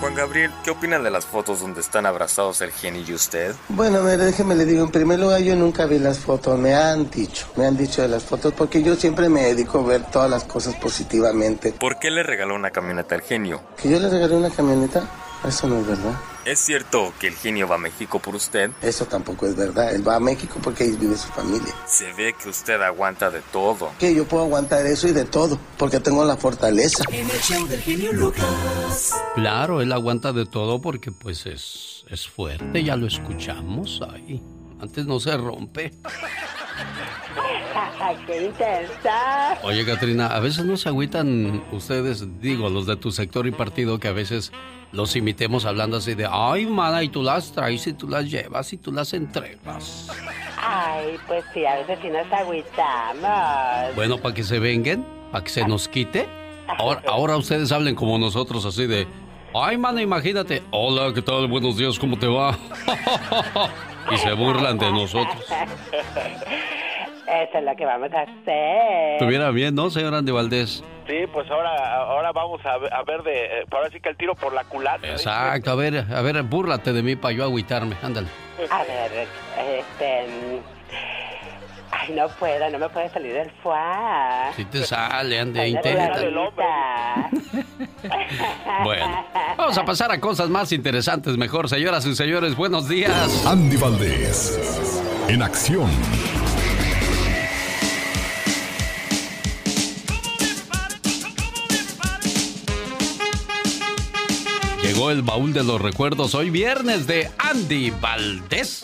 Juan Gabriel, ¿qué opinan de las fotos donde están abrazados el genio y usted? Bueno, mire, déjeme le digo, en primer lugar yo nunca vi las fotos, me han dicho, me han dicho de las fotos, porque yo siempre me dedico a ver todas las cosas positivamente. ¿Por qué le regaló una camioneta al genio? ¿Que yo le regalé una camioneta? Eso no es verdad. ¿Es cierto que el genio va a México por usted? Eso tampoco es verdad. Él va a México porque ahí vive su familia. Se ve que usted aguanta de todo. Que yo puedo aguantar eso y de todo, porque tengo la fortaleza. En el show del genio Lucas. Claro, él aguanta de todo porque pues es, es fuerte, ya lo escuchamos ahí. Antes no se rompe. ¡Qué intensa! Oye, Katrina, a veces no se agüitan ustedes, digo, los de tu sector y partido, que a veces los imitemos hablando así de, ay, mana, y tú las traes y tú las llevas y tú las entregas. Ay, pues sí, a veces sí nos agüitamos. Bueno, para que se vengan, para que se nos quite. Ahora, ahora ustedes hablen como nosotros, así de, ay, mana, imagínate, hola, ¿qué tal? Buenos días, ¿cómo te va? y se burlan de nosotros. Eso es lo que vamos a hacer. Estuviera bien, ¿no, señor Andy Valdés? Sí, pues ahora, ahora vamos a ver, a ver de, eh, ahora sí que el tiro por la culata. ¿eh? Exacto, a ver, a ver, búrlate de mí para yo agüitarme, ándale. A ver, este... Ay, no puedo, no me puede salir del fuá. Si te sale, Andy, intenta. Bueno, vamos a pasar a cosas más interesantes mejor, señoras y señores, buenos días. Andy Valdés, en acción. Llegó el baúl de los recuerdos hoy viernes de Andy Valdés.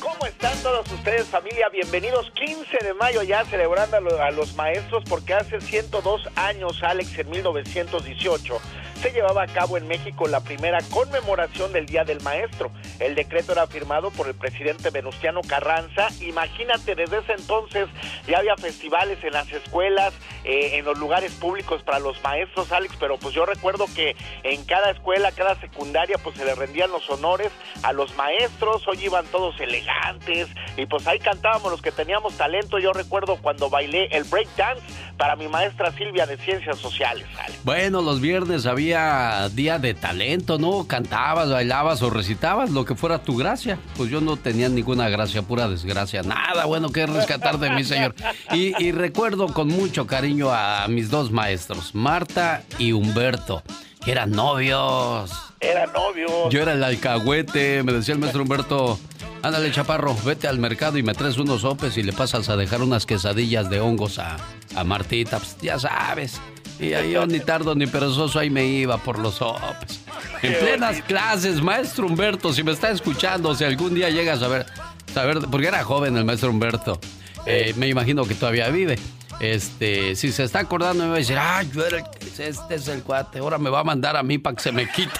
¿Cómo están todos ustedes, familia? Bienvenidos 15 de mayo ya celebrando a, lo- a los maestros porque hace 102 años, Alex, en 1918, se llevaba a cabo en México la primera conmemoración del Día del Maestro. El decreto era firmado por el presidente Venustiano Carranza. Imagínate, desde ese entonces ya había festivales en las escuelas, eh, en los lugares públicos para los maestros, Alex, pero pues yo recuerdo que en cada escuela, cada secundaria, pues se le rendían los honores a los maestros, hoy iban todos elegantes y pues ahí cantábamos los que teníamos talento. Yo recuerdo cuando bailé el break dance para mi maestra Silvia de Ciencias Sociales, Alex. Bueno, los viernes había día de talento, ¿no? Cantabas, bailabas o recitabas, lo que fuera tu gracia. Pues yo no tenía ninguna gracia, pura desgracia. Nada bueno que rescatar de mí, señor. Y, y recuerdo con mucho cariño a mis dos maestros, Marta y Humberto, que eran novios. Era novio. Yo era el alcahuete, me decía el maestro Humberto, ándale chaparro, vete al mercado y me traes unos sopes y le pasas a dejar unas quesadillas de hongos a, a Martita, pues ya sabes. Y ahí yo ni tardo ni perezoso ahí me iba por los sopes. En plenas clases, maestro Humberto, si me está escuchando, si algún día llegas a ver, saber, porque era joven el maestro Humberto, eh, me imagino que todavía vive. Este, si se está acordando, me va a decir, ah, yo era el, este es el cuate, ahora me va a mandar a mí para que se me quite.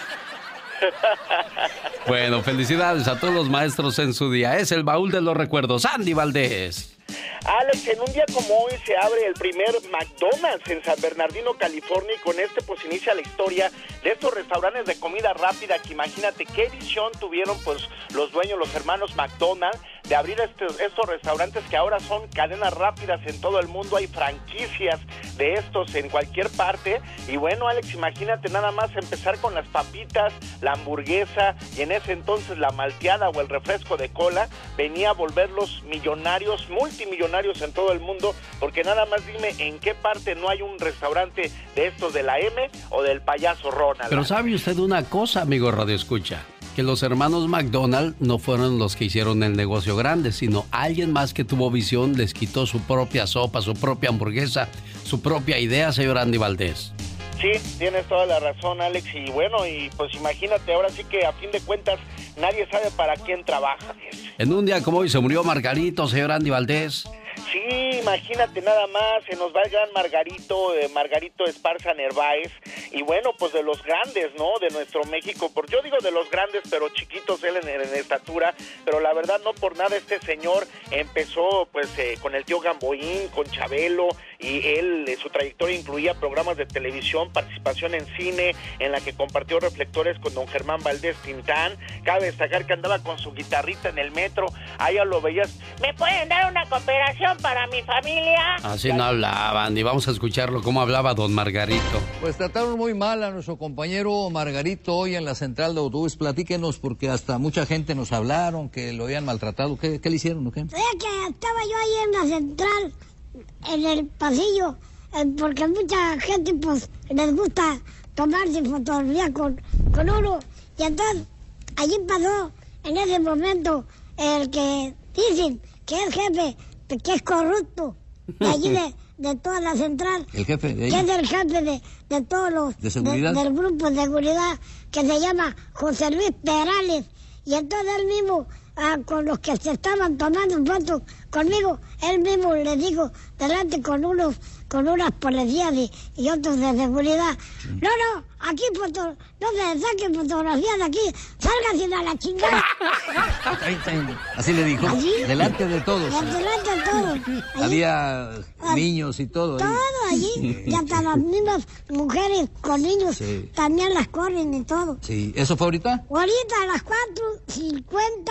Bueno, felicidades a todos los maestros en su día. Es el baúl de los recuerdos. Andy Valdés. Alex, en un día como hoy se abre el primer McDonald's en San Bernardino, California, y con este pues inicia la historia de estos restaurantes de comida rápida que imagínate qué visión tuvieron pues los dueños, los hermanos McDonald's, de abrir estos, restaurantes que ahora son cadenas rápidas en todo el mundo, hay franquicias de estos en cualquier parte, y bueno Alex, imagínate nada más empezar con las papitas, la hamburguesa, y en ese entonces la malteada o el refresco de cola, venía a volverlos millonarios, multimillonarios en todo el mundo, porque nada más dime en qué parte no hay un restaurante de estos de la M o del payaso Ronald. Pero sabe usted una cosa, amigo Radio Escucha, que los hermanos McDonald no fueron los que hicieron el negocio grande, sino alguien más que tuvo visión les quitó su propia sopa, su propia hamburguesa, su propia idea, señor Andy Valdés. Sí, tienes toda la razón, Alex. Y bueno, y pues imagínate, ahora sí que a fin de cuentas nadie sabe para quién trabaja. En un día como hoy se murió Margarito, señor Andy Valdés. Sí, imagínate nada más, se nos va el gran Margarito, eh, Margarito Esparza Nerváez, y bueno, pues de los grandes, ¿no? De nuestro México, por yo digo de los grandes, pero chiquitos él en, estatura, pero la verdad no por nada este señor empezó pues eh, con el tío Gamboín, con Chabelo, y él, su trayectoria incluía programas de televisión, participación en cine, en la que compartió reflectores con don Germán Valdés Tintán. Cabe destacar que andaba con su guitarrita en el metro, allá lo veías. ¿Me pueden dar una cooperación para mi familia? Así no hablaban, y vamos a escucharlo cómo hablaba don Margarito. Pues trataron muy mal a nuestro compañero Margarito hoy en la central de autobús. Platíquenos, porque hasta mucha gente nos hablaron que lo habían maltratado. ¿Qué, qué le hicieron o qué? que estaba yo ahí en la central, en el pasillo, eh, porque mucha gente pues les gusta tomarse fotografía con, con uno. Y entonces allí pasó en ese momento el que dicen que es jefe, que es corrupto, de allí de, de toda la central. ¿El jefe de que es el jefe de, de todos los ¿De seguridad? del grupo de seguridad que se llama José Luis Perales y entonces él mismo ah, con los que se estaban tomando fotos conmigo él mismo le dijo delante con unos con unas policías y, y otros de seguridad no no aquí foto, no se saquen fotografías de aquí sálganse a la chingada Así le dijo. ¿Así? Delante de todos. delante de todos Ahí. Había niños y todo. todo allí y hasta las mismas mujeres con niños Sí. también las corren y todo Sí. ¿Eso fue ahorita? Ahorita a las 4.50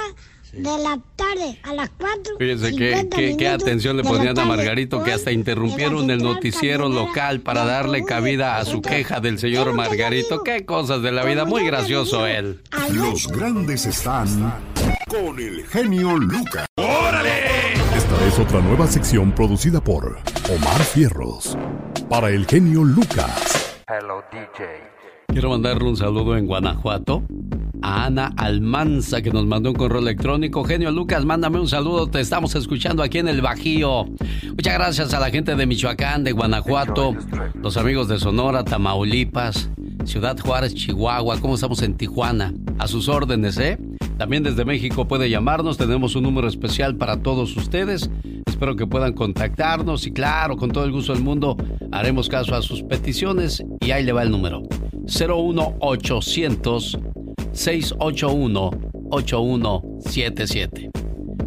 de la tarde, a las 4. Fíjense qué, qué- qué atención le ponían a Margarito que hasta interrumpieron el noticiero local para darle cabida a su queja del señor Margarito. Qué cosas de la vida, muy gracioso él. Los grandes están con el genio Lucas. ¡Órale! Esta es otra nueva sección producida por Omar Fierros. Para el genio Lucas. Hello, DJ. Quiero mandarle un saludo en Guanajuato a Ana Almanza que nos mandó un correo electrónico. Genio Lucas, mándame un saludo, te estamos escuchando aquí en el Bajío. Muchas gracias a la gente de Michoacán, de Guanajuato, los amigos de Sonora, Tamaulipas, Ciudad Juárez, Chihuahua, ¿cómo estamos en Tijuana? A sus órdenes, ¿eh? También desde México puede llamarnos, tenemos un número especial para todos ustedes. Espero que puedan contactarnos y claro, con todo el gusto del mundo haremos caso a sus peticiones y ahí le va el número. 01800 681 8177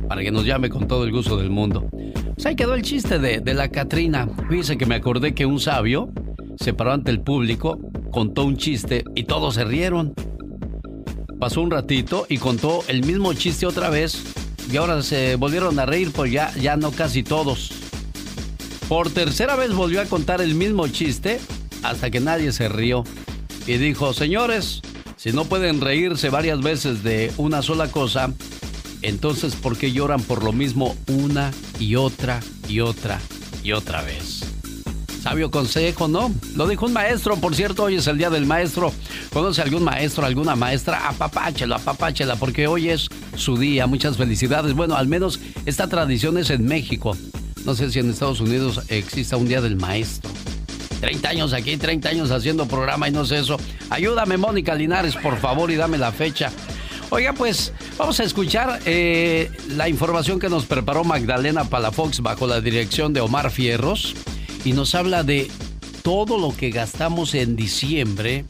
para que nos llame con todo el gusto del mundo. Pues ahí quedó el chiste de, de la Catrina. Fíjese que me acordé que un sabio se paró ante el público, contó un chiste y todos se rieron. Pasó un ratito y contó el mismo chiste otra vez y ahora se volvieron a reír, pues ya, ya no casi todos. Por tercera vez volvió a contar el mismo chiste hasta que nadie se rió y dijo, señores, si no pueden reírse varias veces de una sola cosa, entonces ¿por qué lloran por lo mismo una y otra y otra y otra vez? Sabio consejo, ¿no? Lo dijo un maestro, por cierto, hoy es el día del maestro. ¿Conoce algún maestro, alguna maestra? Apapáchela, apapáchela, porque hoy es su día. Muchas felicidades. Bueno, al menos esta tradición es en México. No sé si en Estados Unidos exista un día del maestro. 30 años aquí, 30 años haciendo programa y no sé eso. Ayúdame, Mónica Linares, por favor, y dame la fecha. Oiga, pues vamos a escuchar eh, la información que nos preparó Magdalena Palafox bajo la dirección de Omar Fierros y nos habla de todo lo que gastamos en diciembre,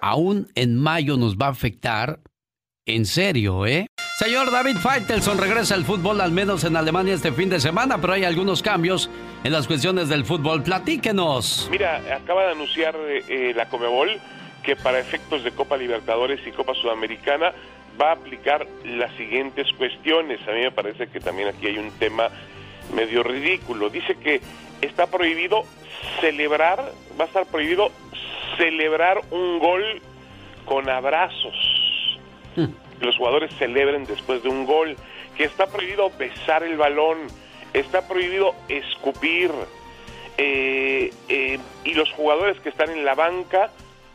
aún en mayo nos va a afectar. En serio, ¿eh? Señor David Feitelson regresa al fútbol al menos en Alemania este fin de semana, pero hay algunos cambios en las cuestiones del fútbol. Platíquenos. Mira, acaba de anunciar eh, eh, la Comebol que para efectos de Copa Libertadores y Copa Sudamericana va a aplicar las siguientes cuestiones. A mí me parece que también aquí hay un tema medio ridículo. Dice que está prohibido celebrar, va a estar prohibido celebrar un gol con abrazos. Que los jugadores celebren después de un gol. Que está prohibido besar el balón. Está prohibido escupir. Eh, eh, y los jugadores que están en la banca,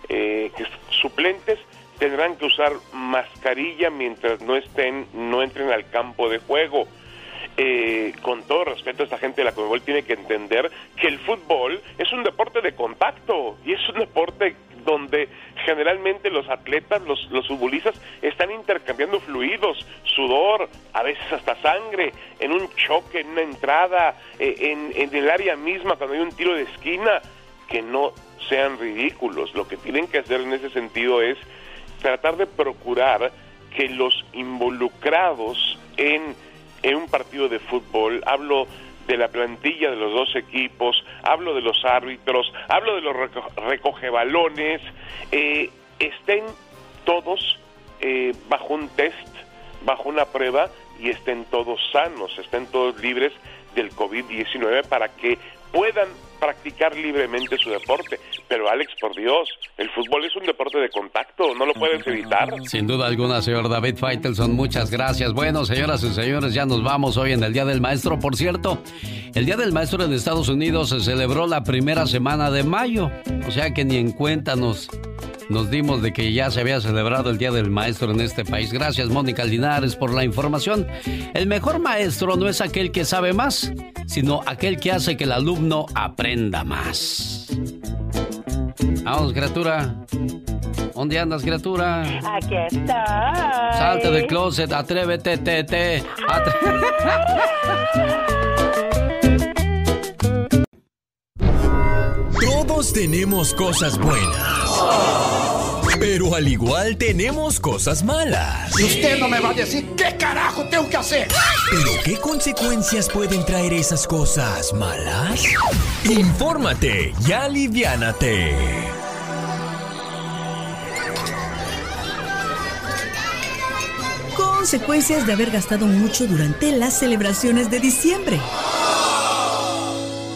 eh, que suplentes, tendrán que usar mascarilla mientras no estén, no entren al campo de juego. Eh, con todo respeto, esta gente de la Conmebol tiene que entender que el fútbol es un deporte de contacto y es un deporte donde generalmente los atletas, los, futbolistas están intercambiando fluidos, sudor, a veces hasta sangre, en un choque, en una entrada, eh, en el área misma, cuando hay un tiro de esquina, que no sean ridículos. Lo que tienen que hacer en ese sentido es tratar de procurar que los involucrados en, en un partido de fútbol, hablo de la plantilla de los dos equipos, hablo de los árbitros, hablo de los recogebalones, eh, estén todos eh, bajo un test, bajo una prueba y estén todos sanos, estén todos libres del COVID-19 para que puedan practicar libremente su deporte. Pero Alex, por Dios, el fútbol es un deporte de contacto, no lo puedes evitar. Sin duda alguna, señor David Feitelson, muchas gracias. Bueno, señoras y señores, ya nos vamos hoy en el Día del Maestro. Por cierto, el Día del Maestro en Estados Unidos se celebró la primera semana de mayo, o sea que ni en cuenta nos nos dimos de que ya se había celebrado el Día del Maestro en este país. Gracias, Mónica Linares, por la información. El mejor maestro no es aquel que sabe más, sino aquel que hace que el alumno aprenda más. Vamos, criatura. ¿Dónde andas, criatura? Aquí estoy. Salte del closet, atrévete, te, te. Todos tenemos cosas buenas. Pero al igual tenemos cosas malas. Y usted no me va a decir qué carajo tengo que hacer. Pero ¿qué consecuencias pueden traer esas cosas malas? Infórmate y aliviánate. Consecuencias de haber gastado mucho durante las celebraciones de diciembre.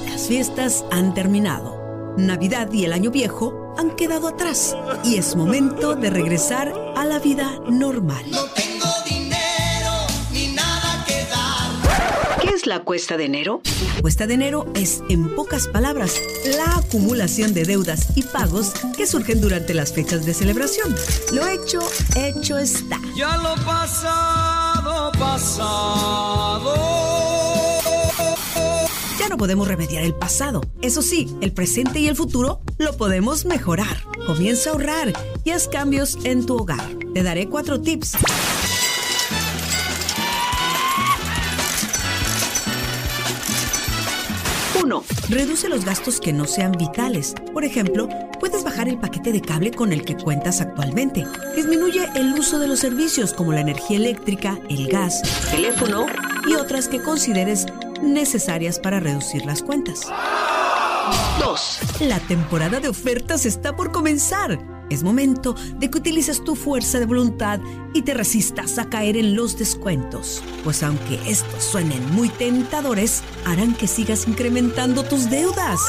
Las fiestas han terminado. Navidad y el Año Viejo han quedado atrás y es momento de regresar a la vida normal. No tengo dinero ni nada que dar. ¿Qué es la cuesta de enero? La cuesta de enero es, en pocas palabras, la acumulación de deudas y pagos que surgen durante las fechas de celebración. Lo hecho, hecho está. Ya lo pasado, pasado no podemos remediar el pasado. Eso sí, el presente y el futuro lo podemos mejorar. Comienza a ahorrar y haz cambios en tu hogar. Te daré cuatro tips. 1. Reduce los gastos que no sean vitales. Por ejemplo, puedes bajar el paquete de cable con el que cuentas actualmente. Disminuye el uso de los servicios como la energía eléctrica, el gas, teléfono y otras que consideres necesarias para reducir las cuentas. 2. La temporada de ofertas está por comenzar. Es momento de que utilices tu fuerza de voluntad y te resistas a caer en los descuentos, pues aunque estos suenen muy tentadores, harán que sigas incrementando tus deudas.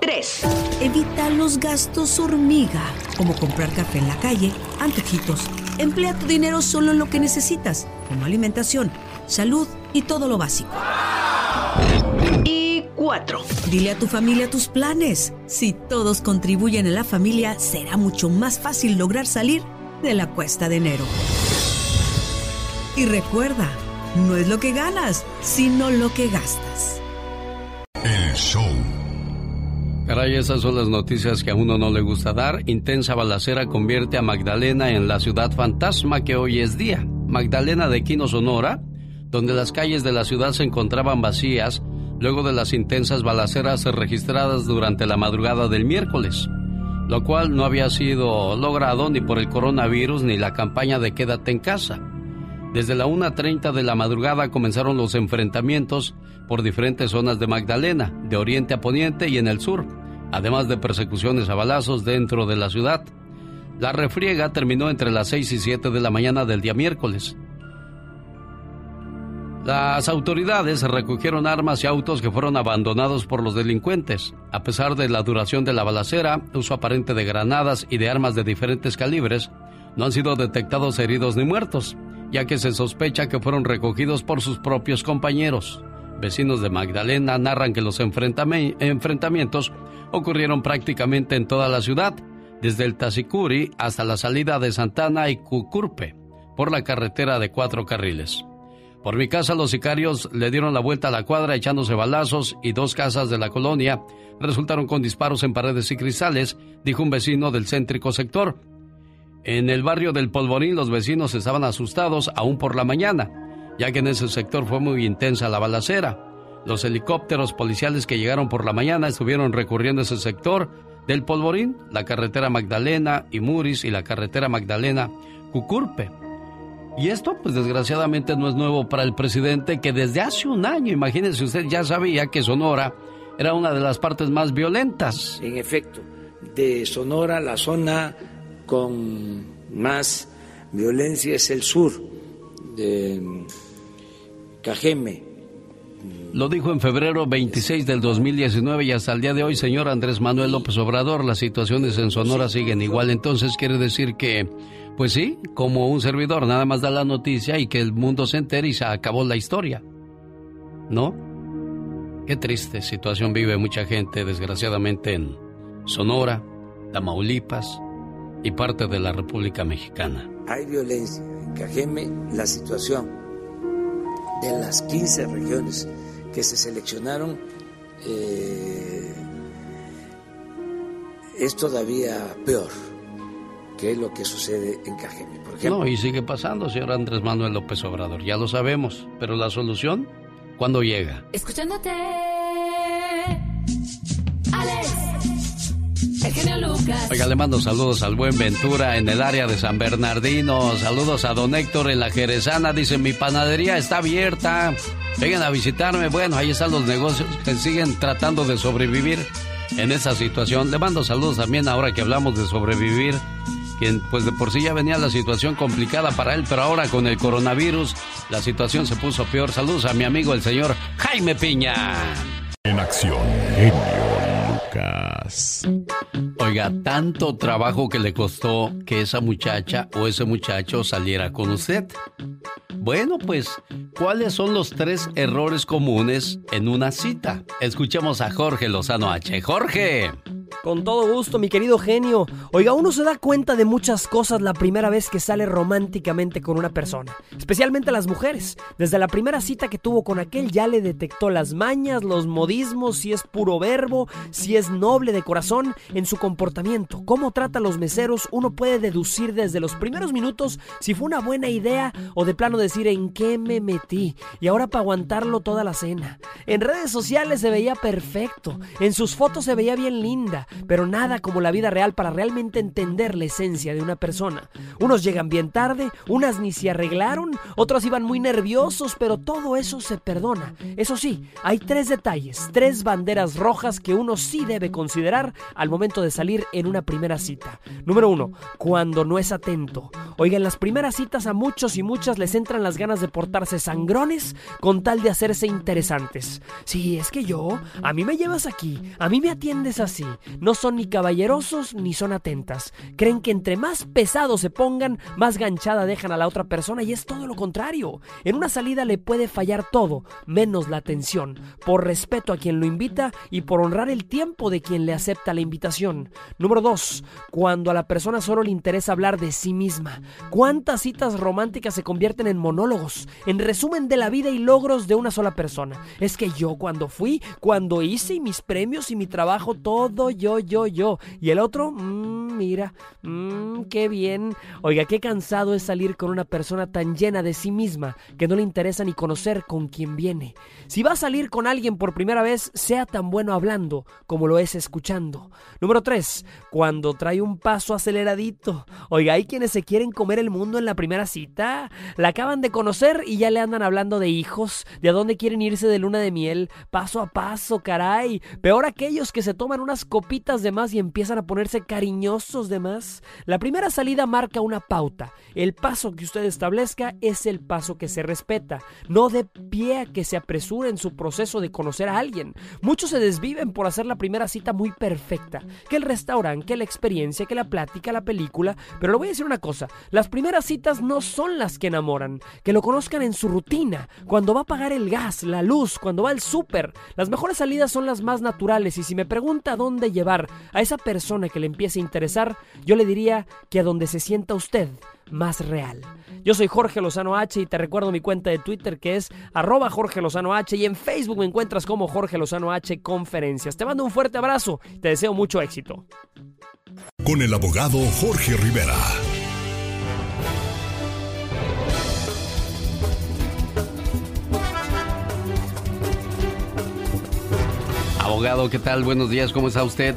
3. Evita los gastos hormiga, como comprar café en la calle, antojitos. Emplea tu dinero solo en lo que necesitas, como alimentación, salud y todo lo básico. Y cuatro, dile a tu familia tus planes. Si todos contribuyen en la familia, será mucho más fácil lograr salir de la cuesta de enero. Y recuerda, no es lo que ganas, sino lo que gastas. El show. Caray, esas son las noticias que a uno no le gusta dar. Intensa balacera convierte a Magdalena en la ciudad fantasma que hoy es día. Magdalena de Quino, Sonora, donde las calles de la ciudad se encontraban vacías luego de las intensas balaceras registradas durante la madrugada del miércoles, lo cual no había sido logrado ni por el coronavirus ni la campaña de quédate en casa. Desde la 1.30 de la madrugada comenzaron los enfrentamientos por diferentes zonas de Magdalena, de oriente a poniente y en el sur, además de persecuciones a balazos dentro de la ciudad. La refriega terminó entre las 6 y 7 de la mañana del día miércoles. Las autoridades recogieron armas y autos que fueron abandonados por los delincuentes. A pesar de la duración de la balacera, uso aparente de granadas y de armas de diferentes calibres, no han sido detectados heridos ni muertos, ya que se sospecha que fueron recogidos por sus propios compañeros. Vecinos de Magdalena narran que los enfrentamientos ocurrieron prácticamente en toda la ciudad, desde el Tacicuri hasta la salida de Santana y Cucurpe, por la carretera de cuatro carriles. Por mi casa los sicarios le dieron la vuelta a la cuadra echándose balazos y dos casas de la colonia resultaron con disparos en paredes y cristales, dijo un vecino del céntrico sector. En el barrio del Polvorín los vecinos estaban asustados aún por la mañana, ya que en ese sector fue muy intensa la balacera. Los helicópteros policiales que llegaron por la mañana estuvieron recurriendo a ese sector del Polvorín, la carretera Magdalena y Muris y la carretera Magdalena Cucurpe. Y esto, pues desgraciadamente no es nuevo para el presidente que desde hace un año, imagínense usted, ya sabía que Sonora era una de las partes más violentas. En efecto, de Sonora la zona con más violencia es el sur, de Cajeme. Lo dijo en febrero 26 del 2019 y hasta el día de hoy, señor Andrés Manuel López Obrador, las situaciones en Sonora siguen igual. Entonces quiere decir que pues sí, como un servidor, nada más da la noticia y que el mundo se entere y se acabó la historia. ¿No? Qué triste situación vive mucha gente, desgraciadamente, en Sonora, Tamaulipas y parte de la República Mexicana. Hay violencia. En Cajeme, la situación de las 15 regiones que se seleccionaron eh, es todavía peor que es lo que sucede en Cajeme, por ejemplo. No, y sigue pasando, señor Andrés Manuel López Obrador, ya lo sabemos, pero la solución, ¿cuándo llega? Escuchándote, Alex, el genio Lucas. Oiga, le mando saludos al buen Ventura en el área de San Bernardino, saludos a don Héctor en la Jerezana, dice, mi panadería está abierta, vengan a visitarme, bueno, ahí están los negocios que siguen tratando de sobrevivir en esa situación. Le mando saludos también ahora que hablamos de sobrevivir quien pues de por sí ya venía la situación complicada para él, pero ahora con el coronavirus la situación se puso peor. Saludos a mi amigo el señor Jaime Piña. En acción, genio Lucas. Oiga, tanto trabajo que le costó que esa muchacha o ese muchacho saliera con usted. Bueno, pues, ¿cuáles son los tres errores comunes en una cita? Escuchemos a Jorge Lozano H. Jorge. Con todo gusto, mi querido genio. Oiga, uno se da cuenta de muchas cosas la primera vez que sale románticamente con una persona, especialmente las mujeres. Desde la primera cita que tuvo con aquel ya le detectó las mañas, los modismos, si es puro verbo, si es noble de corazón, en su comportamiento, cómo trata a los meseros, uno puede deducir desde los primeros minutos si fue una buena idea o de plano decir en qué me metí y ahora para aguantarlo toda la cena. En redes sociales se veía perfecto, en sus fotos se veía bien linda, pero nada como la vida real para realmente entender la esencia de una persona. Unos llegan bien tarde, unas ni se arreglaron, otros iban muy nerviosos, pero todo eso se perdona. Eso sí, hay tres detalles, tres banderas rojas que uno sí debe considerar al momento de salir en una primera cita. Número uno, cuando no es atento. Oiga, en las primeras citas a muchos y muchas les entran las ganas de portarse sangrones con tal de hacerse interesantes. Sí, es que yo, a mí me llevas aquí, a mí me atiendes así. No son ni caballerosos ni son atentas. Creen que entre más pesados se pongan, más ganchada dejan a la otra persona y es todo lo contrario. En una salida le puede fallar todo, menos la atención, por respeto a quien lo invita y por honrar el tiempo de quien le acepta la invitación. Número 2. Cuando a la persona solo le interesa hablar de sí misma. ¿Cuántas citas románticas se convierten en monólogos? En resumen de la vida y logros de una sola persona. Es que yo cuando fui, cuando hice y mis premios y mi trabajo, todo yo, yo, yo. Y el otro, mmm, mira, mmm, qué bien. Oiga, qué cansado es salir con una persona tan llena de sí misma que no le interesa ni conocer con quién viene. Si va a salir con alguien por primera vez, sea tan bueno hablando como lo es escuchando. Número 3. Cuando trae un paso aceleradito. Oiga, hay quienes se quieren comer el mundo en la primera cita. La acaban de conocer y ya le andan hablando de hijos, de a dónde quieren irse de luna de miel, paso a paso, caray. Peor aquellos que se toman unas copitas de más y empiezan a ponerse cariñosos de más. La primera salida marca una pauta. El paso que usted establezca es el paso que se respeta. No de pie a que se apresure en su proceso de conocer a alguien. Muchos se desviven por hacer la primera cita muy perfecta. Que el restaurante, que la experiencia, que la plática, la película. Pero le voy a decir una cosa. Las primeras citas no son las que enamoran. Que lo conozcan en su rutina. Cuando va a pagar el gas, la luz, cuando va al súper. Las mejores salidas son las más naturales. Y si me pregunta dónde llevar a esa persona que le empiece a interesar, yo le diría que a donde se sienta usted más real. Yo soy Jorge Lozano H y te recuerdo mi cuenta de Twitter que es arroba Jorge Lozano H y en Facebook me encuentras como Jorge Lozano H Conferencias. Te mando un fuerte abrazo y te deseo mucho éxito. Con el abogado Jorge Rivera. Abogado, ¿qué tal? Buenos días, ¿cómo está usted?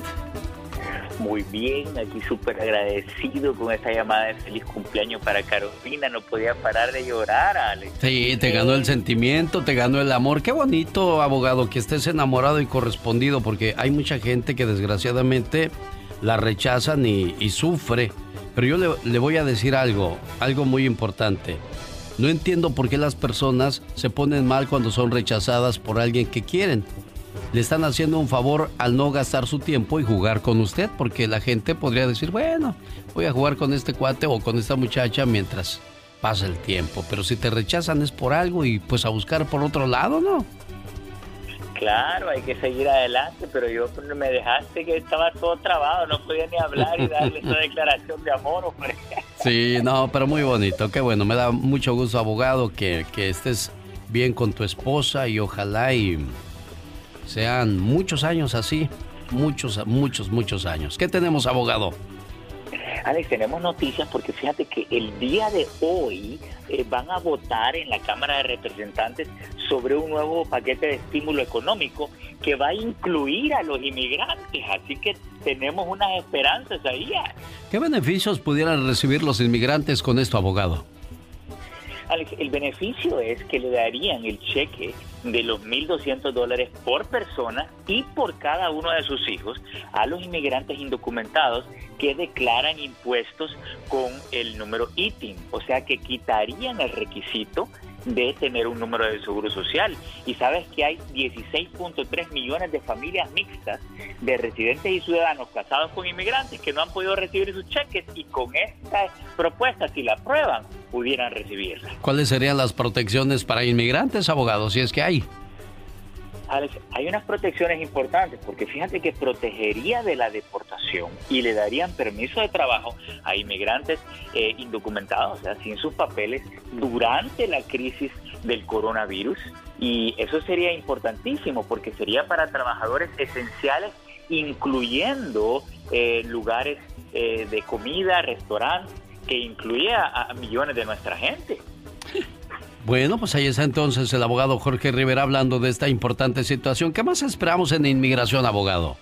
Muy bien, aquí súper agradecido con esta llamada de feliz cumpleaños para Carolina. No podía parar de llorar, Alex. Sí, te ganó el sentimiento, te ganó el amor. Qué bonito, abogado, que estés enamorado y correspondido, porque hay mucha gente que desgraciadamente la rechazan y, y sufre. Pero yo le, le voy a decir algo, algo muy importante. No entiendo por qué las personas se ponen mal cuando son rechazadas por alguien que quieren le están haciendo un favor al no gastar su tiempo y jugar con usted, porque la gente podría decir, bueno, voy a jugar con este cuate o con esta muchacha mientras pasa el tiempo, pero si te rechazan es por algo y pues a buscar por otro lado, ¿no? Claro, hay que seguir adelante, pero yo me dejaste que estaba todo trabado, no podía ni hablar y darle esa declaración de amor. Hombre. Sí, no, pero muy bonito, qué bueno, me da mucho gusto, abogado, que, que estés bien con tu esposa y ojalá y sean muchos años así, muchos, muchos, muchos años. ¿Qué tenemos, abogado? Alex, tenemos noticias porque fíjate que el día de hoy eh, van a votar en la Cámara de Representantes sobre un nuevo paquete de estímulo económico que va a incluir a los inmigrantes. Así que tenemos unas esperanzas ahí. ¿Qué beneficios pudieran recibir los inmigrantes con esto, abogado? Alex, el beneficio es que le darían el cheque de los 1.200 dólares por persona y por cada uno de sus hijos a los inmigrantes indocumentados que declaran impuestos con el número ITIN, o sea que quitarían el requisito de tener un número de seguro social. Y sabes que hay 16.3 millones de familias mixtas de residentes y ciudadanos casados con inmigrantes que no han podido recibir sus cheques y con esta propuesta, si la aprueban, pudieran recibirla. ¿Cuáles serían las protecciones para inmigrantes, abogados, si es que hay? Hay unas protecciones importantes porque fíjate que protegería de la deportación y le darían permiso de trabajo a inmigrantes eh, indocumentados, o sea, sin sus papeles, durante la crisis del coronavirus. Y eso sería importantísimo porque sería para trabajadores esenciales, incluyendo eh, lugares eh, de comida, restaurantes, que incluía a millones de nuestra gente. Bueno, pues ahí está entonces el abogado Jorge Rivera hablando de esta importante situación. ¿Qué más esperamos en inmigración, abogado?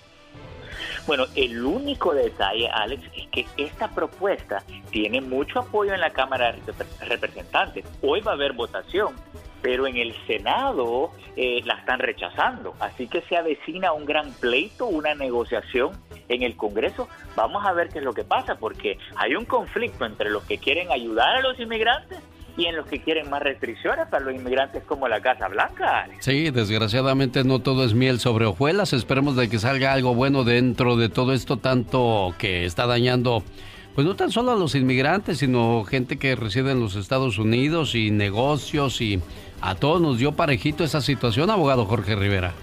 Bueno, el único detalle, Alex, es que esta propuesta tiene mucho apoyo en la Cámara de Representantes. Hoy va a haber votación, pero en el Senado eh, la están rechazando. Así que se avecina un gran pleito, una negociación en el Congreso. Vamos a ver qué es lo que pasa, porque hay un conflicto entre los que quieren ayudar a los inmigrantes y en los que quieren más restricciones para los inmigrantes como la Casa Blanca. Sí, desgraciadamente no todo es miel sobre hojuelas. Esperemos de que salga algo bueno dentro de todo esto tanto que está dañando pues no tan solo a los inmigrantes, sino gente que reside en los Estados Unidos y negocios y a todos nos dio parejito esa situación, abogado Jorge Rivera.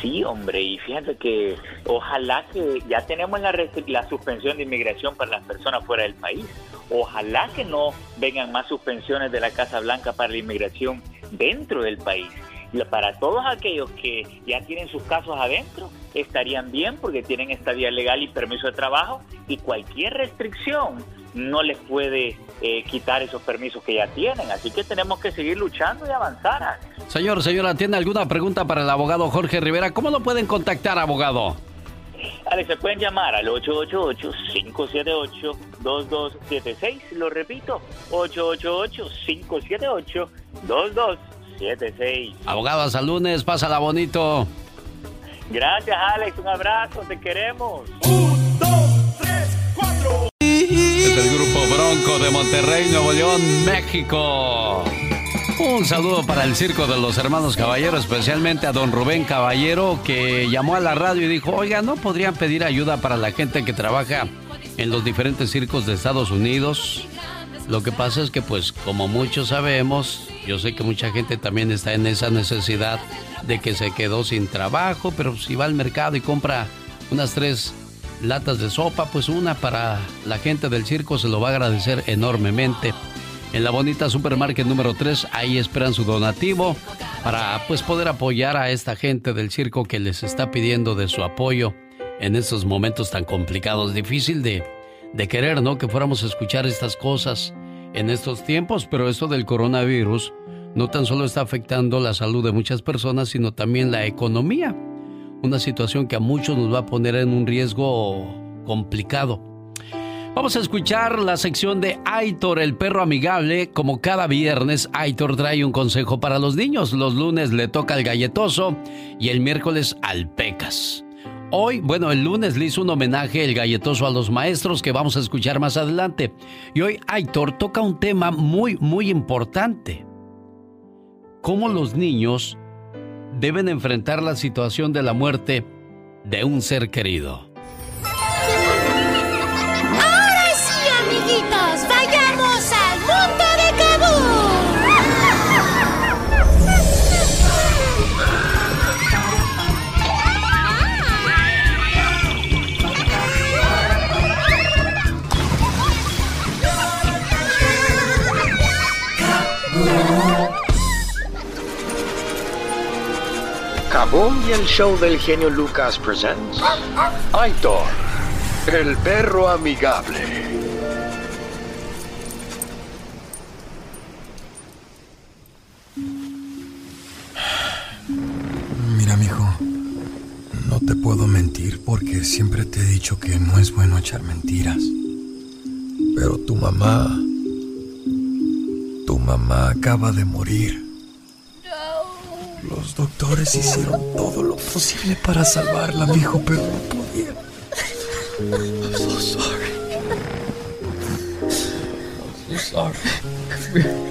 Sí, hombre, y fíjate que ojalá que ya tenemos la, la suspensión de inmigración para las personas fuera del país. Ojalá que no vengan más suspensiones de la Casa Blanca para la inmigración dentro del país. Para todos aquellos que ya tienen sus casos adentro, estarían bien porque tienen estadía legal y permiso de trabajo y cualquier restricción no les puede eh, quitar esos permisos que ya tienen. Así que tenemos que seguir luchando y avanzar. Señor, señora, ¿tiene alguna pregunta para el abogado Jorge Rivera? ¿Cómo lo pueden contactar, abogado? Alex, se pueden llamar al 888-578-2276. Lo repito, 888-578-2276. Abogado, hasta lunes, pásala bonito. Gracias, Alex. Un abrazo, te queremos. Un, dos, tres, cuatro. Bronco de Monterrey, Nuevo León, México. Un saludo para el circo de los hermanos Caballero, especialmente a don Rubén Caballero, que llamó a la radio y dijo, oiga, ¿no podrían pedir ayuda para la gente que trabaja en los diferentes circos de Estados Unidos? Lo que pasa es que, pues, como muchos sabemos, yo sé que mucha gente también está en esa necesidad de que se quedó sin trabajo, pero si va al mercado y compra unas tres latas de sopa, pues una para la gente del circo se lo va a agradecer enormemente en la bonita supermarket número 3. Ahí esperan su donativo para pues poder apoyar a esta gente del circo que les está pidiendo de su apoyo en estos momentos tan complicados. Difícil de, de querer, ¿no? Que fuéramos a escuchar estas cosas en estos tiempos, pero esto del coronavirus no tan solo está afectando la salud de muchas personas, sino también la economía. Una situación que a muchos nos va a poner en un riesgo complicado. Vamos a escuchar la sección de Aitor, el perro amigable. Como cada viernes, Aitor trae un consejo para los niños. Los lunes le toca al galletoso y el miércoles al pecas. Hoy, bueno, el lunes le hizo un homenaje el galletoso a los maestros que vamos a escuchar más adelante. Y hoy Aitor toca un tema muy, muy importante. Cómo los niños deben enfrentar la situación de la muerte de un ser querido. Kaboom y el show del genio Lucas presents Aitor, el perro amigable. Mira, mijo, no te puedo mentir porque siempre te he dicho que no es bueno echar mentiras. Pero tu mamá, tu mamá acaba de morir. Los doctores hicieron todo lo posible para salvarla, mijo, pero no podían. I'm so sorry. I'm so sorry.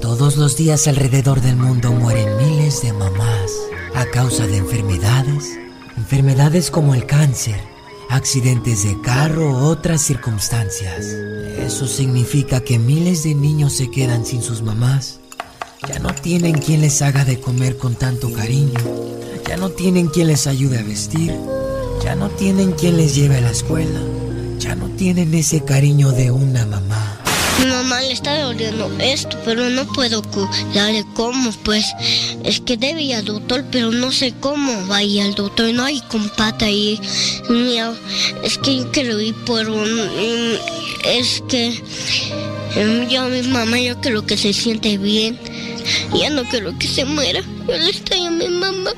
Todos los días alrededor del mundo mueren miles de mamás a causa de enfermedades, enfermedades como el cáncer, accidentes de carro u otras circunstancias. Eso significa que miles de niños se quedan sin sus mamás. Ya no tienen quien les haga de comer con tanto cariño. Ya no tienen quien les ayude a vestir. Ya no tienen quien les lleve a la escuela. Ya no tienen ese cariño de una mamá. Mi mamá le está doliendo esto, pero no puedo darle cómo, pues es que debe ir al doctor, pero no sé cómo va a ir al doctor, no hay compata ahí. Mira, es que yo quiero ir por un... Es que mm, yo, mi mamá, yo quiero que se siente bien. Ya no quiero que se muera. Yo le extraño a mi mamá.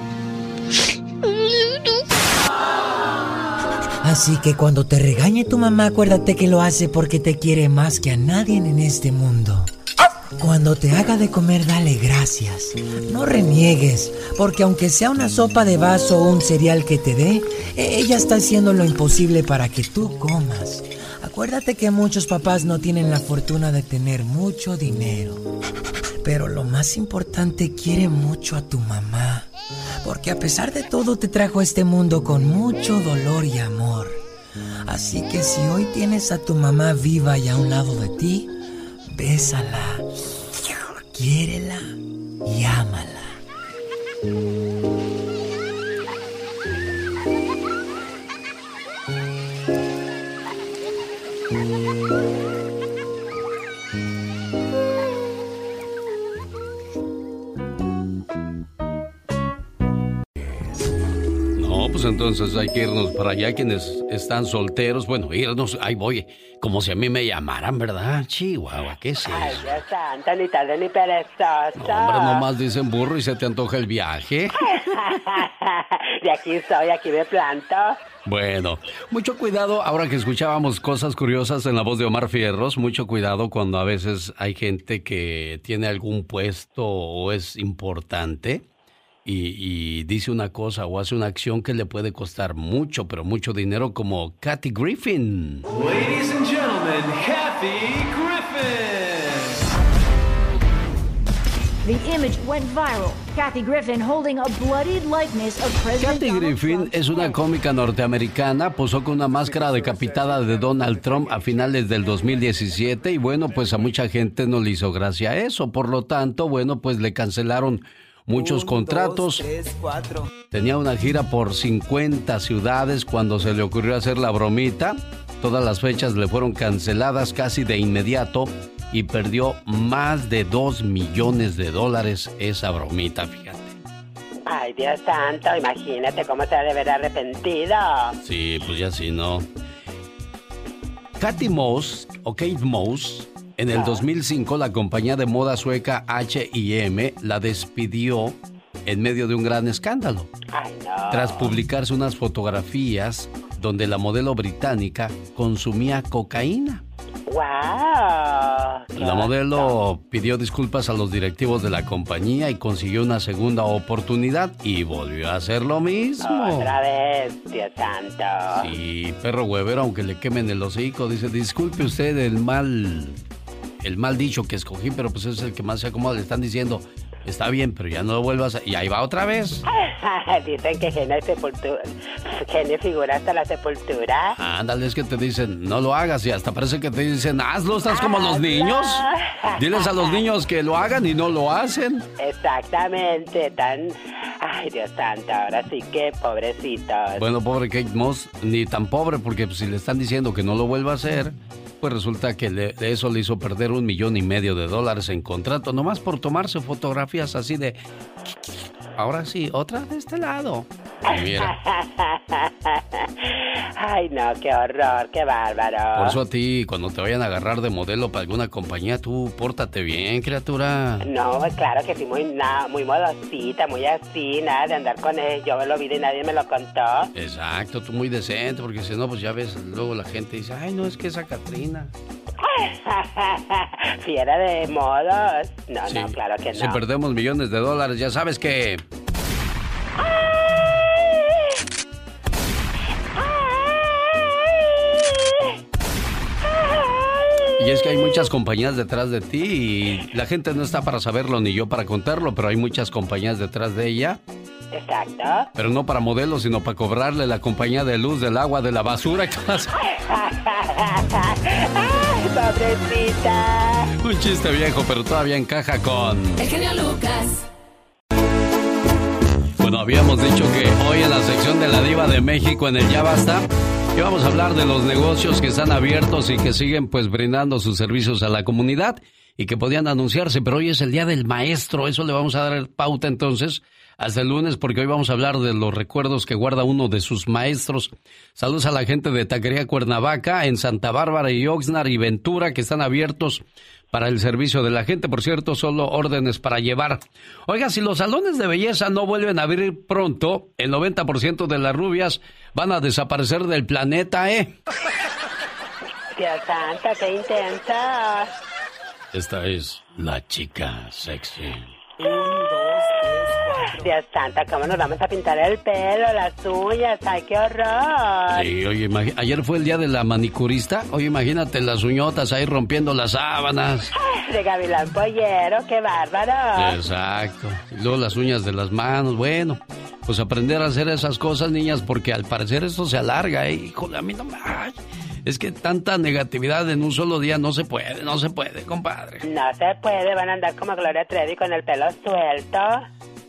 Así que cuando te regañe tu mamá, acuérdate que lo hace porque te quiere más que a nadie en este mundo. Cuando te haga de comer, dale gracias. No reniegues, porque aunque sea una sopa de vaso o un cereal que te dé, e- ella está haciendo lo imposible para que tú comas. Acuérdate que muchos papás no tienen la fortuna de tener mucho dinero. Pero lo más importante, quiere mucho a tu mamá. Porque a pesar de todo te trajo a este mundo con mucho dolor y amor. Así que si hoy tienes a tu mamá viva y a un lado de ti, bésala, quiérela y ámala. No, pues entonces hay que irnos para allá quienes están solteros. Bueno, irnos, ahí voy, como si a mí me llamaran, ¿verdad? Chihuahua, ¿qué es eso? Ay, Dios santo, ni tarde ni perezoso. No, hombre, nomás dicen burro y se te antoja el viaje. de aquí estoy, aquí me planto. Bueno, mucho cuidado ahora que escuchábamos cosas curiosas en la voz de Omar Fierros, mucho cuidado cuando a veces hay gente que tiene algún puesto o es importante y, y dice una cosa o hace una acción que le puede costar mucho, pero mucho dinero como Kathy Griffin. Ladies and gentlemen, Kathy Griffin. The image went viral. Kathy Griffin holding a bloodied likeness of President Kathy Donald Griffin es una cómica norteamericana, posó con una máscara decapitada de Donald Trump a finales del 2017 y bueno, pues a mucha gente no le hizo gracia eso, por lo tanto, bueno, pues le cancelaron muchos contratos. Tenía una gira por 50 ciudades cuando se le ocurrió hacer la bromita. Todas las fechas le fueron canceladas casi de inmediato y perdió más de 2 millones de dólares esa bromita, fíjate. Ay, Dios santo, imagínate cómo se ha de ver arrepentido. Sí, pues ya sí, ¿no? Katy Moss, o Kate Moss, en el 2005 la compañía de moda sueca H&M la despidió en medio de un gran escándalo. Ay, no. Tras publicarse unas fotografías donde la modelo británica consumía cocaína. ¡Wow! La modelo pidió disculpas a los directivos de la compañía y consiguió una segunda oportunidad y volvió a hacer lo mismo. Otra vez, Dios santo. Y perro huevero, aunque le quemen el hocico, dice, disculpe usted el mal, el mal dicho que escogí, pero pues es el que más se acomoda. Le están diciendo, está bien, pero ya no lo vuelvas a... Y ahí va otra vez. Dicen que genio, sepultura, figura hasta la sepultura. Ándale, es que te dicen, no lo hagas y hasta parece que te dicen, hazlo, estás como los niños. Diles a los niños que lo hagan y no lo hacen. Exactamente, tan... Ay, Dios santo, ahora sí que pobrecitos. Bueno, pobre Kate Moss, ni tan pobre, porque si le están diciendo que no lo vuelva a hacer, pues resulta que le- de eso le hizo perder un millón y medio de dólares en contrato, nomás por tomarse fotografías así de... Ahora sí, otra de este lado. Mira, Ay, no, qué horror, qué bárbaro. por eso a ti, cuando te vayan a agarrar de modelo para alguna compañía, tú pórtate bien, criatura. No, claro que sí, muy, na- muy modosita, muy así, nada de andar con él. Yo lo vi y nadie me lo contó. Exacto, tú muy decente, porque si no, pues ya ves, luego la gente dice, ay, no, es que esa Catrina. Fiera de modos. No, Sí. no, claro que Si no. perdemos millones de dólares, ya sabes que... Y es que hay muchas compañías detrás de ti y la gente no está para saberlo ni yo para contarlo, pero hay muchas compañías detrás de ella, Exacto. pero no para modelos, sino para cobrarle la compañía de luz, del agua, de la basura y todas. Ay, pobrecita. Un chiste viejo, pero todavía encaja con... El genio Lucas. Bueno, habíamos dicho que hoy en la sección de la diva de México en el Ya Basta, íbamos a hablar de los negocios que están abiertos y que siguen pues brindando sus servicios a la comunidad y que podían anunciarse, pero hoy es el Día del Maestro, eso le vamos a dar pauta entonces hasta el lunes porque hoy vamos a hablar de los recuerdos que guarda uno de sus maestros. Saludos a la gente de Taquería Cuernavaca, en Santa Bárbara y Oxnard y Ventura que están abiertos para el servicio de la gente. Por cierto, solo órdenes para llevar. Oiga, si los salones de belleza no vuelven a abrir pronto, el 90% de las rubias van a desaparecer del planeta, ¿eh? Dios santo, qué intensa. Esta es la chica sexy. Dios santo, ¿cómo nos vamos a pintar el pelo, las uñas? Ay, qué horror. Sí, oye, ayer fue el día de la manicurista. Oye, imagínate las uñotas ahí rompiendo las sábanas. De Gavilán Pollero, qué bárbaro. Exacto. Y luego las uñas de las manos. Bueno, pues aprender a hacer esas cosas, niñas, porque al parecer esto se alarga, ¿eh? Híjole, a mí no me... ay, es que tanta negatividad en un solo día no se puede, no se puede, compadre. No se puede, van a andar como Gloria Trevi con el pelo suelto.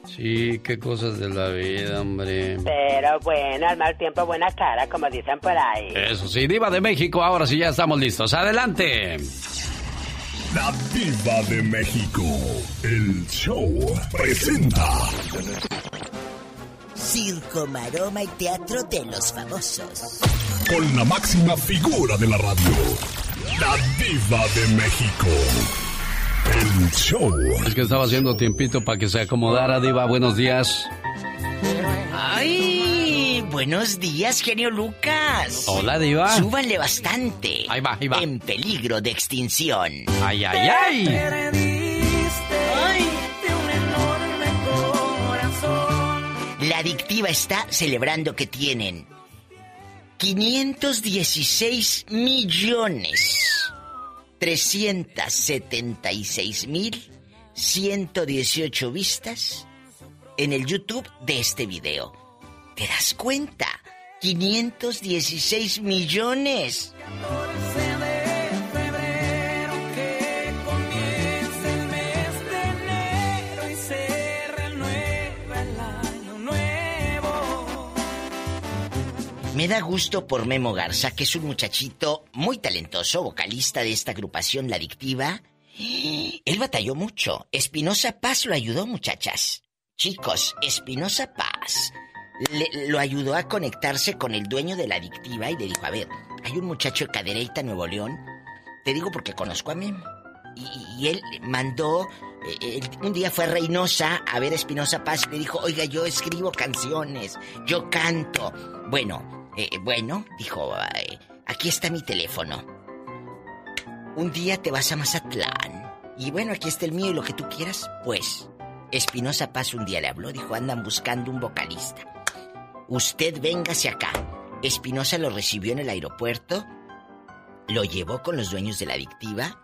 Sí, qué cosas de la vida, hombre. Pero bueno, al mal tiempo buena cara, como dicen por ahí. Eso sí, Diva de México, ahora sí ya estamos listos. Adelante. La Diva de México. El show presenta. Circo, maroma y teatro de los famosos. Con la máxima figura de la radio. La Diva de México. El show. Es que estaba haciendo tiempito para que se acomodara, Diva. Buenos días. ¡Ay! Buenos días, genio Lucas. Hola, Diva. Súbanle bastante. Ahí va, ahí va. En peligro de extinción. Ay, ay, ay. La adictiva está celebrando que tienen 516 millones 376 mil 118 vistas en el YouTube de este video. ¿Te das cuenta? 516 millones. Me da gusto por Memo Garza, que es un muchachito muy talentoso, vocalista de esta agrupación La Adictiva. Él batalló mucho. Espinosa Paz lo ayudó, muchachas. Chicos, Espinosa Paz lo ayudó a conectarse con el dueño de La Adictiva y le dijo, a ver, hay un muchacho de Cadereyta, Nuevo León. Te digo porque conozco a Memo. Y, y él mandó eh, eh, un día fue a Reynosa a ver a Espinosa Paz y le dijo, oiga, yo escribo canciones, yo canto. Bueno, eh, bueno, dijo, aquí está mi teléfono. Un día te vas a Mazatlán. Y bueno, aquí está el mío y lo que tú quieras, pues. Espinosa Paz un día le habló, dijo, andan buscando un vocalista. Usted véngase acá. Espinosa lo recibió en el aeropuerto, lo llevó con los dueños de la adictiva,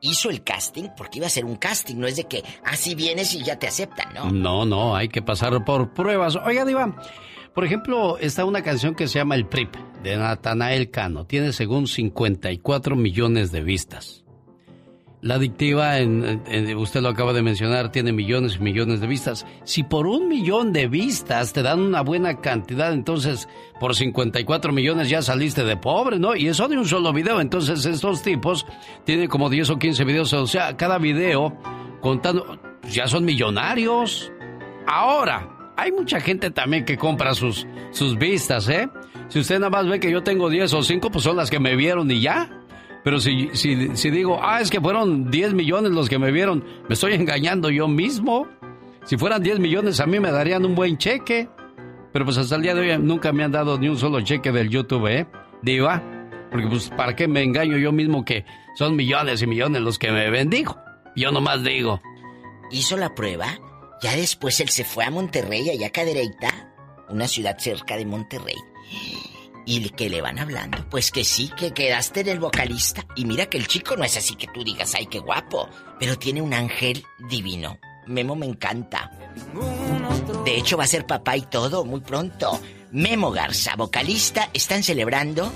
hizo el casting, porque iba a ser un casting, no es de que así vienes y ya te aceptan, ¿no? No, no, hay que pasar por pruebas. Oiga, Diva, por ejemplo, está una canción que se llama El PRIP, de Natanael Cano. Tiene según 54 millones de vistas. La adictiva, usted lo acaba de mencionar, tiene millones y millones de vistas. Si por un millón de vistas te dan una buena cantidad, entonces por 54 millones ya saliste de pobre, ¿no? Y eso de un solo video. Entonces estos tipos tienen como 10 o 15 videos. O sea, cada video contando, ya son millonarios. Ahora, hay mucha gente también que compra sus, sus vistas, ¿eh? Si usted nada más ve que yo tengo 10 o 5, pues son las que me vieron y ya. Pero si, si, si digo, ah, es que fueron 10 millones los que me vieron, me estoy engañando yo mismo. Si fueran 10 millones a mí me darían un buen cheque. Pero pues hasta el día de hoy nunca me han dado ni un solo cheque del YouTube, ¿eh? Diva. Porque pues para qué me engaño yo mismo que son millones y millones los que me bendigo. Yo nomás digo. Hizo la prueba. Ya después él se fue a Monterrey, allá a Cadereyta, una ciudad cerca de Monterrey. ¿Y que le van hablando? Pues que sí, que quedaste en el vocalista. Y mira que el chico no es así que tú digas, ay, qué guapo. Pero tiene un ángel divino. Memo me encanta. De hecho, va a ser papá y todo muy pronto. Memo Garza, vocalista, están celebrando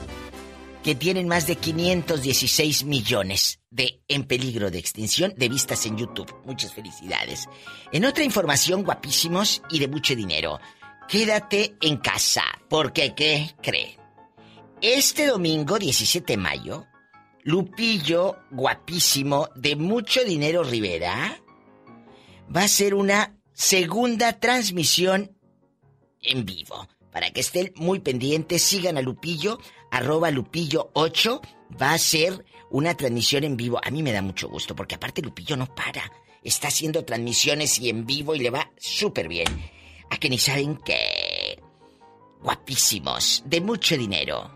que tienen más de 516 millones de en peligro de extinción de vistas en YouTube. Muchas felicidades. En otra información, guapísimos y de mucho dinero. Quédate en casa, porque ¿qué cree? Este domingo 17 de mayo, Lupillo, guapísimo, de mucho dinero Rivera, va a ser una segunda transmisión en vivo. Para que estén muy pendientes, sigan a Lupillo, arroba Lupillo 8, va a ser una transmisión en vivo. A mí me da mucho gusto, porque aparte Lupillo no para. Está haciendo transmisiones y en vivo y le va súper bien a que ni saben qué. Guapísimos, de mucho dinero.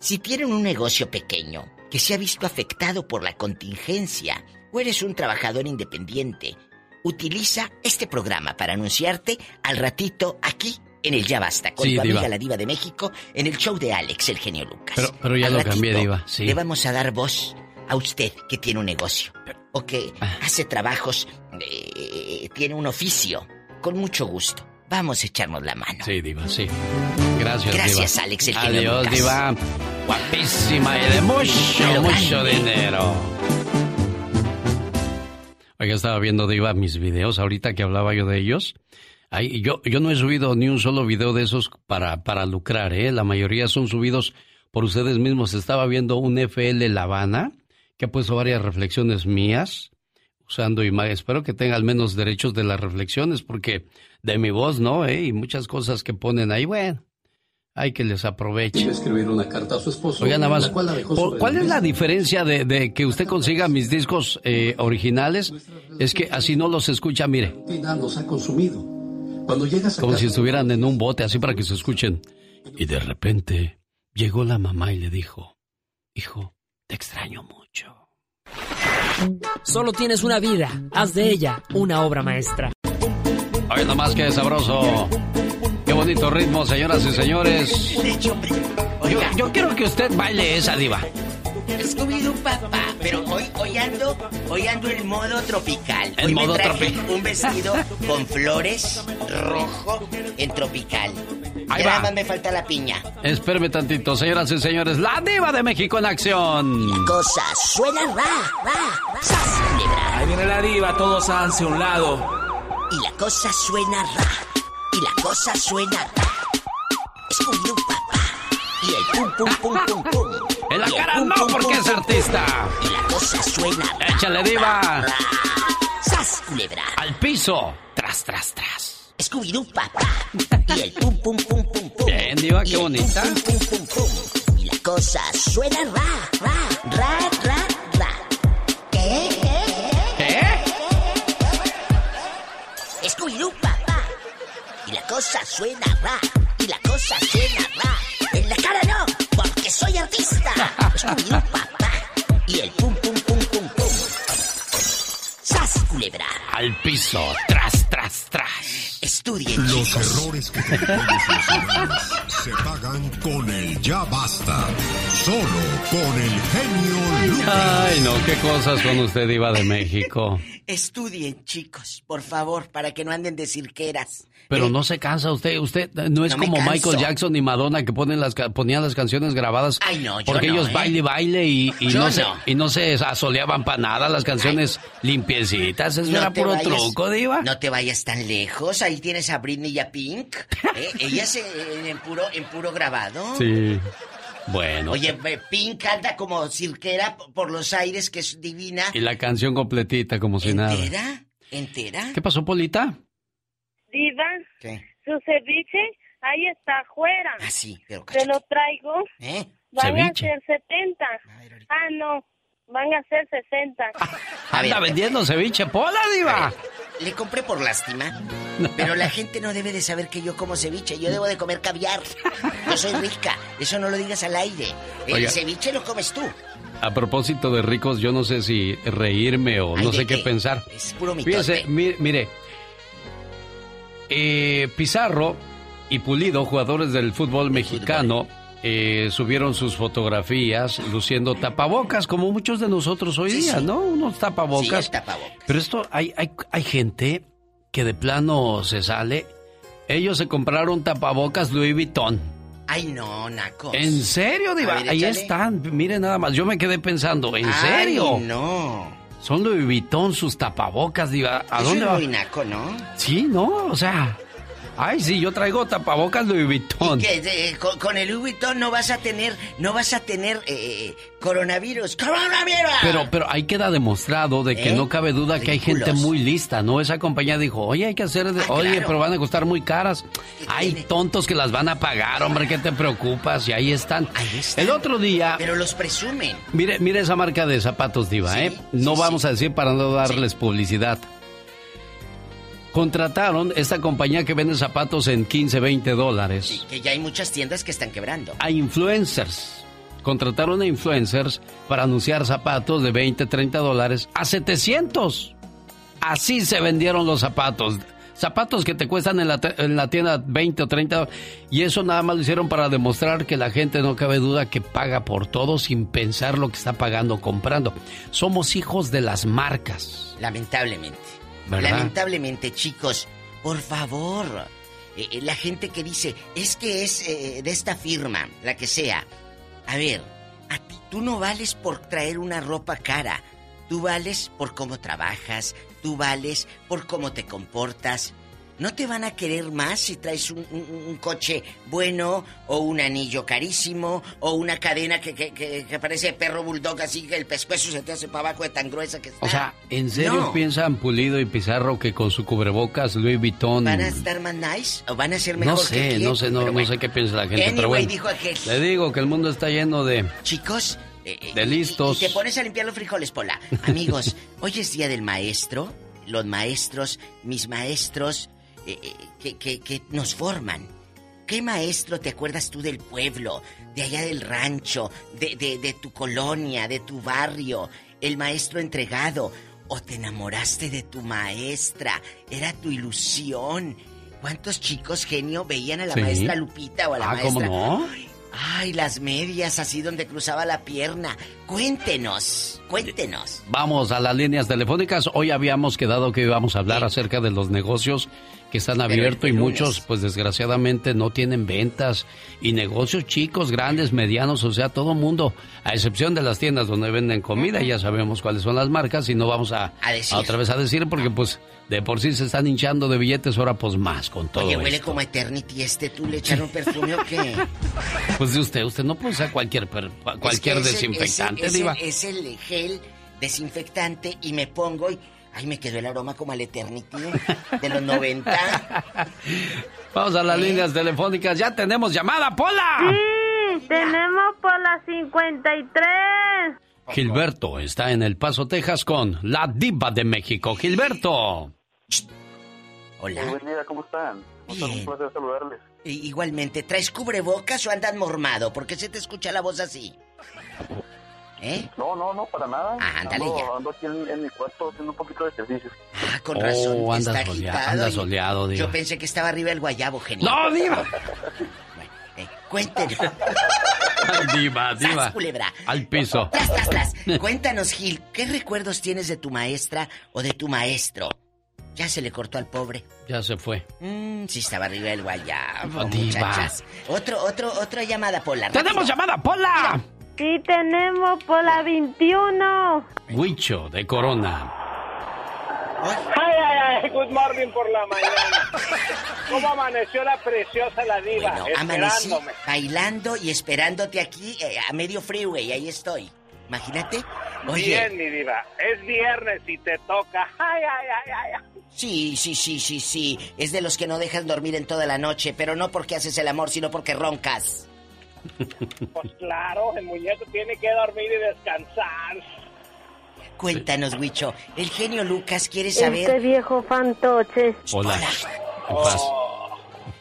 Si tienen un negocio pequeño que se ha visto afectado por la contingencia o eres un trabajador independiente, utiliza este programa para anunciarte al ratito aquí en el Ya Basta con tu amiga la Diva de México en el show de Alex, el genio Lucas. Pero, ya lo cambié, Diva. Sí. Le vamos a dar voz a usted que tiene un negocio o que ah. hace trabajos, eh, tiene un oficio. Con mucho gusto. Vamos a echarnos la mano. Sí, Diva, sí. Gracias, Gracias, Alex, el Adiós, Diva. Guapísima y de mucho, mucho dinero. Oiga, estaba viendo, Diva, mis videos ahorita que hablaba yo de ellos. Ay, yo, yo no he subido ni un solo video de esos para, para lucrar, ¿eh? La mayoría son subidos por ustedes mismos. Estaba viendo un FL La Habana que ha puesto varias reflexiones mías usando imagen. Espero que tenga al menos derechos de las reflexiones, porque de mi voz no, ¿eh? Y muchas cosas que ponen ahí, bueno, hay que les aproveche. escribir una carta a su esposo. Oiga, nada más, ¿cuál es la diferencia de, que usted consiga mis discos eh, originales? Es que así no los escucha, mire. Nos ha consumido. Cuando llegas Como si estuvieran en un bote, así para que se escuchen. Y de repente llegó la mamá y le dijo, hijo, te extraño mucho. Solo tienes una vida, haz de ella una obra maestra. Ay, nomás que sabroso. Qué bonito ritmo, señoras y señores. Yo, quiero que usted baile esa diva. Scooby-Doo papá, pero hoy, hoy ando, hoy ando en modo tropical. En modo tropical. Un vestido con flores rojo en tropical. Ahí Nada más me falta la piña. Espérame tantito, señoras y señores. La diva de México en acción. La cosa suena ra, ra, Ahí viene la diva, todos hacia un lado. Y la cosa suena ra. Y la cosa suena ra. Scooby-Doo papá. Y el pum pum pum pum pum. En la cara no, porque es artista. Y la cosa suena. Échale, diva. ¡Sas, culebra! Al piso. Tras, tras, tras. Scooby-Doo, papá. Y el pum, pum, pum, pum, pum. Bien, diva, qué bonita. Pum, pum, pum, pum, Y la cosa suena ra, ra, ra, ra, ra. ¿Qué? ¿Qué? Scooby-Doo, papá. Y la cosa suena ra. Y la cosa suena ra. En la cara soy artista. Scooby-Doo, papá. Y el pum, pum, pum, pum, pum. ¡Sas, culebra! Al piso, tras, tras, tras. Estudien, Los chicos. errores que se pagan con el ya basta. Solo con el genio Lucas. Ay, no, qué cosas con usted, Diva de México. Estudien, chicos, por favor, para que no anden de cirqueras. Pero no se cansa usted, usted no es No como. Michael Jackson y Madonna que ponen las, ca- ponían las canciones grabadas Ay, no, yo porque no, ellos ¿eh? baile, baile y, no, se, y no se asoleaban para nada, las canciones limpiecitas, eso era puro vayas- truco, Diva. No te vayas tan lejos. Ahí tienes a Britney y a Pink. ¿eh? Ellas en, en puro, en puro grabado. Sí. Bueno. Oye, eh, Pink anda como cirquera por los aires, que es divina. Y la canción completita como si nada. ¿Entera? ¿Entera? ¿Qué pasó, Polita? Diva, ¿Qué? su ceviche ahí está afuera. Ah, sí, pero... Te lo traigo. ¿Eh? Van Ceviche. a ser 70. Ah, no. Van a ser 60. Anda vendiendo ceviche, Pola, Diva. Le compré por lástima. Pero la gente no debe de saber que yo como ceviche. Yo debo de comer caviar. Yo soy rica. Eso no lo digas al aire. El Oiga. ceviche lo comes tú. A propósito de ricos, yo no sé si reírme o Ay, no ¿de sé qué qué? pensar. Es puro mitote. Fíjese, mi- mire, eh, Pizarro y Pulido, jugadores del fútbol mexicano, eh, subieron sus fotografías luciendo tapabocas, como muchos de nosotros hoy día, ¿no? Unos tapabocas. Sí, el tapabocas. Pero esto, hay, hay, hay gente que de plano se sale. Ellos se compraron tapabocas Louis Vuitton. Ay, no, Naco. ¿En serio, Diva? Ver, Ahí están. Miren nada más. Yo me quedé pensando, ¿en Ay, serio? no. Son Louis Vuitton sus tapabocas, Diva. ¿A Eso dónde es va? muy naco, ¿no? Sí, no, o sea. Ay, sí, yo traigo tapabocas Louis Vuitton. Que eh, con, con el Louis Vuitton no vas a tener, no vas a tener eh, coronavirus. ¡Coronavirus! Pero, pero ahí queda demostrado de que ¿Eh? no cabe duda que hay gente muy lista, ¿no? Esa compañía dijo, oye, hay que hacer, de- Ah, oye, claro. pero van a costar muy caras. Hay tontos que las van a pagar, hombre, ¿qué te preocupas? Y ahí están. El otro día, Pero los presumen. Mire, mire esa marca de zapatos, Diva, ¿eh? No vamos a decir para no darles publicidad. Contrataron esta compañía que vende zapatos en 15, 20 dólares Que ya hay muchas tiendas que están quebrando. a influencers. Contrataron a influencers para anunciar zapatos de 20, 30 dólares a 700. Así se vendieron los zapatos. Zapatos que te cuestan en la, en la tienda 20 o 30 dólares. Y eso nada más lo hicieron para demostrar que la gente no cabe duda que paga por todo sin pensar lo que está pagando comprando. Somos hijos de las marcas. Lamentablemente. Lamentablemente, chicos, por favor. Eh, eh, la gente que dice, es que es eh, de esta firma, la que sea. A ver, a ti tú no vales por traer una ropa cara. Tú vales por cómo trabajas, tú vales por cómo te comportas. No te van a querer más si traes un, un- un coche bueno o un anillo carísimo o una cadena que, que, que- que parece perro bulldog así que el pescuezo se te hace para abajo de tan gruesa que está. O sea, ¿en serio No. piensan Pulido y Pizarro que con su cubrebocas Louis Vuitton... ¿Van a estar más nice o van a ser mejor No sé, no sé, no, no sé qué piensa la gente, Anyway, pero bueno. dijo aquel. Le digo que el mundo está lleno de... Chicos, eh, eh, De listos. Y te pones a limpiar los frijoles, Pola. Amigos, hoy es día del maestro. Los maestros, mis maestros, que, que- que nos forman. ¿Qué maestro te acuerdas tú del pueblo, de allá del rancho, de, de- de tu colonia, de tu barrio? El maestro entregado. ¿O te enamoraste de tu maestra? Era tu ilusión. ¿Cuántos chicos genio veían a la Sí. maestra Lupita o a la Ah, maestra? ¿cómo no? Ay, las medias así donde cruzaba la pierna. Cuéntenos, cuéntenos. Vamos a las líneas telefónicas. Hoy habíamos quedado que íbamos a hablar acerca de los negocios que están abiertos y muchos, pues desgraciadamente, no tienen ventas. Y negocios chicos, grandes, medianos, o sea, todo mundo, a excepción de las tiendas donde venden comida, ya sabemos cuáles son las marcas y no vamos a, A decir. otra vez a decir porque pues de por sí se están hinchando de billetes, ahora pues más con todo Oye, huele esto. como Eternity este. ¿Tú le echaron perfume o qué? Pues de usted, usted no puede usar cualquier, cualquier Es que es el- desinfectante, es el, diva. Es el, es el gel desinfectante y me pongo y... Ay, me quedó el aroma como al Eternity de los 90. Vamos a las líneas telefónicas. Ya tenemos llamada, Pola. Sí, tenemos por la 53. Gilberto está en El Paso, Texas con la diva de México. Gilberto. Hola. buen día, ¿cómo están? Bien. un placer saludarles. Igualmente, ¿traes cubrebocas o andas mormado? ¿Por qué se te escucha la voz así? ¿Eh? No, no, no, para nada. Ah, ándale ando, ya. ando aquí en, en mi cuarto haciendo un poquito de ejercicio. Ah, con razón. Oh, andas está solea- agitado andas soleado, diva. Yo pensé que estaba arriba el guayabo, genial. ¡No, diva! Eh, cuéntenos. diva, diva. ¡Sas, culebra! Al piso. Tras, tras, tras. Cuéntanos, Gil, ¿qué recuerdos tienes de tu maestra o de tu maestro? Ya se le cortó al pobre. Ya se fue. Mmm, sí estaba arriba el guayabo, Diva. muchachas. Otro, otro, otra llamada, Pola. ¡Tenemos llamada, Pola! Sí, tenemos por la 21. Huicho de Corona. Ay, ay, ay, good morning por la mañana. ¿Cómo amaneció la preciosa la diva? Bueno, amanecí bailando y esperándote aquí eh, a medio freeway, ahí estoy. Imagínate. Oye, Bien, mi diva. Es viernes y te toca. Ay, ay, ay, ay. ay. sí, sí, sí, sí, sí. Es de los que no dejas dormir en toda la noche, pero no porque haces el amor, sino porque roncas. Pues claro, el muñeco tiene que dormir y descansar. Cuéntanos, Huicho. El genio Lucas quiere Este saber. viejo fantoche. Hola. ¿Qué pasa?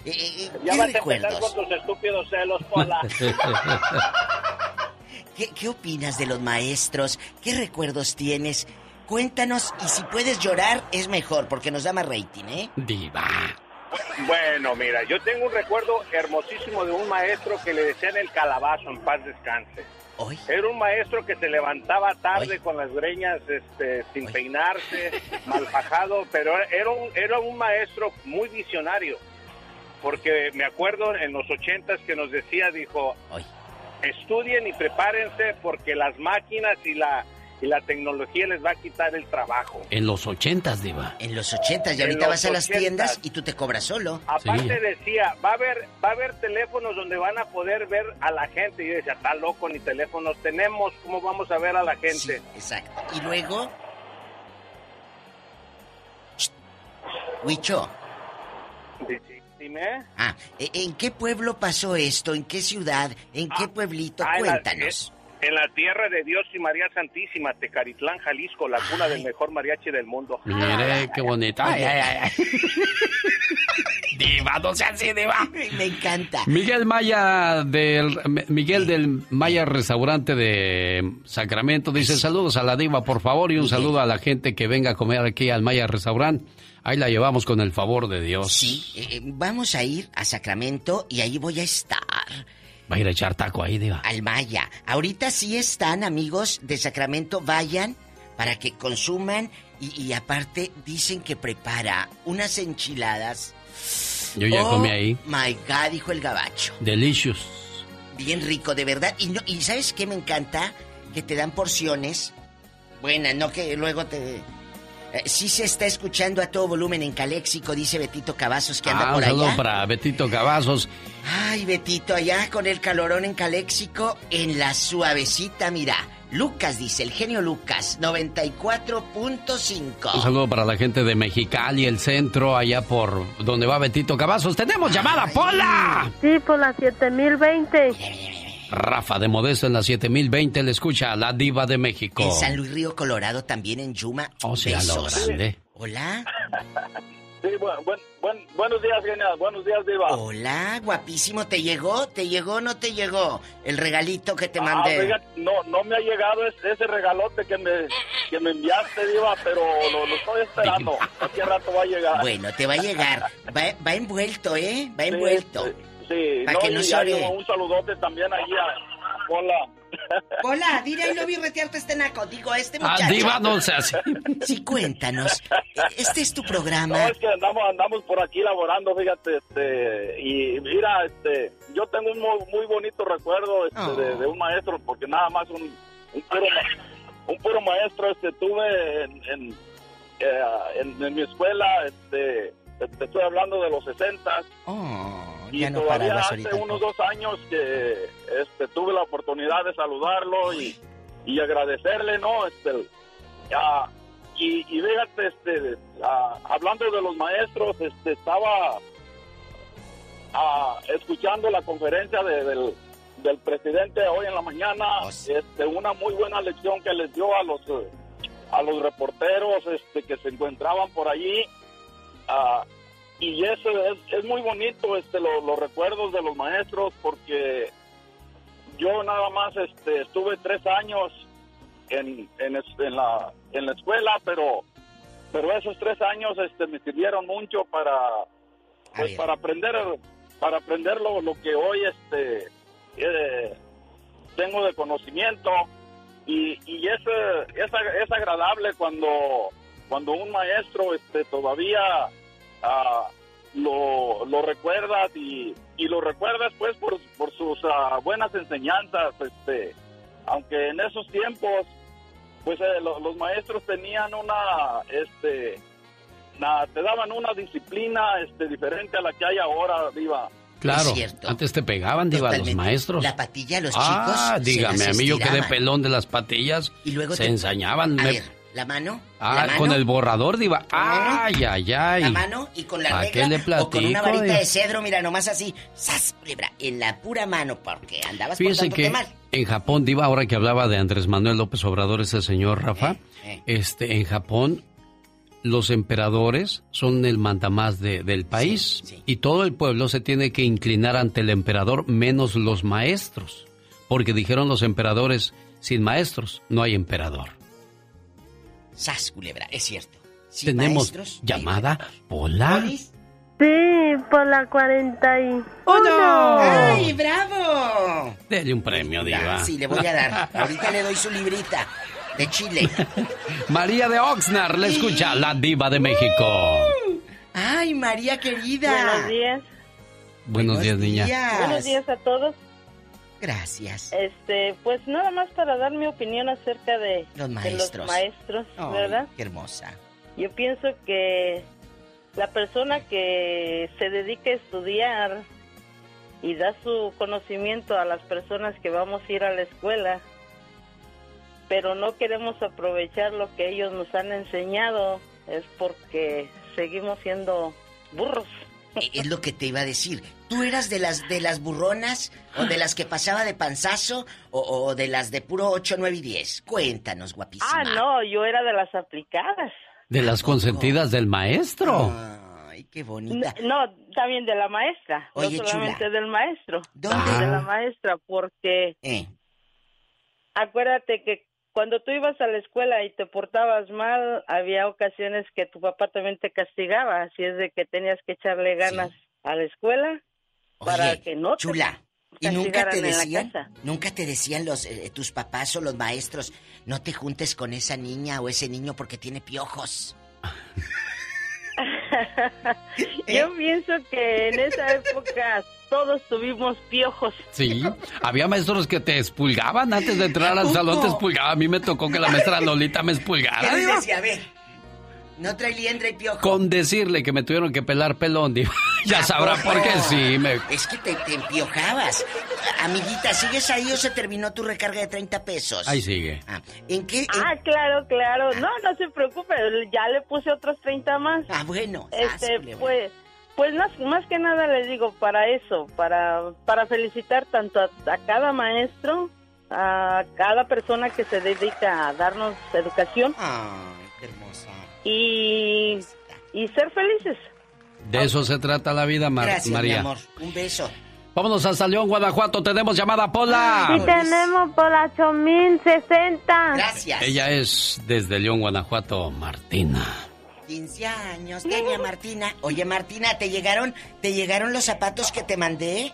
eh, eh, Ya ¿Qué vas a empezar recuerdos? con tus estúpidos celos, Pola. ¿Qué, qué opinas de los maestros? ¿Qué recuerdos tienes? Cuéntanos y si puedes llorar es mejor porque nos da más rating, ¿eh? Diva. Bueno, mira, yo tengo un recuerdo hermosísimo de un maestro que le decían el calabazo, en paz descanse. Era un maestro que se levantaba tarde con las greñas este, sin peinarse, mal fajado, pero era un, era un maestro muy visionario. Porque me acuerdo en los ochentas que nos decía, dijo, estudien y prepárense porque las máquinas y la, y la tecnología les va a quitar el trabajo. En los ochentas, Diva. En los ochentas y ahorita vas a las tiendas y tú te cobras solo. Aparte decía, va a haber va a haber teléfonos donde van a poder ver a la gente. Y yo decía, está loco, ni teléfonos tenemos, ¿cómo vamos a ver a la gente? exacto. Y luego... Huicho. Dime. Ah, ¿e- ¿en qué pueblo pasó esto? ¿En qué ciudad? ¿En qué pueblito? Ah, la- Cuéntanos. En la tierra de Dios y María Santísima, Tecaritlán, Jalisco, la cuna del mejor mariachi del mundo. Mire, qué bonito. Ay, ay, ay, ay. Diva, no sea así, Diva. Me encanta. Miguel Maya del Miguel del Maya Restaurante de Sacramento dice saludos a la diva por favor y un saludo a la gente que venga a comer aquí al Maya Restaurante. Ahí la llevamos con el favor de Dios. Sí, eh, eh, vamos a ir a Sacramento y ahí voy a estar. Va a ir a echar taco ahí, diva. Al Maya. Ahorita sí están, amigos de Sacramento, vayan para que consuman y, y aparte dicen que prepara unas enchiladas. Yo ya Oh, comí ahí. My God, dijo el gabacho. Delicious. Bien rico, de verdad. Y, no, y ¿sabes qué me encanta? Que te dan porciones buenas, no que luego te... Eh, sí se está escuchando a todo volumen en Caléxico, dice Betito Cavazos que anda Ah, un por saludo allá. para Betito Cavazos. Ay, Betito, allá con el calorón en Caléxico, en la suavecita, mira. Lucas dice, el genio Lucas, 94.5. Un saludo para la gente de Mexicali, el centro, allá por donde va Betito Cavazos. ¡Tenemos llamada, Pola! Sí, por la 7020. Rafa de Modesto en la 7020 le escucha a la diva de México. En San Luis Río Colorado, también en Yuma. O sea, lo grande. Hola. Sí, bueno, buen- buen- buenos días, genial. Buenos días, Diva. Hola, guapísimo. ¿Te llegó? ¿Te llegó o no te llegó? El regalito que te Ah, mandé. no, no me ha llegado ese, ese regalote que me, que me enviaste, Diva, pero lo, lo estoy esperando. ¿A qué rato va a llegar? Bueno, te va a llegar. Va, va envuelto, ¿eh? Va envuelto. Sí, Pa' no, que no y se hay ore. un saludote también ahí a... Hola. Hola, dile y no vi retearte este naco. Digo, a este Ah, muchacho. diva, no se hace. Sí, cuéntanos. Este es tu No, programa. es que andamos, andamos por aquí laborando, fíjate, este, y mira, este, yo tengo un muy, muy bonito recuerdo este, de, de un maestro, porque nada más un, un puro, un puro maestro este, tuve en, en, eh, en- en mi escuela, este, te, te estoy hablando de los 60 y ya no todavía hace ahorita. unos dos años que este, tuve la oportunidad de saludarlo y, y agradecerle, ¿no? Este, y, y fíjate, este, hablando de los maestros, este, estaba ah, escuchando la conferencia de- del, del presidente hoy en la mañana, este, una muy buena lección que les dio a los eh, a los reporteros este, que se encontraban por allí. Ah, y eso es, es muy bonito este lo- los recuerdos de los maestros porque yo nada más este estuve tres años en, en, la en la escuela pero pero esos tres años este me sirvieron mucho para pues para aprender para aprender lo, lo que hoy este eh, tengo de conocimiento. Y, y es, es, es agradable cuando cuando un maestro este todavía ah, lo, lo recuerdas y, y lo recuerdas pues por, por sus ah, buenas enseñanzas este aunque en esos tiempos pues eh, lo- los maestros tenían una este na- te daban una disciplina este diferente a la que hay ahora diva Claro, antes te pegaban, diva, los maestros. La patilla a los Ah, chicos. dígame, las a mí yo quedé pelón de las patillas. Y luego se te- ensañaban. A me- ver, la mano. ah, la mano, con el borrador, diva. Ay, ay, ay. La mano y con la ¿A regla le o con una platico, varita de cedro, mira, nomás así, ¡zas! culebra, en la pura mano, porque andabas portándote que mal. en Japón, Diva, ahora que hablaba de Andrés Manuel López Obrador, ese señor Rafa, eh. este, en Japón los emperadores son el mandamás de- del país y todo el pueblo se tiene que inclinar ante el emperador menos los maestros, porque dijeron los emperadores, sin maestros no hay emperador. ¡Sas, culebra! Es cierto. Sin Tenemos maestros, llamada Pola. Sí, por la 41. ¡Ay, bravo! Dele un premio, Diva. Sí, le voy a dar. Ahorita le doy su librita de Chile. María de Oxnard, le escucha la Diva de México. ¡Ay, María querida! Buenos días. Buenos días, niña. Buenos días a todos. Gracias. Este, pues nada más para dar mi opinión acerca de Los de maestros. los maestros, ¿verdad? ¡Qué hermosa! Yo pienso que la persona que se dedica a estudiar y da su conocimiento a las personas que vamos a ir a la escuela, pero no queremos aprovechar lo que ellos nos han enseñado, es porque seguimos siendo burros. Es lo que te iba a decir. ¿Tú eras de las de las burronas o de las que pasaba de panzazo o, o de las de puro 8, 9 y 10? Cuéntanos, guapísima. Ah, no, yo era de las aplicadas. De las consentidas del maestro. Ay, qué bonita. No, también de la maestra, Oye, no solamente chula. del maestro. ¿Dónde? De la maestra, porque Eh. acuérdate que cuando tú ibas a la escuela y te portabas mal, había ocasiones que tu papá también te castigaba, así es de que tenías que echarle ganas a la escuela para Oye, que no te chula. ¿Y nunca te decían, nunca te decían los eh, tus papás o los maestros, no te juntes con esa niña o ese niño porque tiene piojos? Yo pienso que en esa época todos tuvimos piojos. Sí, había maestros que te expulgaban antes de entrar al salón, te expulgaban. A mí me tocó que la maestra Lolita me expulgara. ¿Qué decía? A ver, no trae liendra y piojo. Con decirle que me tuvieron que pelar pelón, Diva. Ya sabrá por qué sí. Me... Es que te, te empiojabas. Amiguita, ¿sigues ahí o se terminó tu recarga de 30 pesos? Ahí sigue. ¿En qué? Ah, claro, claro. No, no se preocupe, ya le puse otros 30 más. Ah, bueno. Este, pues, pues más, más que nada les digo para eso, para, para felicitar tanto a, a cada maestro, a cada persona que se dedica a darnos educación. qué hermosa. Y, y ser felices. De eso se trata la vida, Mar- Gracias, María. mi amor. Un beso. Vámonos hasta León, Guanajuato. Tenemos llamada Pola. Y tenemos por la 8060. Gracias. Ella es desde León, Guanajuato, Martina. 15 años tenía Martina. Oye, Martina, ¿te llegaron, ¿te llegaron los zapatos que te mandé?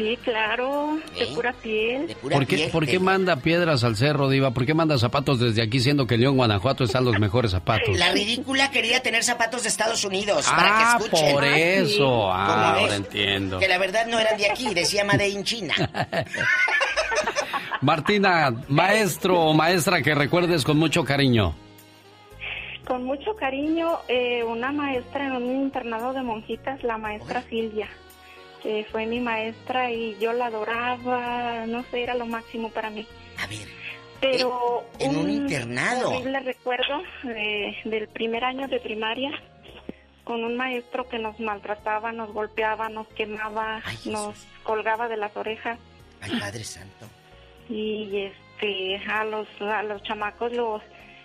Sí, claro, de ¿Eh? pura piel. De pura ¿Por qué, piel, ¿Por qué manda piedras al cerro, Diva? ¿Por qué manda zapatos desde aquí, siendo que León, Guanajuato están los mejores zapatos? La ridícula quería tener zapatos de Estados Unidos para Ah, que escuchen. por eso. Ah, ¿Cómo ahora entiendo. Que la verdad no eran de aquí, decía Made in China. Martina, maestro o maestra que recuerdes con mucho cariño. Con mucho cariño, eh, una maestra en un internado de monjitas, la maestra Silvia, que fue mi maestra y yo la adoraba, no sé, era lo máximo para mí. A ver. Pero Eh, en un internado. horrible recuerdo de- del primer año de primaria con un maestro que nos maltrataba, nos golpeaba, nos quemaba, nos colgaba de las orejas Ay, Padre Santo. y este a los a los chamacos los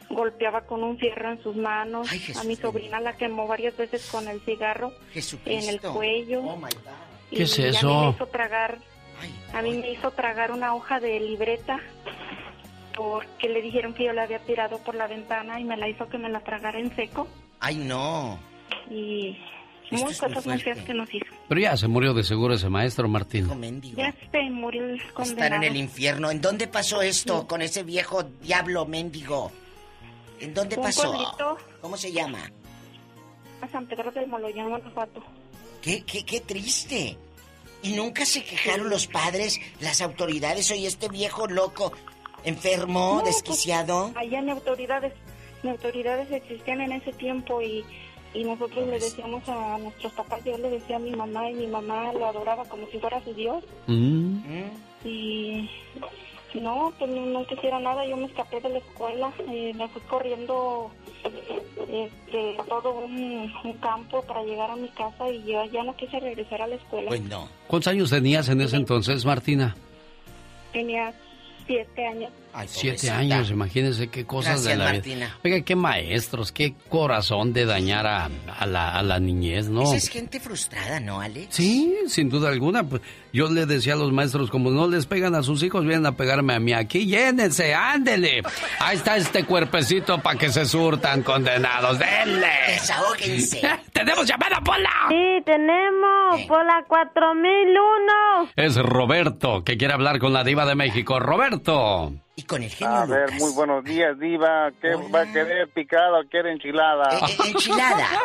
golpeaba con un fierro en sus manos. a mi sobrina la quemó varias veces con el cigarro en el cuello. Oh, ¿Qué es y a mí eso? me hizo tragar, a mí me hizo tragar una hoja de libreta porque le dijeron que yo la había tirado por la ventana y me la hizo que me la tragara en seco Ay, no. y Esto muy es cosas muy feas que nos hizo. Pero ya se murió de seguro ese maestro, Martín. Ya se murió el condenado. en el infierno. ¿En dónde pasó esto con ese viejo diablo mendigo? ¿En dónde Un pasó? pueblito. ¿Cómo se llama? A San Pedro del Moloyán, Guanajuato. ¿Qué, qué, qué triste. ¿Y nunca se quejaron los padres, las autoridades? Oye, este viejo loco, enfermo, No, pues, desquiciado. Allá ni autoridades, ni autoridades existían en ese tiempo y, y nosotros le decíamos a nuestros papás, yo le decía a mi mamá y mi mamá lo adoraba como si fuera su Dios Mm. y no, pues no, no quisiera nada, yo me escapé de la escuela, eh, me fui corriendo este, todo un, un campo para llegar a mi casa y yo ya no quise regresar a la escuela. Pues no. ¿Cuántos años tenías en ese entonces, Martina? Tenía siete años. Siete años, imagínense qué cosas de la vida. Oiga, qué maestros, qué corazón de dañar a, a la, a la niñez, ¿no? Esa es gente frustrada, ¿no, Alex? Sí, sin duda alguna. Pues, yo le decía a los maestros, como no les pegan a sus hijos, vienen a pegarme a mí. Aquí llénense, ándele. Ahí está este cuerpecito para que se surtan, condenados. ¡Denle! Desahóguense. ¡Tenemos llamada, Pola! Sí, tenemos por la 4001. Es Roberto, que quiere hablar con la diva de México. Roberto. Y con el A ver, muy buenos días, Diva. ¿Qué va a querer picada o quiere enchilada? Eh, eh, enchilada.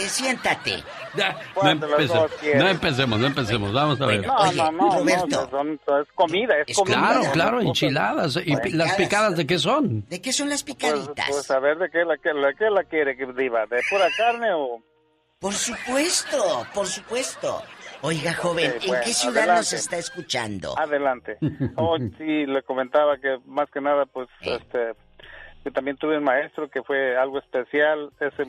Eh, siéntate. No, ¿Cuál de las empece- dos quiere? no empecemos, no empecemos. Vamos a ver. No, no, no, no, son- es comida, es, comida. Claro, claro, enchiladas. ¿Y pi- las picadas de qué son? ¿De qué son las Pues, picaditas? pues a ver, ¿de qué la, qué la, qué la quiere, Diva? ¿De pura carne o...? Por supuesto, por supuesto. Oiga, joven, ¿en bueno, qué ciudad nos está escuchando? Adelante. Oh, sí, le comentaba que más que nada, pues, este, yo también tuve un maestro que fue algo especial. Ese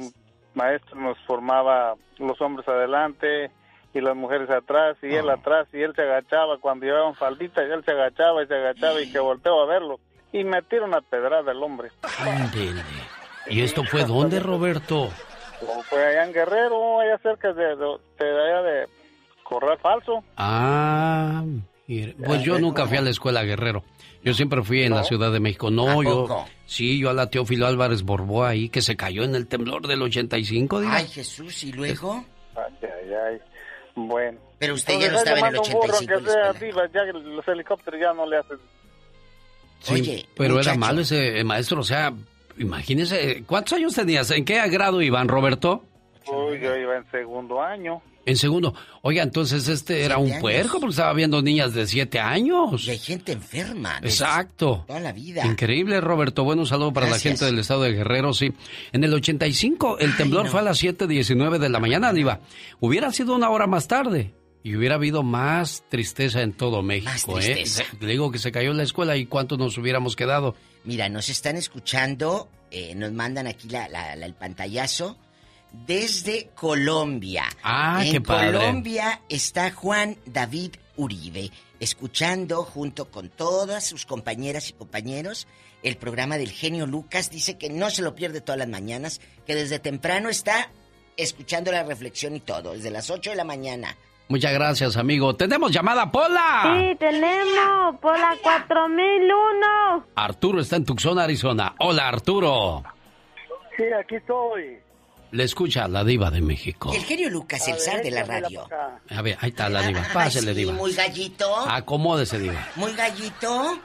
maestro nos formaba los hombres adelante y las mujeres atrás y él atrás y él se agachaba cuando llevaban faldita y él se agachaba y se agachaba y que volteó a verlo y me tira una pedrada el hombre. Ándele. ¿Y esto fue dónde, Roberto? Fue allá en Guerrero, allá cerca de, de, de allá de Corral Falso. Ah, mire, pues yo nunca fui a la escuela Guerrero. Yo siempre fui en la Ciudad de México. No, yo. Sí, yo a la Teófilo Álvarez Borbó ahí, que se cayó en el temblor del 85. diga. Ay, Jesús, ¿y luego? Ay, ay, ay. Bueno. Pero usted ya no estaba en el ahí le mando un burro, 85 en aunque la sea, ya que los helicópteros ya no le hacen. Sí, Oye, pero muchacho. era malo ese eh, maestro. O sea, imagínese, ¿cuántos años tenías? ¿En qué grado iban, Roberto? Uy, yo iba en segundo año. En segundo. Oiga, entonces este era un años. puerco porque estaba viendo niñas de siete años. Y hay gente enferma. Exacto. Toda la vida. Increíble, Roberto. Bueno, un saludo para Gracias. la gente del estado de Guerrero, sí. En el 85, el temblor fue a las 7.19 de la mañana, Diva. Hubiera sido una hora más tarde y hubiera habido más tristeza en todo México, ¿eh? tristeza. Le digo que se cayó la escuela y cuánto nos hubiéramos quedado. Mira, nos están escuchando, eh, nos mandan aquí la- la- la- el pantallazo desde Colombia. Ah, en qué padre. Colombia está Juan David Uribe, escuchando junto con todas sus compañeras y compañeros el programa del genio Lucas. Dice que no se lo pierde todas las mañanas, que desde temprano está escuchando la reflexión y todo, desde las 8 de la mañana. Muchas gracias, amigo. ¡Tenemos llamada, Pola! Sí, tenemos por la 4001. Arturo está en Tucson, Arizona. Hola, Arturo. Sí, aquí estoy. Le escucha la diva de México. El genio Lucas, el zar de la radio. A ver, ahí está la diva. Pásele, sí, diva. muy gallito. Acomódese, diva. Muy gallito.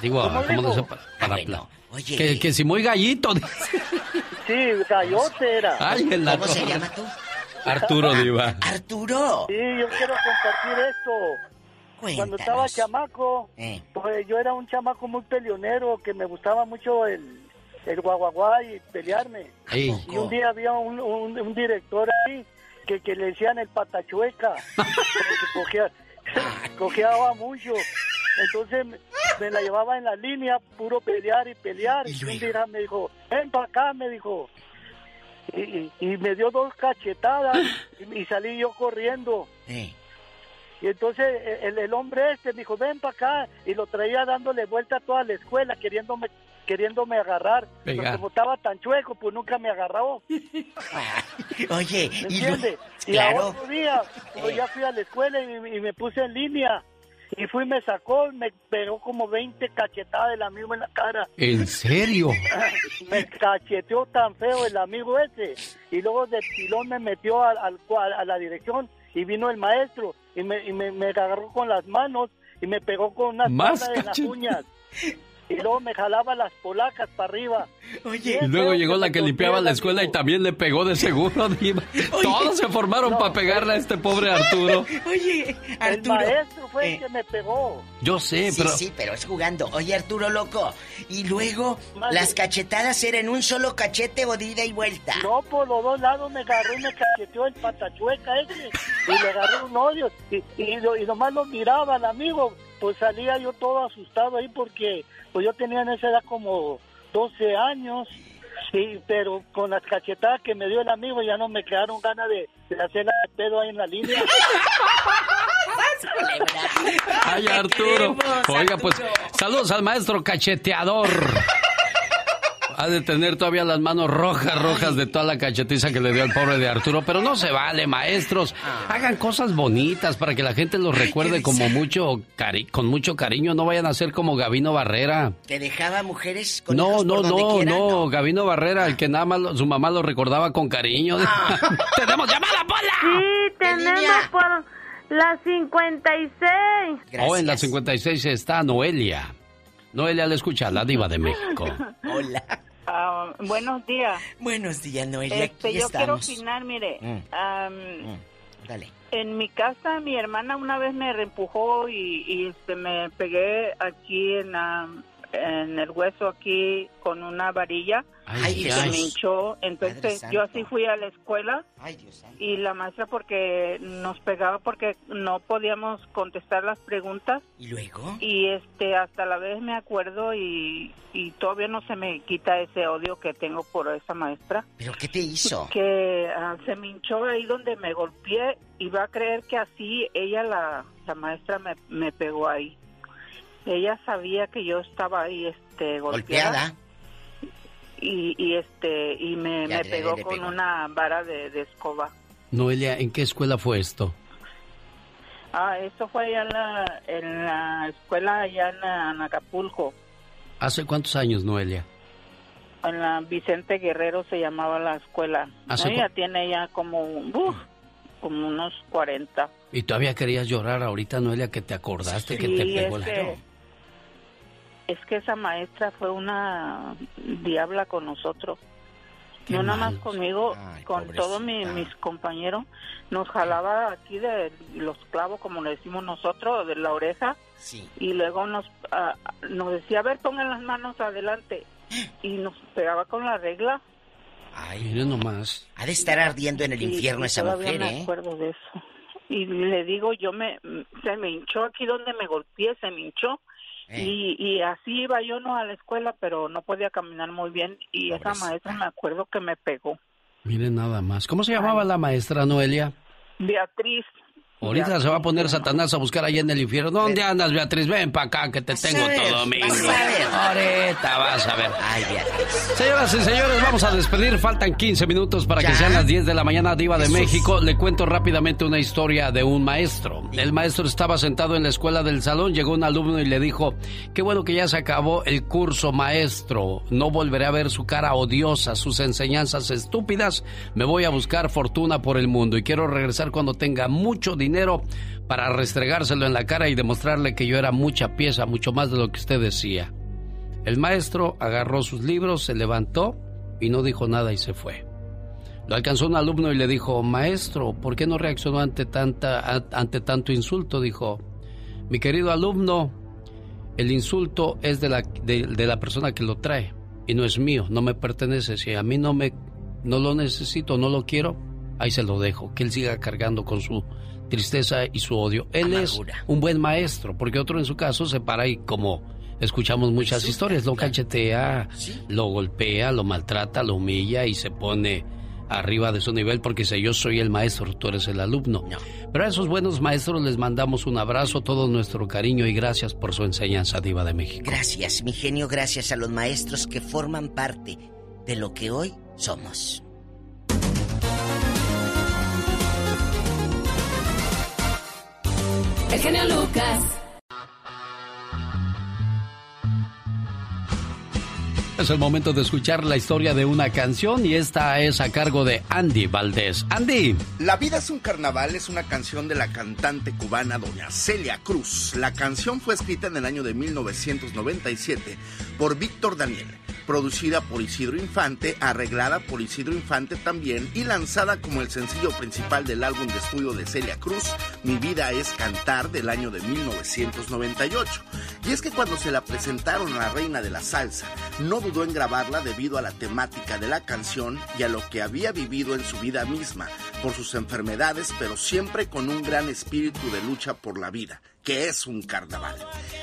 Digo, ¿Cómo acomódese para... para Ah, oye. que, que si muy gallito. Sí, gallote era. Ay, en la ¿Cómo se llama tú? Arturo, diva. Arturo. Sí, yo quiero compartir esto. Cuando estaba chamaco, Eh. pues yo era un chamaco muy peleonero, que me gustaba mucho el, el guaguaguá y pelearme. Y un día había un, un, un director ahí que, que le decían el patachueca, porque cojeaba mucho. Entonces me, me la llevaba en la línea, puro pelear y pelear. Y un día me dijo, ven para acá, me dijo. Y, y- y me dio dos cachetadas y, salí yo corriendo. Eh. Y entonces el, el hombre este me dijo, ven para acá. Y lo traía dándole vuelta a toda la escuela, queriéndome queriéndome agarrar. Venga. Pero como estaba tan chueco, pues nunca me agarró. Oye, ¿Me y lo- entiendes? Y claro. a otro día, pues ya fui a la escuela y, y me puse en línea. Y fui, me sacó, me pegó como 20 cachetadas el amigo en la cara. ¿En serio? me cacheteó tan feo el amigo ese. Y luego de pilón me metió al, al a la dirección y vino el maestro y me, y me, me agarró con las manos y me pegó con una Más en las uñas. Y luego me jalaba las polacas para arriba. Oye, Y luego llegó la que limpiaba la escuela y también le pegó de seguro. Todos se formaron para pegarle a este pobre Arturo. Oye, El Arturo. maestro fue Eh. el que me pegó. Yo sé, Sí, pero... sí, pero es jugando. Oye, Arturo, loco. Y luego, ¿las cachetadas eran un solo cachete o de ida y vuelta? No, por los dos lados me agarró y me cacheteó el patachueca ese. Y le agarré un odio. Y, y, lo- y nomás lo miraba al amigo. Pues salía yo todo asustado ahí porque pues yo tenía en esa edad como 12 años. Sí, pero con las cachetadas que me dio el amigo ya no me quedaron ganas de, de hacer la pedo ahí en la línea. Ay, Arturo. Oiga, pues, saludos al maestro cacheteador. Ha de tener todavía las manos rojas, rojas de toda la cachetiza que le dio al pobre de Arturo. Pero no se vale, maestros. Hagan cosas bonitas para que la gente los recuerde como mucho cari con mucho cariño. No vayan a ser como Gavino Barrera. ¿Te dejaba mujeres con No, hijos no, por donde no, quiera? no, Gavino Barrera, el que nada más lo- su mamá lo recordaba con cariño. ¡Tenemos llamada, Pola! Sí, tenemos por la 56. Oh, en la 56 está Noelia. Noelia le escucha, la diva de México. Hola. Ah, buenos días. Buenos días, Noelia. Este, Aquí yo quiero opinar, mire. Mm. am, Dale. En mi casa, mi hermana una vez me reempujó y, y, este, me pegué aquí en, la- en el hueso, aquí con una varilla. Ay, y Dios. se me hinchó. Entonces, yo así fui a la escuela. Ay, Dios. Y la maestra, porque nos pegaba porque no podíamos contestar las preguntas. ¿Y luego? Y este, hasta la vez me acuerdo y, y todavía no se me quita ese odio que tengo por esa maestra. ¿Pero qué te hizo? Que ah, se me hinchó ahí donde me golpeé y va a creer que así ella, la, la maestra, me, me pegó ahí. Ella sabía que yo estaba ahí este, golpeada. Golpeada. Y, y este y me, pegó con pegó. una vara de, de escoba. Noelia, ¿en qué escuela fue esto? Ah, eso fue allá en la, en la escuela allá en, en Acapulco. ¿Hace cuántos años, Noelia? En la Vicente Guerrero se llamaba la escuela. ¿Hace Ella tiene ya como, uf, como unos 40. ¿Y todavía querías llorar ahorita, Noelia, que te acordaste que te pegó es la... es que esa maestra fue una diabla con nosotros. Qué no nada más conmigo, con todos mi- mis compañeros. Nos jalaba aquí de los clavos, como le decimos nosotros, de la oreja. Sí. Y luego nos, ah, nos decía, a ver, pongan las manos adelante. Y nos pegaba con la regla. Ay, Miren nomás. Ha de estar ardiendo en el Y- infierno y esa mujer, me ¿eh? acuerdo de eso. Y le digo, yo me, se me hinchó aquí donde me golpeé, se me hinchó. Eh. Y, y así iba yo no a la escuela, pero no podía caminar muy bien. Y esa maestra me acuerdo que me pegó. Miren nada más. ¿Cómo se llamaba la maestra, Noelia? Beatriz. Ahorita se va a poner Satanás a buscar allá en el infierno. ¿Dónde andas, Beatriz? Ven para acá, que te tengo todo domingo. Ahorita vas a ver. Ay, Beatriz. Señoras y señores, vamos a despedir. Faltan 15 minutos para que sean las 10 de la mañana, Diva de Jesús. México. Le cuento rápidamente una historia de un maestro. El maestro estaba sentado en la escuela del salón. Llegó un alumno y le dijo: Qué bueno que ya se acabó el curso, maestro. No volveré a ver su cara odiosa, sus enseñanzas estúpidas. Me voy a buscar fortuna por el mundo y quiero regresar cuando tenga mucho dinero para restregárselo en la cara y demostrarle que yo era mucha pieza, mucho más de lo que usted decía. El maestro agarró sus libros, se levantó y no dijo nada y se fue. Lo alcanzó un alumno y le dijo, maestro, ¿por qué no reaccionó ante, tanta, ante tanto insulto? Dijo, mi querido alumno, el insulto es de la, de, de la persona que lo trae y no es mío, no me pertenece. Si a mí no, me, no lo necesito, no lo quiero, ahí se lo dejo, que él siga cargando con su tristeza y su odio. Él Amargura. es un buen maestro, porque otro en su caso se para y como escuchamos muchas historias, lo cachetea, lo golpea, lo maltrata, lo humilla y se pone arriba de su nivel porque dice yo soy el maestro, tú eres el alumno. Pero a esos buenos maestros les mandamos un abrazo, todo nuestro cariño y gracias por su enseñanza diva de México. Gracias, mi genio, gracias a los maestros que forman parte de lo que hoy somos. El genio Lucas. Es el momento de escuchar la historia de una canción y esta es a cargo de Andy Valdés. Andy. La vida es un carnaval es una canción de la cantante cubana doña Celia Cruz. La canción fue escrita en el año de 1997 por Víctor Daniel producida por Isidro Infante, arreglada por Isidro Infante también y lanzada como el sencillo principal del álbum de estudio de Celia Cruz, Mi vida es cantar del año de 1998. Y es que cuando se la presentaron a la reina de la salsa, no dudó en grabarla debido a la temática de la canción y a lo que había vivido en su vida misma, por sus enfermedades, pero siempre con un gran espíritu de lucha por la vida que es un carnaval.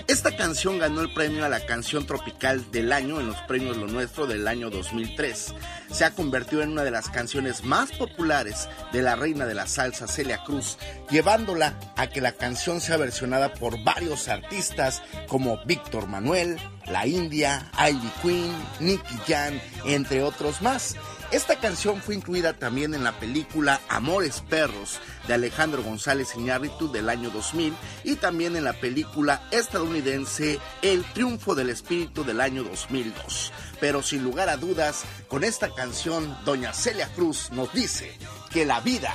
Esta canción ganó el premio a la canción tropical del año en los premios Lo Nuestro del año 2003. Se ha convertido en una de las canciones más populares de la reina de la salsa Celia Cruz, llevándola a que la canción sea versionada por varios artistas como Víctor Manuel, La India, Ivy Queen, Nicky Jan, entre otros más. Esta canción fue incluida también en la película Amores Perros de Alejandro González Iñárritu del año 2000 y también en la película estadounidense El Triunfo del Espíritu del año 2002. Pero sin lugar a dudas, con esta canción, doña Celia Cruz nos dice que la vida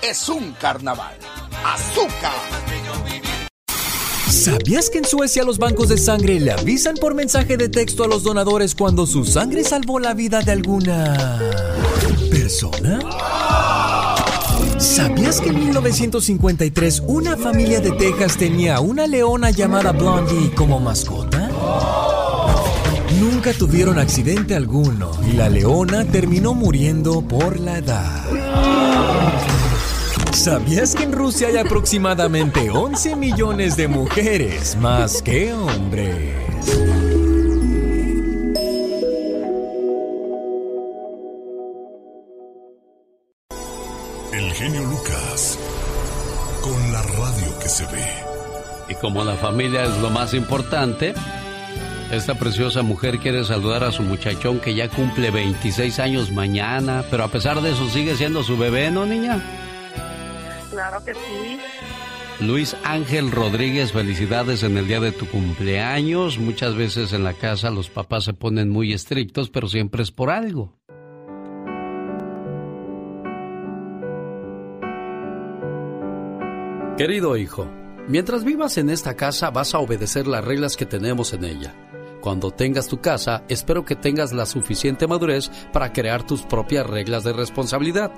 es un carnaval. ¡Azúcar! ¿Sabías que en Suecia los bancos de sangre le avisan por mensaje de texto a los donadores cuando su sangre salvó la vida de alguna persona? ¿Sabías que en 1953 una familia de Texas tenía una leona llamada Blondie como mascota? Nunca tuvieron accidente alguno y la leona terminó muriendo por la edad. ¿Sabías que en Rusia hay aproximadamente 11 millones de mujeres más que hombres? El genio Lucas, con la radio que se ve. Y como la familia es lo más importante, esta preciosa mujer quiere saludar a su muchachón que ya cumple 26 años mañana, pero a pesar de eso sigue siendo su bebé, ¿no, niña? Claro que sí. Luis Ángel Rodríguez, felicidades en el día de tu cumpleaños. Muchas veces en la casa los papás se ponen muy estrictos, pero siempre es por algo. Querido hijo, mientras vivas en esta casa vas a obedecer las reglas que tenemos en ella. Cuando tengas tu casa, espero que tengas la suficiente madurez para crear tus propias reglas de responsabilidad.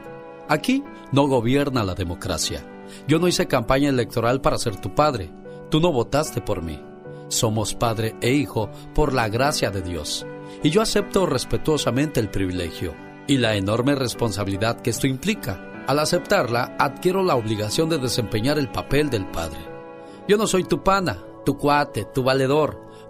Aquí no gobierna la democracia. Yo no hice campaña electoral para ser tu padre. Tú no votaste por mí. Somos padre e hijo por la gracia de Dios. Y yo acepto respetuosamente el privilegio y la enorme responsabilidad que esto implica. Al aceptarla, adquiero la obligación de desempeñar el papel del padre. Yo no soy tu pana, tu cuate, tu valedor.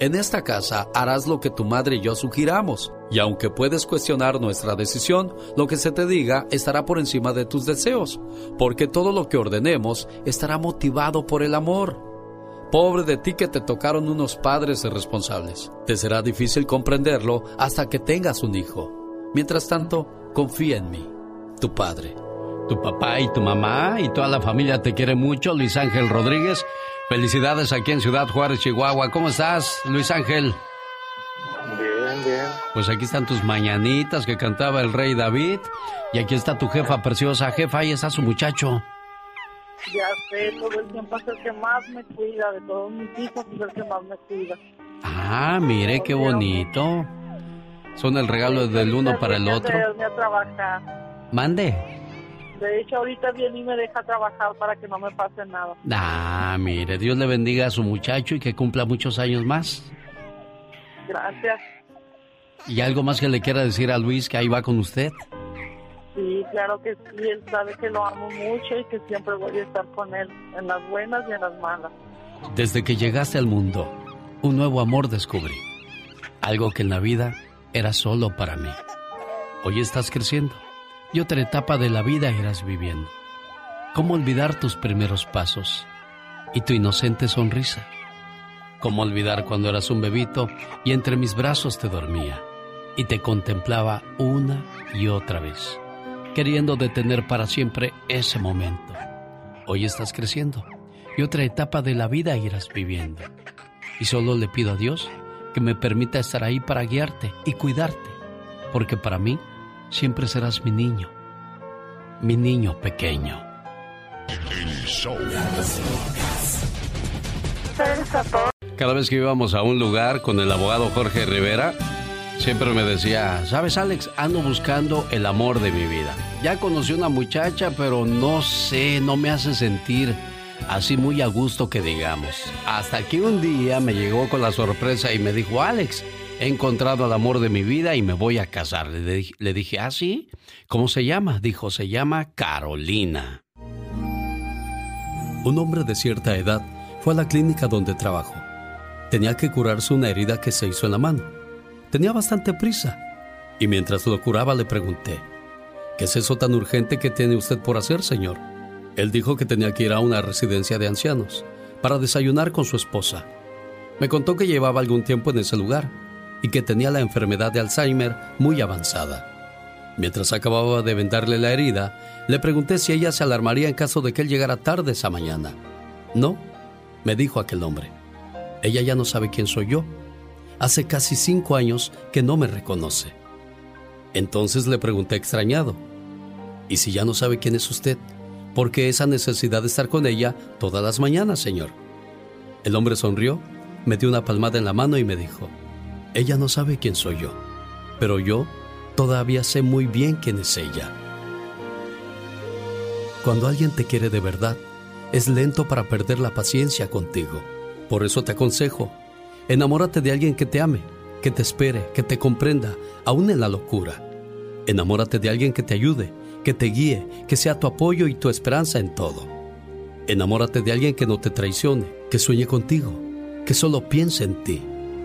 En esta casa harás lo que tu madre y yo sugiramos, y aunque puedes cuestionar nuestra decisión, lo que se te diga estará por encima de tus deseos, porque todo lo que ordenemos estará motivado por el amor. Pobre de ti que te tocaron unos padres irresponsables. Te será difícil comprenderlo hasta que tengas un hijo. Mientras tanto, confía en mí, tu padre. Tu papá y tu mamá y toda la familia te quiere mucho, Luis Ángel Rodríguez. Felicidades aquí en Ciudad Juárez, Chihuahua. ¿Cómo estás, Luis Ángel? Bien, bien. Pues aquí están tus mañanitas que cantaba el rey David. Y aquí está tu jefa preciosa. Jefa, ahí está su muchacho. Ya sé, todo el tiempo es el que más me cuida. De todos mis hijos es el que más me cuida. Ah, mire qué bonito. Son el regalo del uno para el otro. Mande. De hecho, ahorita viene y me deja trabajar para que no me pase nada. Ah, mire, Dios le bendiga a su muchacho y que cumpla muchos años más. Gracias. ¿Y algo más que le quiera decir a Luis que ahí va con usted? Sí, claro que sí, él sabe que lo amo mucho y que siempre voy a estar con él, en las buenas y en las malas. Desde que llegaste al mundo, un nuevo amor descubrí. Algo que en la vida era solo para mí. Hoy estás creciendo y otra etapa de la vida irás viviendo. ¿Cómo olvidar tus primeros pasos y tu inocente sonrisa? ¿Cómo olvidar cuando eras un bebito y entre mis brazos te dormía y te contemplaba una y otra vez, queriendo detener para siempre ese momento? Hoy estás creciendo y otra etapa de la vida irás viviendo. Y solo le pido a Dios que me permita estar ahí para guiarte y cuidarte, porque para mí siempre serás mi niño, mi niño pequeño. Cada vez que íbamos a un lugar con el abogado Jorge Rivera, siempre me decía, sabes Alex, ando buscando el amor de mi vida. Ya conocí una muchacha, pero no sé, no me hace sentir así muy a gusto que digamos. Hasta que un día me llegó con la sorpresa y me dijo, Alex, he encontrado al amor de mi vida y me voy a casar. Le, dije, ¿ah, sí? ¿Cómo se llama? Dijo, se llama Carolina. Un hombre de cierta edad fue a la clínica donde trabajó Tenía que curarse una herida que se hizo en la mano. Tenía bastante prisa. Y mientras lo curaba le pregunté, ¿qué es eso tan urgente que tiene usted por hacer, señor? Él dijo que tenía que ir a una residencia de ancianos para desayunar con su esposa. Me contó que llevaba algún tiempo en ese lugar y que tenía la enfermedad de Alzheimer muy avanzada. Mientras acababa de vendarle la herida, le pregunté si ella se alarmaría en caso de que él llegara tarde esa mañana. No, me dijo aquel hombre. Ella ya no sabe quién soy yo. Hace casi cinco años que no me reconoce. Entonces le pregunté extrañado, ¿y si ya no sabe quién es usted? ¿Por qué esa necesidad de estar con ella todas las mañanas, señor? El hombre sonrió, me dio una palmada en la mano y me dijo, ella no sabe quién soy yo, pero yo todavía sé muy bien quién es ella. Cuando alguien te quiere de verdad, es lento para perder la paciencia contigo. Por eso te aconsejo, enamórate de alguien que te ame, que te espere, que te comprenda, aún en la locura. Enamórate de alguien que te ayude, que te guíe, que sea tu apoyo y tu esperanza en todo. Enamórate de alguien que no te traicione, que sueñe contigo, que solo piense en ti,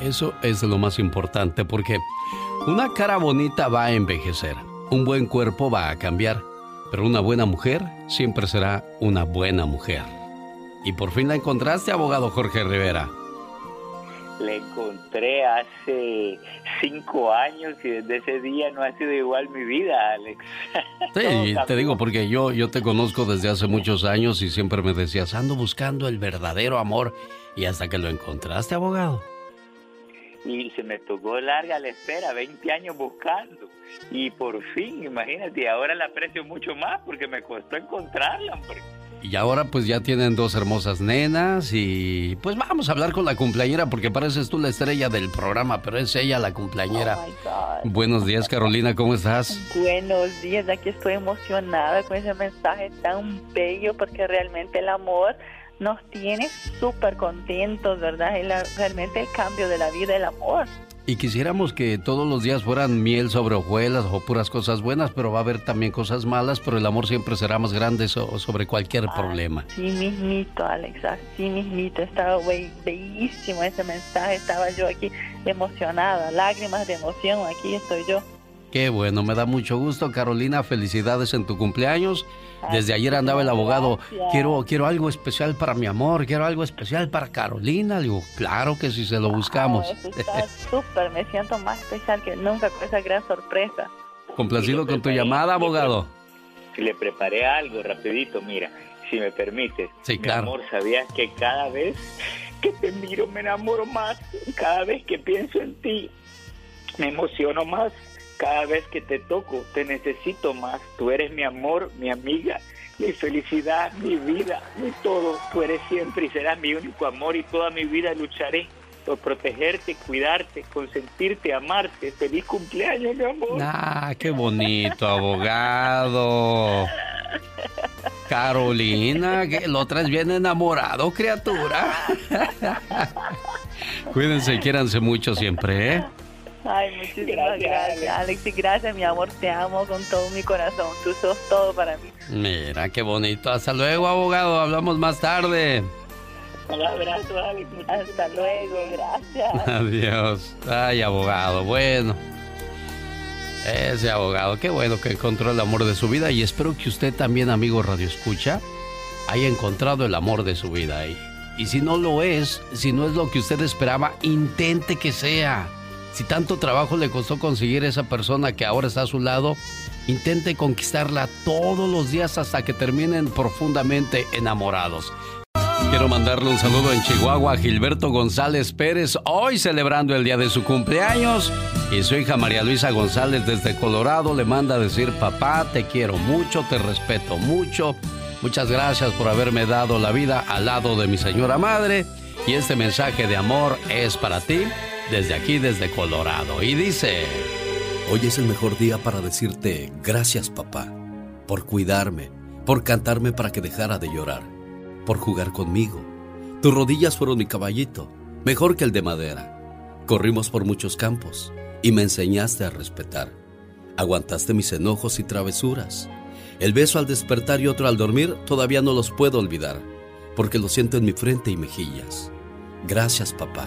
Eso es lo más importante porque una cara bonita va a envejecer, un buen cuerpo va a cambiar, pero una buena mujer siempre será una buena mujer. Y por fin la encontraste, abogado Jorge Rivera. La encontré hace cinco años y desde ese día no ha sido igual mi vida, Alex. Sí, te digo porque yo, yo te conozco desde hace muchos años y siempre me decías, ando buscando el verdadero amor y hasta que lo encontraste, abogado. Y se me tocó larga la espera, 20 años buscando. Y por fin, imagínate, ahora la aprecio mucho más porque me costó encontrarla, hombre. Y ahora pues ya tienen dos hermosas nenas y pues vamos a hablar con la cumpleañera porque pareces tú la estrella del programa, pero es ella la cumpleañera. Oh Buenos días Carolina, ¿cómo estás? Buenos días, aquí estoy emocionada con ese mensaje tan bello porque realmente el amor nos tiene súper contentos, ¿verdad? Y realmente el cambio de la vida, el amor. Y quisiéramos que todos los días fueran miel sobre hojuelas o puras cosas buenas, pero va a haber también cosas malas, pero el amor siempre será más grande sobre cualquier ah, problema. Sí mismito, Alex, así mismito. Estaba bellísimo ese mensaje, estaba yo aquí emocionada, lágrimas de emoción, aquí estoy yo. Qué bueno, me da mucho gusto. Carolina, felicidades en tu cumpleaños. Desde ayer andaba el abogado, quiero, quiero algo especial para mi amor, quiero algo especial para Carolina. Le digo, claro que sí se lo buscamos. está súper, me siento más especial que nunca con esa gran sorpresa. Complacido con tu llamada, abogado. Le preparé algo rapidito, mira. si me permites. Sí, claro. Mi amor, ¿sabías que cada vez que te miro me enamoro más? Cada vez que pienso en ti, me emociono más. Cada vez que te toco, te necesito más. Tú eres mi amor, mi amiga, mi felicidad, mi vida, mi todo. Tú eres siempre y serás mi único amor y toda mi vida lucharé por protegerte, cuidarte, consentirte, amarte. Feliz cumpleaños, mi amor. Ah, qué bonito, abogado. Carolina, que lo traes bien enamorado, criatura. Cuídense y quiéranse mucho siempre, ¿eh? Ay, muchísimas gracias, Alex. Y gracias, mi amor. Te amo con todo mi corazón. Tú sos todo para mí. Mira, qué bonito. Hasta luego, abogado. Hablamos más tarde. Un abrazo, Alex. Hasta luego. Gracias. Adiós. Ay, abogado. Bueno. Ese abogado, qué bueno que encontró el amor de su vida y espero que usted también, amigo Radio Escucha, haya encontrado el amor de su vida ahí. Y si no lo es, si no es lo que usted esperaba, intente que sea. Si tanto trabajo le costó conseguir esa persona que ahora está a su lado, intente conquistarla todos los días hasta que terminen profundamente enamorados. Quiero mandarle un saludo en Chihuahua a Gilberto González Pérez, hoy celebrando el día de su cumpleaños. Y su hija María Luisa González desde Colorado le manda a decir, papá, te quiero mucho, te respeto mucho. Muchas gracias por haberme dado la vida al lado de mi señora madre. Y este mensaje de amor es para ti desde aquí, desde Colorado. Y dice... Hoy es el mejor día para decirte gracias, papá, por cuidarme, por cantarme para que dejara de llorar por jugar conmigo. Tus rodillas fueron mi caballito, mejor que el de madera. Corrimos por muchos campos y me enseñaste a respetar. Aguantaste mis enojos y travesuras. El beso al despertar y otro al dormir todavía no los puedo olvidar, porque lo siento en mi frente y mejillas. Gracias, papá,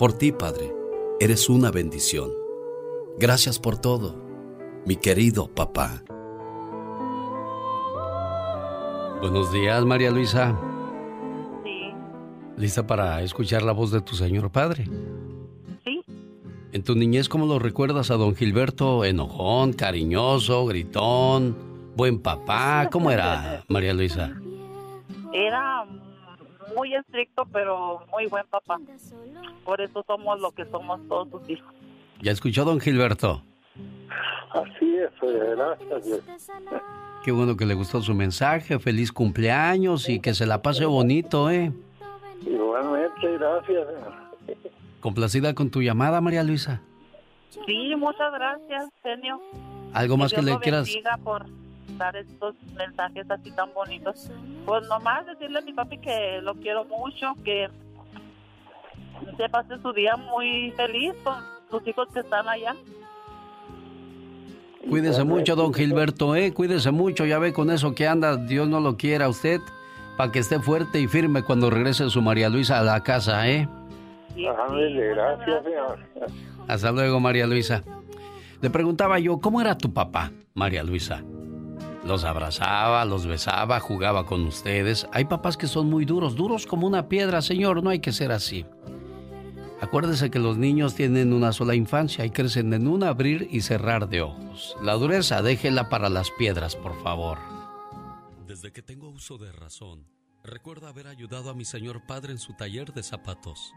por ti, Padre. Eres una bendición. Gracias por todo, mi querido papá. Buenos días, María Luisa. Sí. ¿Lista para escuchar la voz de tu señor padre? Sí. ¿En tu niñez cómo lo recuerdas a don Gilberto? ¿Enojón, cariñoso, gritón, buen papá? ¿Cómo era, María Luisa? Era muy estricto, pero muy buen papá. Por eso somos lo que somos todos sus hijos. ¿Ya escuchó don Gilberto? Así es, gracias. Qué bueno que le gustó su mensaje. Feliz cumpleaños y que se la pase bonito, ¿eh? Igualmente, gracias. ¿Complacida con tu llamada, María Luisa? Sí, muchas gracias, genio. ¿Algo más que, le quieras? por dar estos mensajes así tan bonitos. Pues nomás decirle a mi papi que lo quiero mucho, que se pase su día muy feliz con sus hijos que están allá. Cuídese mucho, don Gilberto, ¿eh? Cuídese mucho, ya ve con eso que anda, Dios no lo quiera usted, para que esté fuerte y firme cuando regrese su María Luisa a la casa, ¿eh? gracias, señor. Hasta luego, María Luisa. Le preguntaba yo, ¿cómo era tu papá, María Luisa? Los abrazaba, los besaba, jugaba con ustedes. Hay papás que son muy duros, duros como una piedra, señor, no hay que ser así. Acuérdese que los niños tienen una sola infancia y crecen en un abrir y cerrar de ojos. La dureza déjela para las piedras, por favor. Desde que tengo uso de razón, recuerdo haber ayudado a mi señor padre en su taller de zapatos.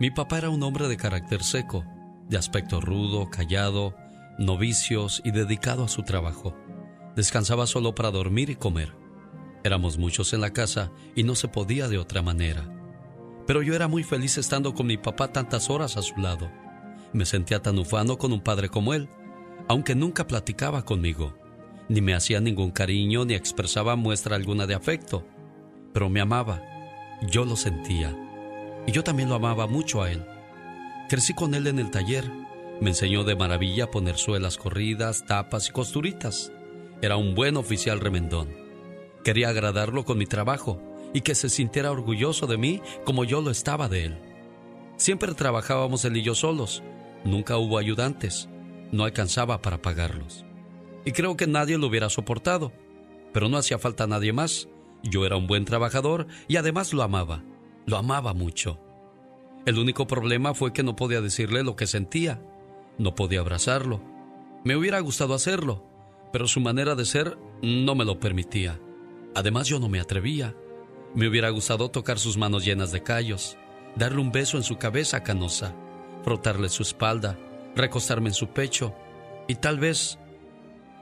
Mi papá era un hombre de carácter seco, de aspecto rudo, callado, novicios y dedicado a su trabajo. Descansaba solo para dormir y comer. Éramos muchos en la casa y no se podía de otra manera. Pero yo era muy feliz estando con mi papá tantas horas a su lado. Me sentía tan ufano con un padre como él, aunque nunca platicaba conmigo, ni me hacía ningún cariño ni expresaba muestra alguna de afecto. Pero me amaba, yo lo sentía, y yo también lo amaba mucho a él. Crecí con él en el taller, me enseñó de maravilla a poner suelas corridas, tapas y costuritas. Era un buen oficial remendón. Quería agradarlo con mi trabajo y que se sintiera orgulloso de mí como yo lo estaba de él. Siempre trabajábamos él y yo solos. Nunca hubo ayudantes. No alcanzaba para pagarlos. Y creo que nadie lo hubiera soportado. Pero no hacía falta nadie más. Yo era un buen trabajador y además lo amaba. Lo amaba mucho. El único problema fue que no podía decirle lo que sentía. No podía abrazarlo. Me hubiera gustado hacerlo, pero su manera de ser no me lo permitía. Además yo no me atrevía. Me hubiera gustado tocar sus manos llenas de callos, darle un beso en su cabeza canosa, frotarle su espalda, recostarme en su pecho y tal vez,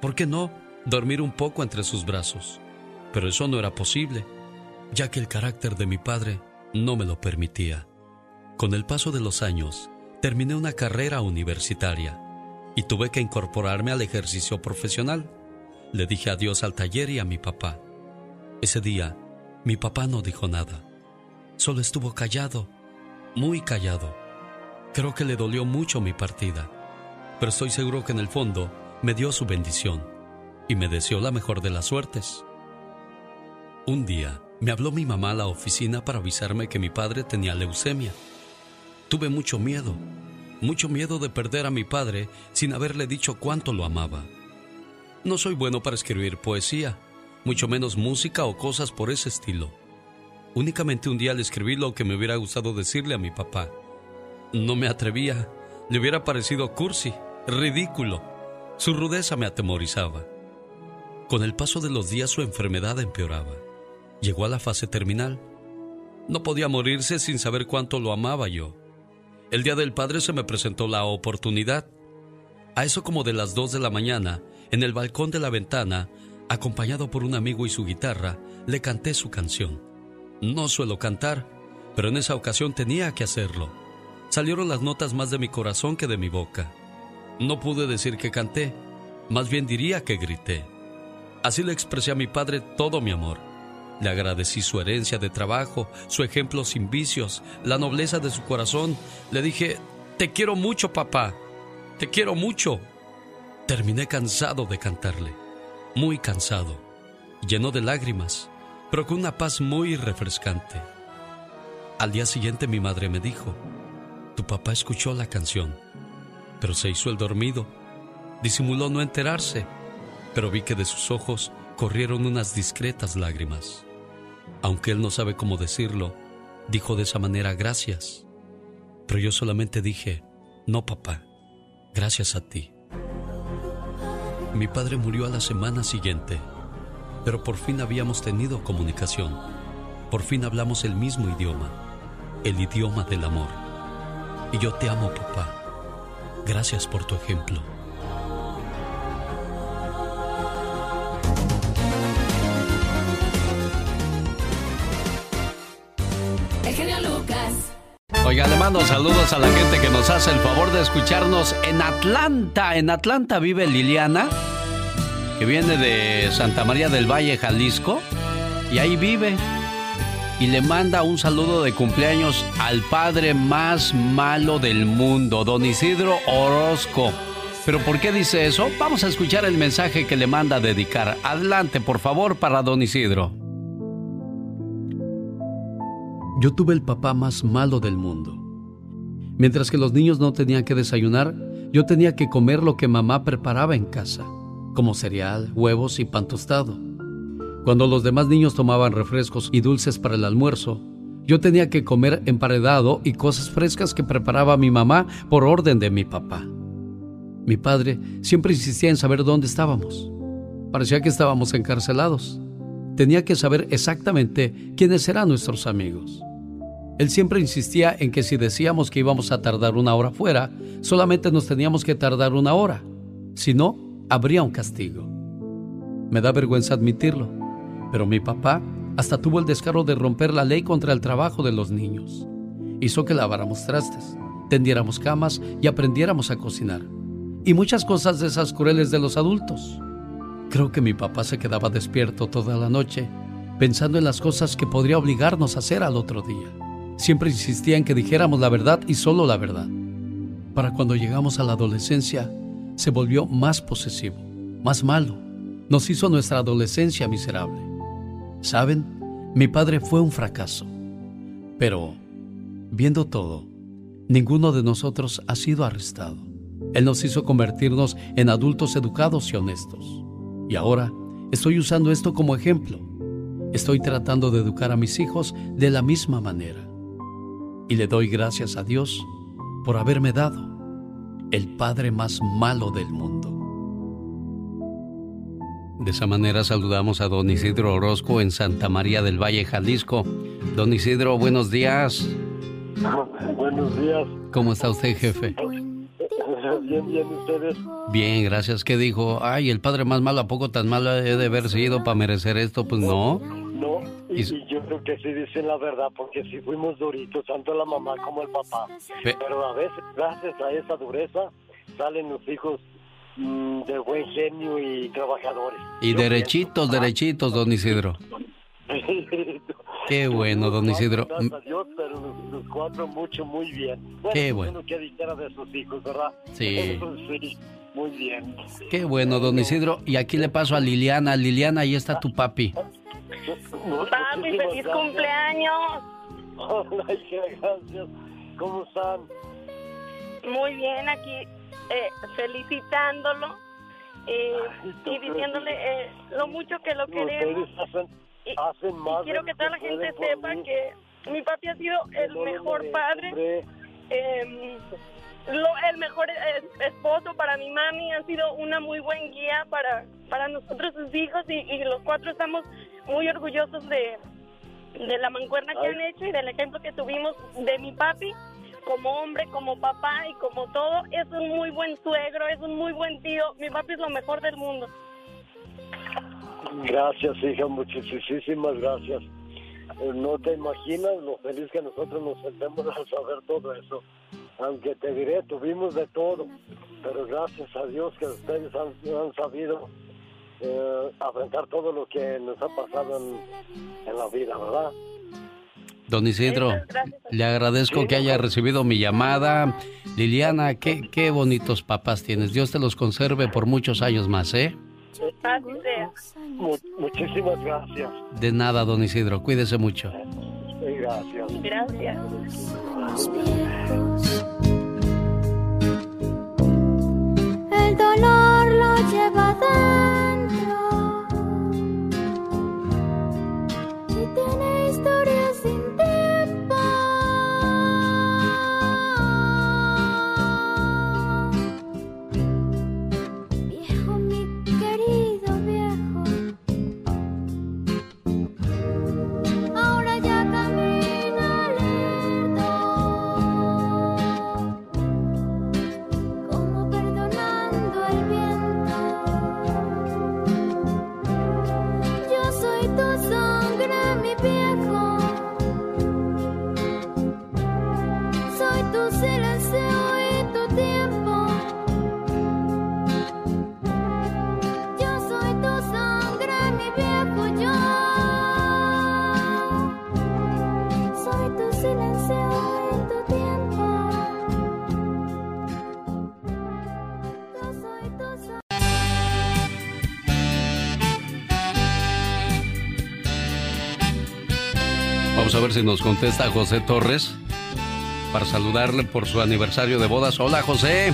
¿por qué no?, dormir un poco entre sus brazos. Pero eso no era posible, ya que el carácter de mi padre no me lo permitía. Con el paso de los años, terminé una carrera universitaria y tuve que incorporarme al ejercicio profesional. Le dije adiós al taller y a mi papá. Ese día, mi papá no dijo nada. Solo estuvo callado, muy callado. Creo que le dolió mucho mi partida, pero estoy seguro que en el fondo me dio su bendición y me deseó la mejor de las suertes. Un día me habló mi mamá a la oficina para avisarme que mi padre tenía leucemia. Tuve mucho miedo, mucho miedo de perder a mi padre sin haberle dicho cuánto lo amaba. No soy bueno para escribir poesía, mucho menos música o cosas por ese estilo. Únicamente un día le escribí lo que me hubiera gustado decirle a mi papá. No me atrevía, le hubiera parecido cursi, ridículo. Su rudeza me atemorizaba. Con el paso de los días su enfermedad empeoraba. Llegó a la fase terminal. No podía morirse sin saber cuánto lo amaba yo. El día del padre se me presentó la oportunidad. A eso como de las dos de la mañana, en el balcón de la ventana, acompañado por un amigo y su guitarra, le canté su canción. No suelo cantar, pero en esa ocasión tenía que hacerlo. Salieron las notas más de mi corazón que de mi boca. No pude decir que canté, más bien diría que grité. Así le expresé a mi padre todo mi amor. Le agradecí su herencia de trabajo, su ejemplo sin vicios, la nobleza de su corazón. Le dije, te quiero mucho, papá. Te quiero mucho. Terminé cansado de cantarle muy cansado, lleno de lágrimas, pero con una paz muy refrescante. Al día siguiente mi madre me dijo, tu papá escuchó la canción, pero se hizo el dormido. Disimuló no enterarse, pero vi que de sus ojos corrieron unas discretas lágrimas. Aunque él no sabe cómo decirlo, dijo de esa manera gracias. Pero yo solamente dije, no papá, gracias a ti. Mi padre murió a la semana siguiente, pero por fin habíamos tenido comunicación. Por fin hablamos el mismo idioma, el idioma del amor. Y yo te amo, papá. Gracias por tu ejemplo. Oiga, le mando saludos a la gente que nos hace el favor de escucharnos en Atlanta. En Atlanta vive Liliana, que viene de Santa María del Valle, Jalisco, y ahí vive. Y le manda un saludo de cumpleaños al padre más malo del mundo, don Isidro Orozco. ¿Pero por qué dice eso? Vamos a escuchar el mensaje que le manda a dedicar. Adelante, por favor, para don Isidro. Yo tuve el papá más malo del mundo. Mientras que los niños no tenían que desayunar, yo tenía que comer lo que mamá preparaba en casa, como cereal, huevos y pan tostado. Cuando los demás niños tomaban refrescos y dulces para el almuerzo, yo tenía que comer emparedado y cosas frescas que preparaba mi mamá por orden de mi papá. Mi padre siempre insistía en saber dónde estábamos. Parecía que estábamos encarcelados. Tenía que saber exactamente quiénes eran nuestros amigos. Él siempre insistía en que si decíamos que íbamos a tardar una hora fuera, solamente nos teníamos que tardar una hora. Si no, habría un castigo. Me da vergüenza admitirlo, pero mi papá hasta tuvo el descaro de romper la ley contra el trabajo de los niños. Hizo que laváramos trastes, tendiéramos camas y aprendiéramos a cocinar. Y muchas cosas de esas crueles de los adultos. Creo que mi papá se quedaba despierto toda la noche, pensando en las cosas que podría obligarnos a hacer al otro día. Siempre insistía en que dijéramos la verdad y solo la verdad. Para cuando llegamos a la adolescencia, se volvió más posesivo, más malo. Nos hizo nuestra adolescencia miserable. Saben, mi padre fue un fracaso, pero viendo todo, ninguno de nosotros ha sido arrestado. Él nos hizo convertirnos en adultos educados y honestos. Y ahora estoy usando esto como ejemplo. Estoy tratando de educar a mis hijos de la misma manera. Y le doy gracias a Dios por haberme dado el padre más malo del mundo. De esa manera saludamos a don Isidro Orozco en Santa María del Valle, Jalisco. Don Isidro, buenos días. Buenos días. ¿Cómo está usted, jefe? Bien, bien, ustedes. Bien, gracias. ¿Qué dijo? Ay, el padre más malo, ¿a poco tan malo he de haber sido para merecer esto? Pues no. No, y, yo creo que sí dicen la verdad, porque sí fuimos duritos, tanto la mamá como el papá. Pero a veces, gracias a esa dureza, salen los hijos mm, de buen genio y trabajadores. Y derechitos, derechitos, don Isidro. Qué bueno, don Isidro. Gracias a Dios, pero los, cuatro mucho, muy bien. Qué bueno. que dijera de sus hijos, ¿verdad? Sí. sí. Muy bien. Qué bueno, don Isidro. Y aquí le paso a Liliana. Liliana, ahí está tu papi. Papi, feliz cumpleaños. Hola, gracias. ¿Cómo están? Muy bien, aquí eh, felicitándolo eh, y diciéndole eh, lo mucho que lo queremos. Y, quiero que toda la gente sepa que mi papi ha sido el mejor padre, eh, el mejor esposo para mi mami, ha sido una muy buen guía para, para nosotros sus hijos y, y los cuatro estamos muy orgullosos de, de la mancuerna que han hecho y del ejemplo que tuvimos de mi papi como hombre, como papá y como todo. Es un muy buen suegro, es un muy buen tío. Mi papi es lo mejor del mundo. Gracias, hija, muchísimas gracias. Eh, no te imaginas lo feliz que nosotros nos sentimos al saber todo eso. Aunque te diré, tuvimos de todo, pero gracias a Dios que ustedes han, han sabido eh, afrontar todo lo que nos ha pasado en, la vida, ¿verdad? Don Isidro, le agradezco que haya recibido mi llamada. Liliana, qué, qué bonitos papás tienes. Dios te los conserve por muchos años más, ¿eh? Muchísimas gracias. De nada, don Isidro. Cuídese mucho. gracias. Gracias. El dolor lo lleva a ver si nos contesta José Torres para saludarle por su aniversario de bodas. Hola, José.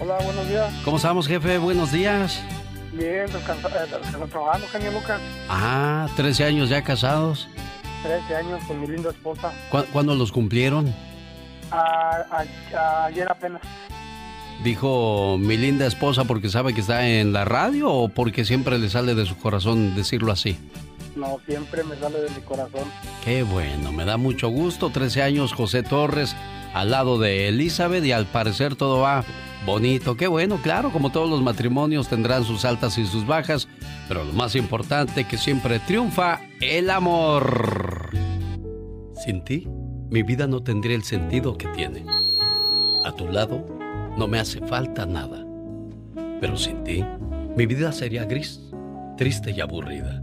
Hola, buenos días. ¿Cómo estamos, jefe? Buenos días. Bien, trabajando, genio Lucas. Ah, 13 años ya casados. 13 años con mi linda esposa. ¿Cuándo los cumplieron? ayer apenas. ¿Dijo mi linda esposa porque sabe que está en la radio o porque siempre le sale de su corazón decirlo así? No, siempre me sale de mi corazón. Qué bueno, me da mucho gusto. 13 años José Torres al lado de Elizabeth y al parecer todo va bonito. Qué bueno, claro, como todos los matrimonios tendrán sus altas y sus bajas, pero lo más importante que siempre triunfa el amor. Sin ti, mi vida no tendría el sentido que tiene. A tu lado no me hace falta nada. Pero sin ti, mi vida sería gris, triste y aburrida.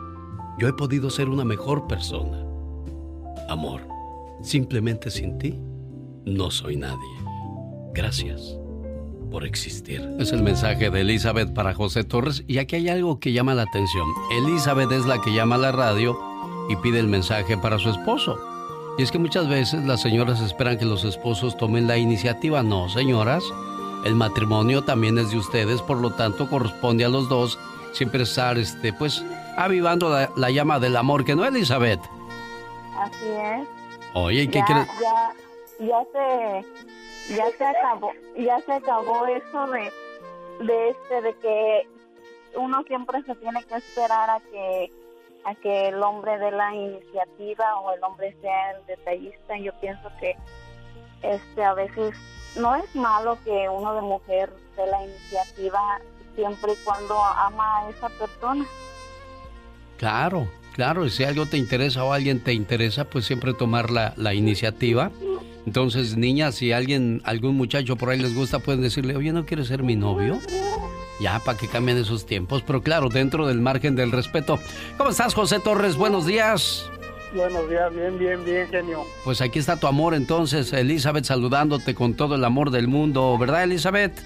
yo he podido ser una mejor persona. Amor, simplemente sin ti, no soy nadie. Gracias por existir. Es el mensaje de Elizabeth para José Torres y aquí hay algo que llama la atención. Elizabeth es la que llama a la radio y pide el mensaje para su esposo. Y es que muchas veces las señoras esperan que los esposos tomen la iniciativa. No, señoras, el matrimonio también es de ustedes, por lo tanto corresponde a los dos siempre estar, este, pues, avivando la, llama del amor, que no, Elizabeth. Así es. Oye, ¿y qué quieres? Ya, ya se, ya se acabó, ya se acabó eso de, de este, de que uno siempre se tiene que esperar a que a que el hombre dé la iniciativa o el hombre sea el detallista. Yo pienso que este a veces no es malo que uno de mujer dé la iniciativa siempre y cuando ama a esa persona. Claro, claro, si algo te interesa o alguien te interesa, pues siempre tomar la, la iniciativa. Entonces, niñas, si alguien, algún muchacho por ahí les gusta, pueden decirle, oye, ¿no quieres ser mi novio? Ya, para que cambien esos tiempos, pero claro, dentro del margen del respeto. ¿Cómo estás, José Torres? Buenos días. Buenos días, bien, bien, bien, genio. Pues aquí está tu amor entonces, Elizabeth, saludándote con todo el amor del mundo, ¿verdad, Elizabeth?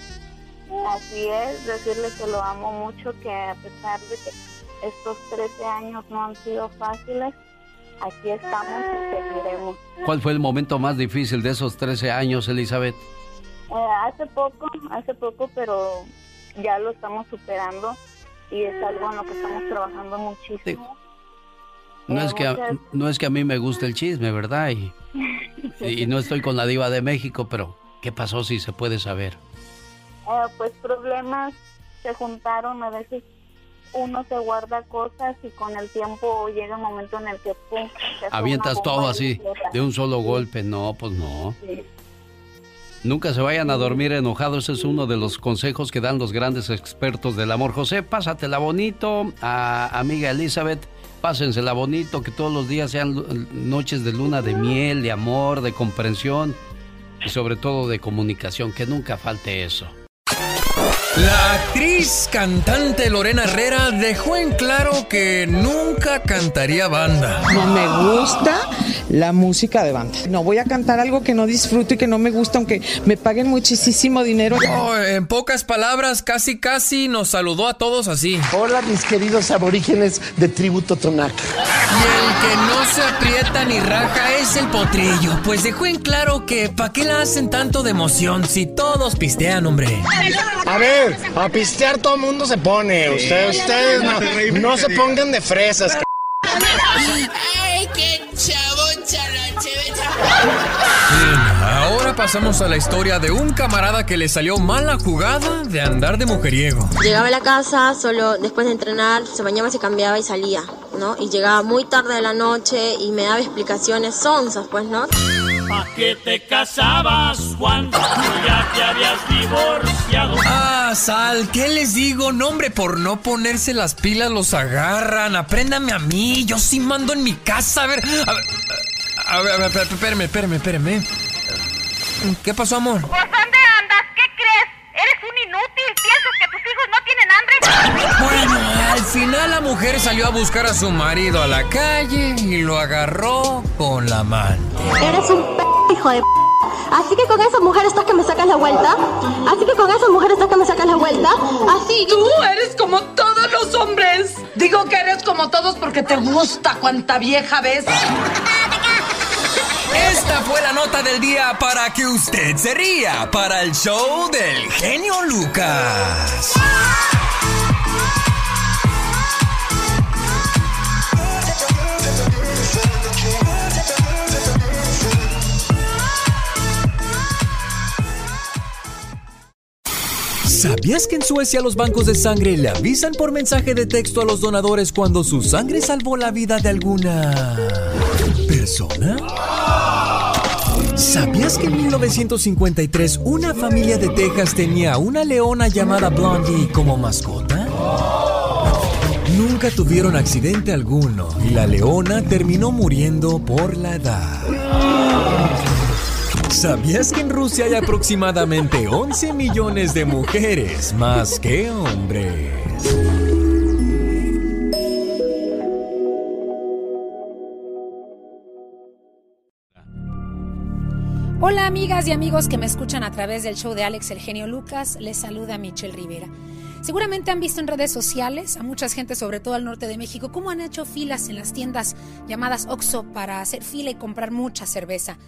Así es, decirle que lo amo mucho, que a pesar de que estos 13 años no han sido fáciles, aquí estamos y seguiremos. ¿Cuál fue el momento más difícil de esos 13 años, Elizabeth? Eh, hace poco, hace poco, pero ya lo estamos superando y es algo en lo que estamos trabajando muchísimo. No es, que a, no es que a mí me guste el chisme, ¿verdad? Y, y no estoy con la diva de México, pero ¿qué pasó si se puede saber? Eh, pues problemas se juntaron, a veces uno se guarda cosas y con el tiempo llega un momento en el que pum, avientas todo así de un solo golpe, no, pues no. Nunca se vayan a dormir enojados, es uno de los consejos que dan los grandes expertos del amor. José, pásatela bonito, a amiga Elizabeth, pásensela bonito, que todos los días sean noches de luna de miel, de amor, de comprensión y sobre todo de comunicación, que nunca falte eso. La actriz cantante Lorena Herrera dejó en claro que nunca cantaría banda. No me gusta la música de banda. No voy a cantar algo que no disfruto y que no me gusta, aunque me paguen muchísimo dinero. en pocas palabras, casi casi nos saludó a todos así. Hola, mis queridos aborígenes de Tributo Tonac. Y el que no se aprieta ni raja es el potrillo, pues dejó en claro que ¿para qué la hacen tanto de emoción si todos pistean, hombre? A ver a pistear todo el mundo se pone. Ustedes, ustedes no, se pongan de fresas. Ay, qué ahora pasamos a la historia de un camarada que le salió mal la jugada de andar de mujeriego. Llegaba a la casa solo después de entrenar, se bañaba, se cambiaba y salía, ¿no? Y llegaba muy tarde de la noche y me daba explicaciones sonzas, pues, ¿no? ¿A qué te casabas cuando ya te habías divorciado? Ah, Sal, ¿qué les digo? Nombre, por no ponerse las pilas los agarran. Apréndame a mí, yo sí mando en mi casa. A ver, a ver, a ver, a ver espérame, espérame, espérame. ¿Qué pasó, amor? ¿Por dónde andas? ¿Qué crees? Eres un inútil. ¿Piensas que tus hijos no tienen hambre? Bueno, al final la mujer salió a buscar a su marido a la calle y lo agarró con la mano. Eres un p hijo de p Así que con esa mujer estás que me sacas la vuelta. Así que con esa mujer estás que me sacas la vuelta. Así. Tú eres como todos los hombres. Digo que eres como todos porque te gusta cuanta vieja ves. Esta fue la nota del día para que usted se ría para el show del genio Lucas. ¿Sabías que en Suecia los bancos de sangre le avisan por mensaje de texto a los donadores cuando su sangre salvó la vida de alguna persona? ¿Sabías que en 1953 una familia de Texas tenía una leona llamada Blondie como mascota? Nunca tuvieron accidente alguno y la leona terminó muriendo por la edad. ¿Sabías que en Rusia hay aproximadamente 11 millones de mujeres más que hombres? Hola amigas y amigos que me escuchan a través del show de Alex El Genio Lucas, les saluda Michelle Rivera. Seguramente han visto en redes sociales a mucha gente, sobre todo al norte de México, cómo han hecho filas en las tiendas llamadas Oxxo para hacer fila y comprar mucha cerveza.